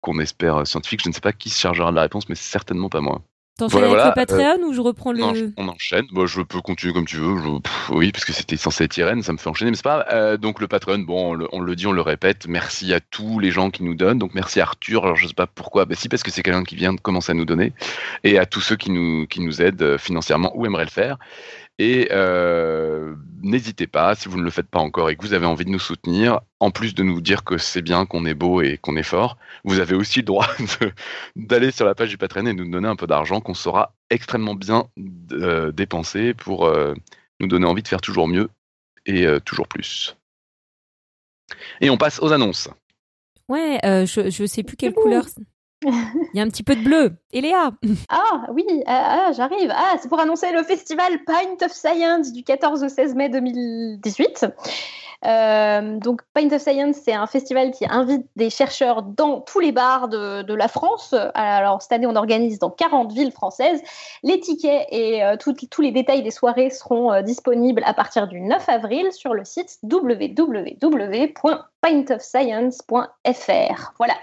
qu'on espère scientifique. Je ne sais pas qui se chargera de la réponse, mais certainement pas moi. T'enchaînes avec le Patreon ou je reprends le. Non, on enchaîne. Moi, je peux continuer comme tu veux. oui, parce que c'était censé être Irène, ça me fait enchaîner, mais c'est pas. Euh, donc le Patreon, bon, on le, dit, on le répète. Merci à tous les gens qui nous donnent. Donc merci à Arthur. Alors je sais pas pourquoi. Bah si, parce que c'est quelqu'un qui vient de commencer à nous donner, et à tous ceux qui nous qui nous aident euh, financièrement ou aimeraient le faire. Et euh, n'hésitez pas, si vous ne le faites pas encore et que vous avez envie de nous soutenir, en plus de nous dire que c'est bien, qu'on est beau et qu'on est fort, vous avez aussi le droit d'aller sur la page du Patreon et nous donner un peu d'argent qu'on saura extrêmement bien euh, dépenser pour euh, nous donner envie de faire toujours mieux et toujours plus. Et on passe aux annonces. Ouais, je ne sais plus quelle couleur. Il y a un petit peu de bleu. Et Léa Ah oui, ah, ah, j'arrive. Ah, c'est pour annoncer le festival Pint of Science du 14 au 16 mai 2018. Euh, donc, Pint of Science, c'est un festival qui invite des chercheurs dans tous les bars de, la France. Alors, cette année, on organise dans 40 villes françaises. Les tickets et euh, tous les détails des soirées seront euh, disponibles à partir du 9 avril sur le site www.pintofscience.fr. Voilà,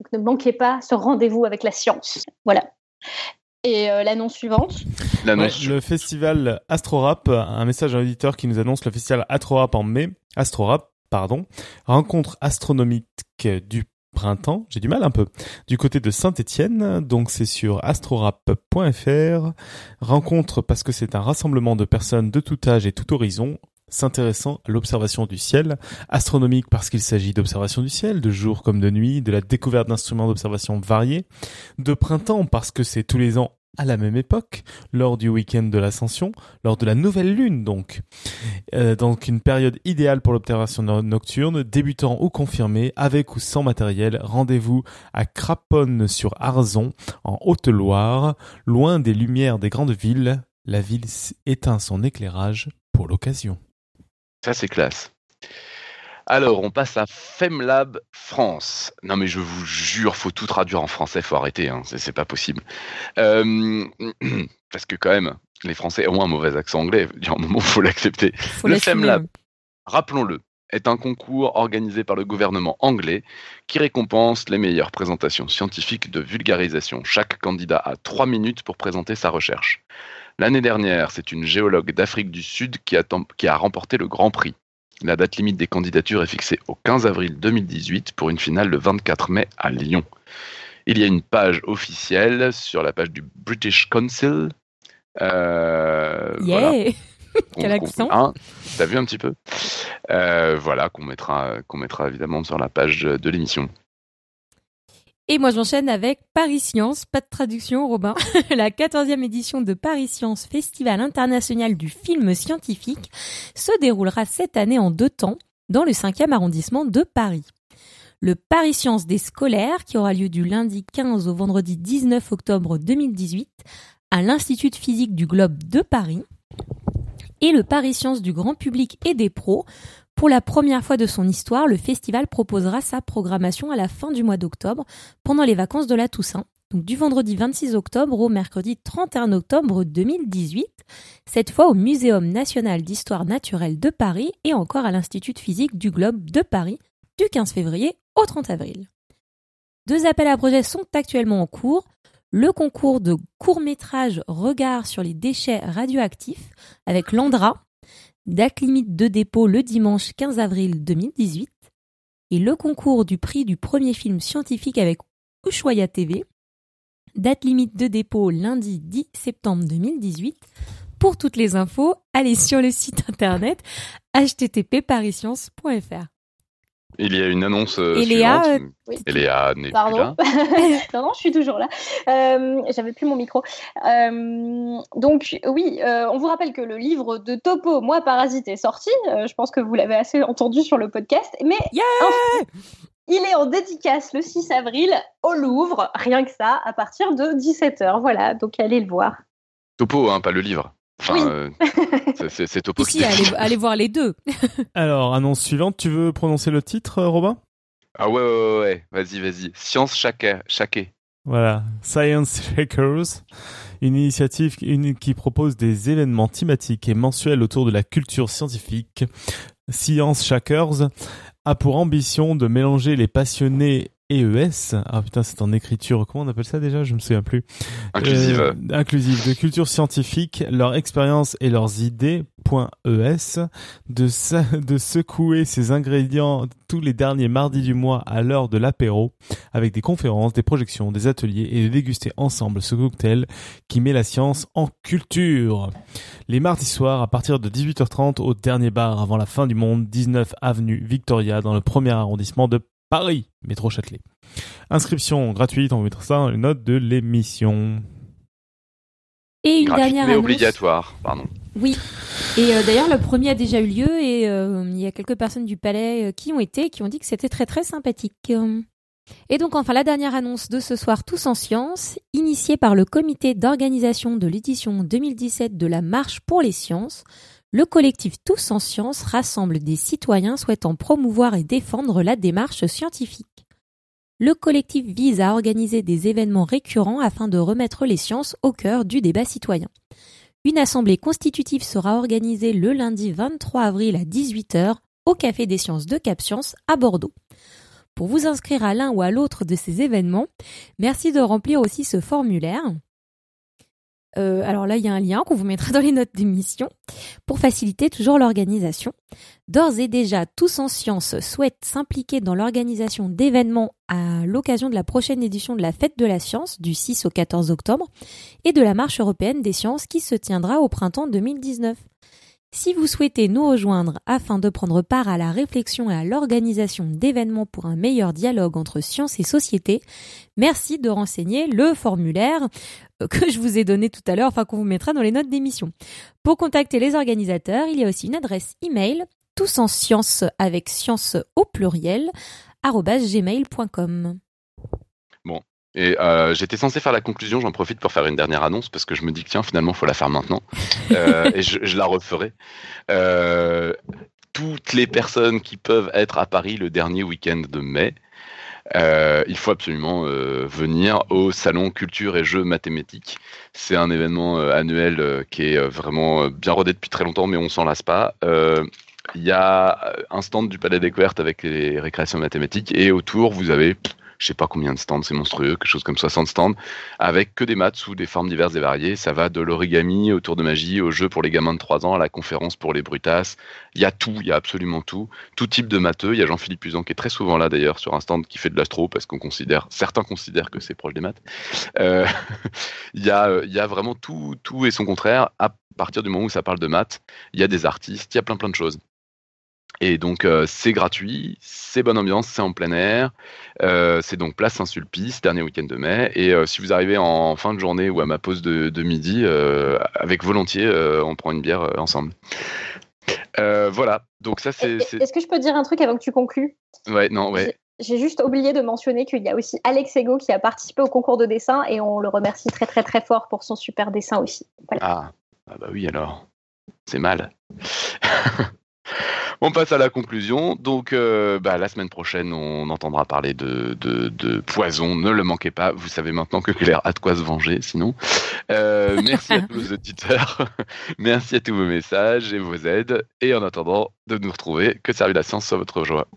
donc ne manquez pas ce rendez-vous avec la science. Voilà. Et euh, l'annonce suivante Le festival Astrorap, un message à l'auditeur qui nous annonce le festival Astrorap en mai. Astrorap, pardon. Rencontre astronomique du printemps, j'ai du mal un peu, du côté de Saint-Étienne, donc c'est sur astrorap.fr. Rencontre parce que c'est un rassemblement de personnes de tout âge et tout horizon s'intéressant à l'observation du ciel, astronomique parce qu'il s'agit d'observation du ciel, de jour comme de nuit, de la découverte d'instruments d'observation variés, de printemps parce que c'est tous les ans à la même époque, lors du week-end de l'ascension, lors de la nouvelle lune donc. Euh, donc une période idéale pour l'observation nocturne, débutant ou confirmé, avec ou sans matériel, rendez-vous à Craponne sur Arzon, en Haute-Loire, loin des lumières des grandes villes, la ville éteint son éclairage pour l'occasion. Ça, c'est classe. Alors, on passe à FemLab France. Non, mais je vous jure, faut tout traduire en français, faut arrêter, hein, c'est pas possible. Euh, parce que quand même, les Français ont un mauvais accent anglais. Il y a un moment, faut l'accepter. Le FemLab, rappelons-le, est un concours organisé par le gouvernement anglais qui récompense les meilleures présentations scientifiques de vulgarisation. Chaque candidat a trois minutes pour présenter sa recherche. L'année dernière, c'est une géologue d'Afrique du Sud qui a, remporté le Grand Prix. La date limite des candidatures est fixée au 15 avril 2018 pour une finale le 24 mai à Lyon. Il y a une page officielle sur la page du British Council. Euh, Quel accent T'as vu un petit peu? Euh, Voilà, qu'on mettra, qu'on mettra évidemment sur la page de l'émission. Et moi, j'enchaîne avec Paris Science, pas de traduction, Robin. la 14e édition de Paris Science, Festival international du film scientifique, se déroulera cette année en deux temps, dans le 5e arrondissement de Paris. Le Paris Science des scolaires, qui aura lieu du lundi 15 au vendredi 19 octobre 2018, à l'Institut de physique du Globe de Paris. Et le Paris Science du grand public et des pros, pour la première fois de son histoire, le festival proposera sa programmation à la fin du mois d'octobre, pendant les vacances de la Toussaint, donc du vendredi 26 octobre au mercredi 31 octobre 2018, cette fois au Muséum national d'histoire naturelle de Paris et encore à l'Institut de physique du Globe de Paris, du 15 février au 30 avril. Deux appels à projets sont actuellement en cours. Le concours de court-métrage Regard sur les déchets radioactifs avec l'Andra, date limite de dépôt le dimanche 15 avril 2018, et le concours du prix du premier film scientifique avec Ushuaia TV, date limite de dépôt lundi 10 septembre 2018. Pour toutes les infos, allez sur le site internet http il y a une annonce euh, Léa, euh, Léa n'est plus là. non, non, je suis toujours là. Euh, J'avais plus mon micro. Euh, donc oui, on vous rappelle que le livre de Topo, Moi Parasite, est sorti. je pense que vous l'avez assez entendu sur le podcast. Mais il est en dédicace le 6 avril au Louvre, rien que ça, à partir de 17h. Voilà, donc allez le voir. Topo, hein, pas le livre. Enfin, euh, c'est Topo qui allez, voir les deux. Alors, annonce suivante, tu veux prononcer le titre, euh, Robin? Ah ouais, ouais, ouais, vas-y, vas-y. Science chaque Voilà, Science Shakers, une initiative qui propose des événements thématiques et mensuels autour de la culture scientifique. Science Shakers a pour ambition de mélanger les passionnés EES. Ah putain, c'est en écriture. Comment on appelle ça déjà? Je me souviens plus. Inclusive. Euh, inclusive de culture scientifique, leur expérience et leurs idées. Point ES. De, de secouer ces ingrédients tous les derniers mardis du mois à l'heure de l'apéro, avec des conférences, des projections, des ateliers et de déguster ensemble ce cocktail qui met la science en culture. Les mardis soirs à partir de 18h30 au dernier bar avant la fin du monde, 19 avenue Victoria dans le premier arrondissement de Paris, métro Châtelet. Inscription gratuite, on va mettre ça dans les notes de l'émission. Et une dernière mais obligatoire, pardon. Oui. Et euh, d'ailleurs, le premier a déjà eu lieu et euh, il y a quelques personnes du palais euh, qui ont été, qui ont dit que c'était très très sympathique. Et donc enfin la dernière annonce de ce soir Tous en Sciences, initiée par le comité d'organisation de l'édition 2017 de la Marche pour les sciences, le collectif Tous en Sciences rassemble des citoyens souhaitant promouvoir et défendre la démarche scientifique. Le collectif vise à organiser des événements récurrents afin de remettre les sciences au cœur du débat citoyen. Une assemblée constitutive sera organisée le lundi 23 avril à 18h au Café des Sciences de Cap Science à Bordeaux. Pour vous inscrire à l'un ou à l'autre de ces événements, merci de remplir aussi ce formulaire. Euh, alors là, il y a un lien qu'on vous mettra dans les notes d'émission pour faciliter toujours l'organisation. D'ores et déjà, Tous en Sciences souhaitent s'impliquer dans l'organisation d'événements à l'occasion de la prochaine édition de la Fête de la Science du 6 au 14 octobre et de la Marche européenne des sciences qui se tiendra au printemps 2019. Si vous souhaitez nous rejoindre afin de prendre part à la réflexion et à l'organisation d'événements pour un meilleur dialogue entre science et société, merci de renseigner le formulaire euh, que je vous ai donné tout à l'heure, enfin qu'on vous mettra dans les notes d'émission. Pour contacter les organisateurs, il y a aussi une adresse email tous en science avec science au pluriel gmail.com. Et euh, j'étais censé faire la conclusion, j'en profite pour faire une dernière annonce parce que je me dis que tiens, finalement, il faut la faire maintenant. Euh, et je, je, la referai. Euh, toutes les personnes qui peuvent être à Paris le dernier week-end de mai, il faut absolument venir au salon culture et jeux mathématiques. C'est un événement annuel qui est vraiment bien rodé depuis très longtemps, mais on s'en lasse pas. Il y a un stand du Palais Découverte avec les récréations mathématiques et autour vous avez je sais pas combien de stands, c'est monstrueux, quelque chose comme 60 stands, avec que des maths sous des formes diverses et variées. Ça va de l'origami au tour de magie, au jeu pour les gamins de 3 ans, à la conférence pour les brutasses. Il y a tout, il y a absolument tout. Tout type de matheux. Il y a Jean-Philippe Usan qui est très souvent là d'ailleurs sur un stand qui fait de l'astro parce qu'on considère, certains considèrent que c'est proche des maths. Euh, il, y a, il y a vraiment tout, tout et son contraire. À partir du moment où ça parle de maths, il y a des artistes, il y a plein plein de choses. Et donc euh, c'est gratuit, c'est bonne ambiance, c'est en plein air. Euh, c'est donc place Saint-Sulpice, dernier week-end de mai. Et euh, si vous arrivez en fin de journée ou à ma pause de, midi, avec volontiers, on prend une bière ensemble. voilà. Donc ça c'est. Est-ce que je peux dire un truc avant que tu conclues Ouais, non, ouais. J'ai juste oublié de mentionner qu'il y a aussi Alex Ego qui a participé au concours de dessin et on le remercie très très très fort pour son super dessin aussi. Ah. ah bah oui alors, c'est mal. On passe à la conclusion. Donc, euh, bah, la semaine prochaine, on entendra parler de, poison. Ne le manquez pas. Vous savez maintenant que Claire a de quoi se venger, sinon. Euh, merci à tous nos auditeurs. merci à tous vos messages et vos aides. Et en attendant de nous retrouver, que servir la science soit votre joie.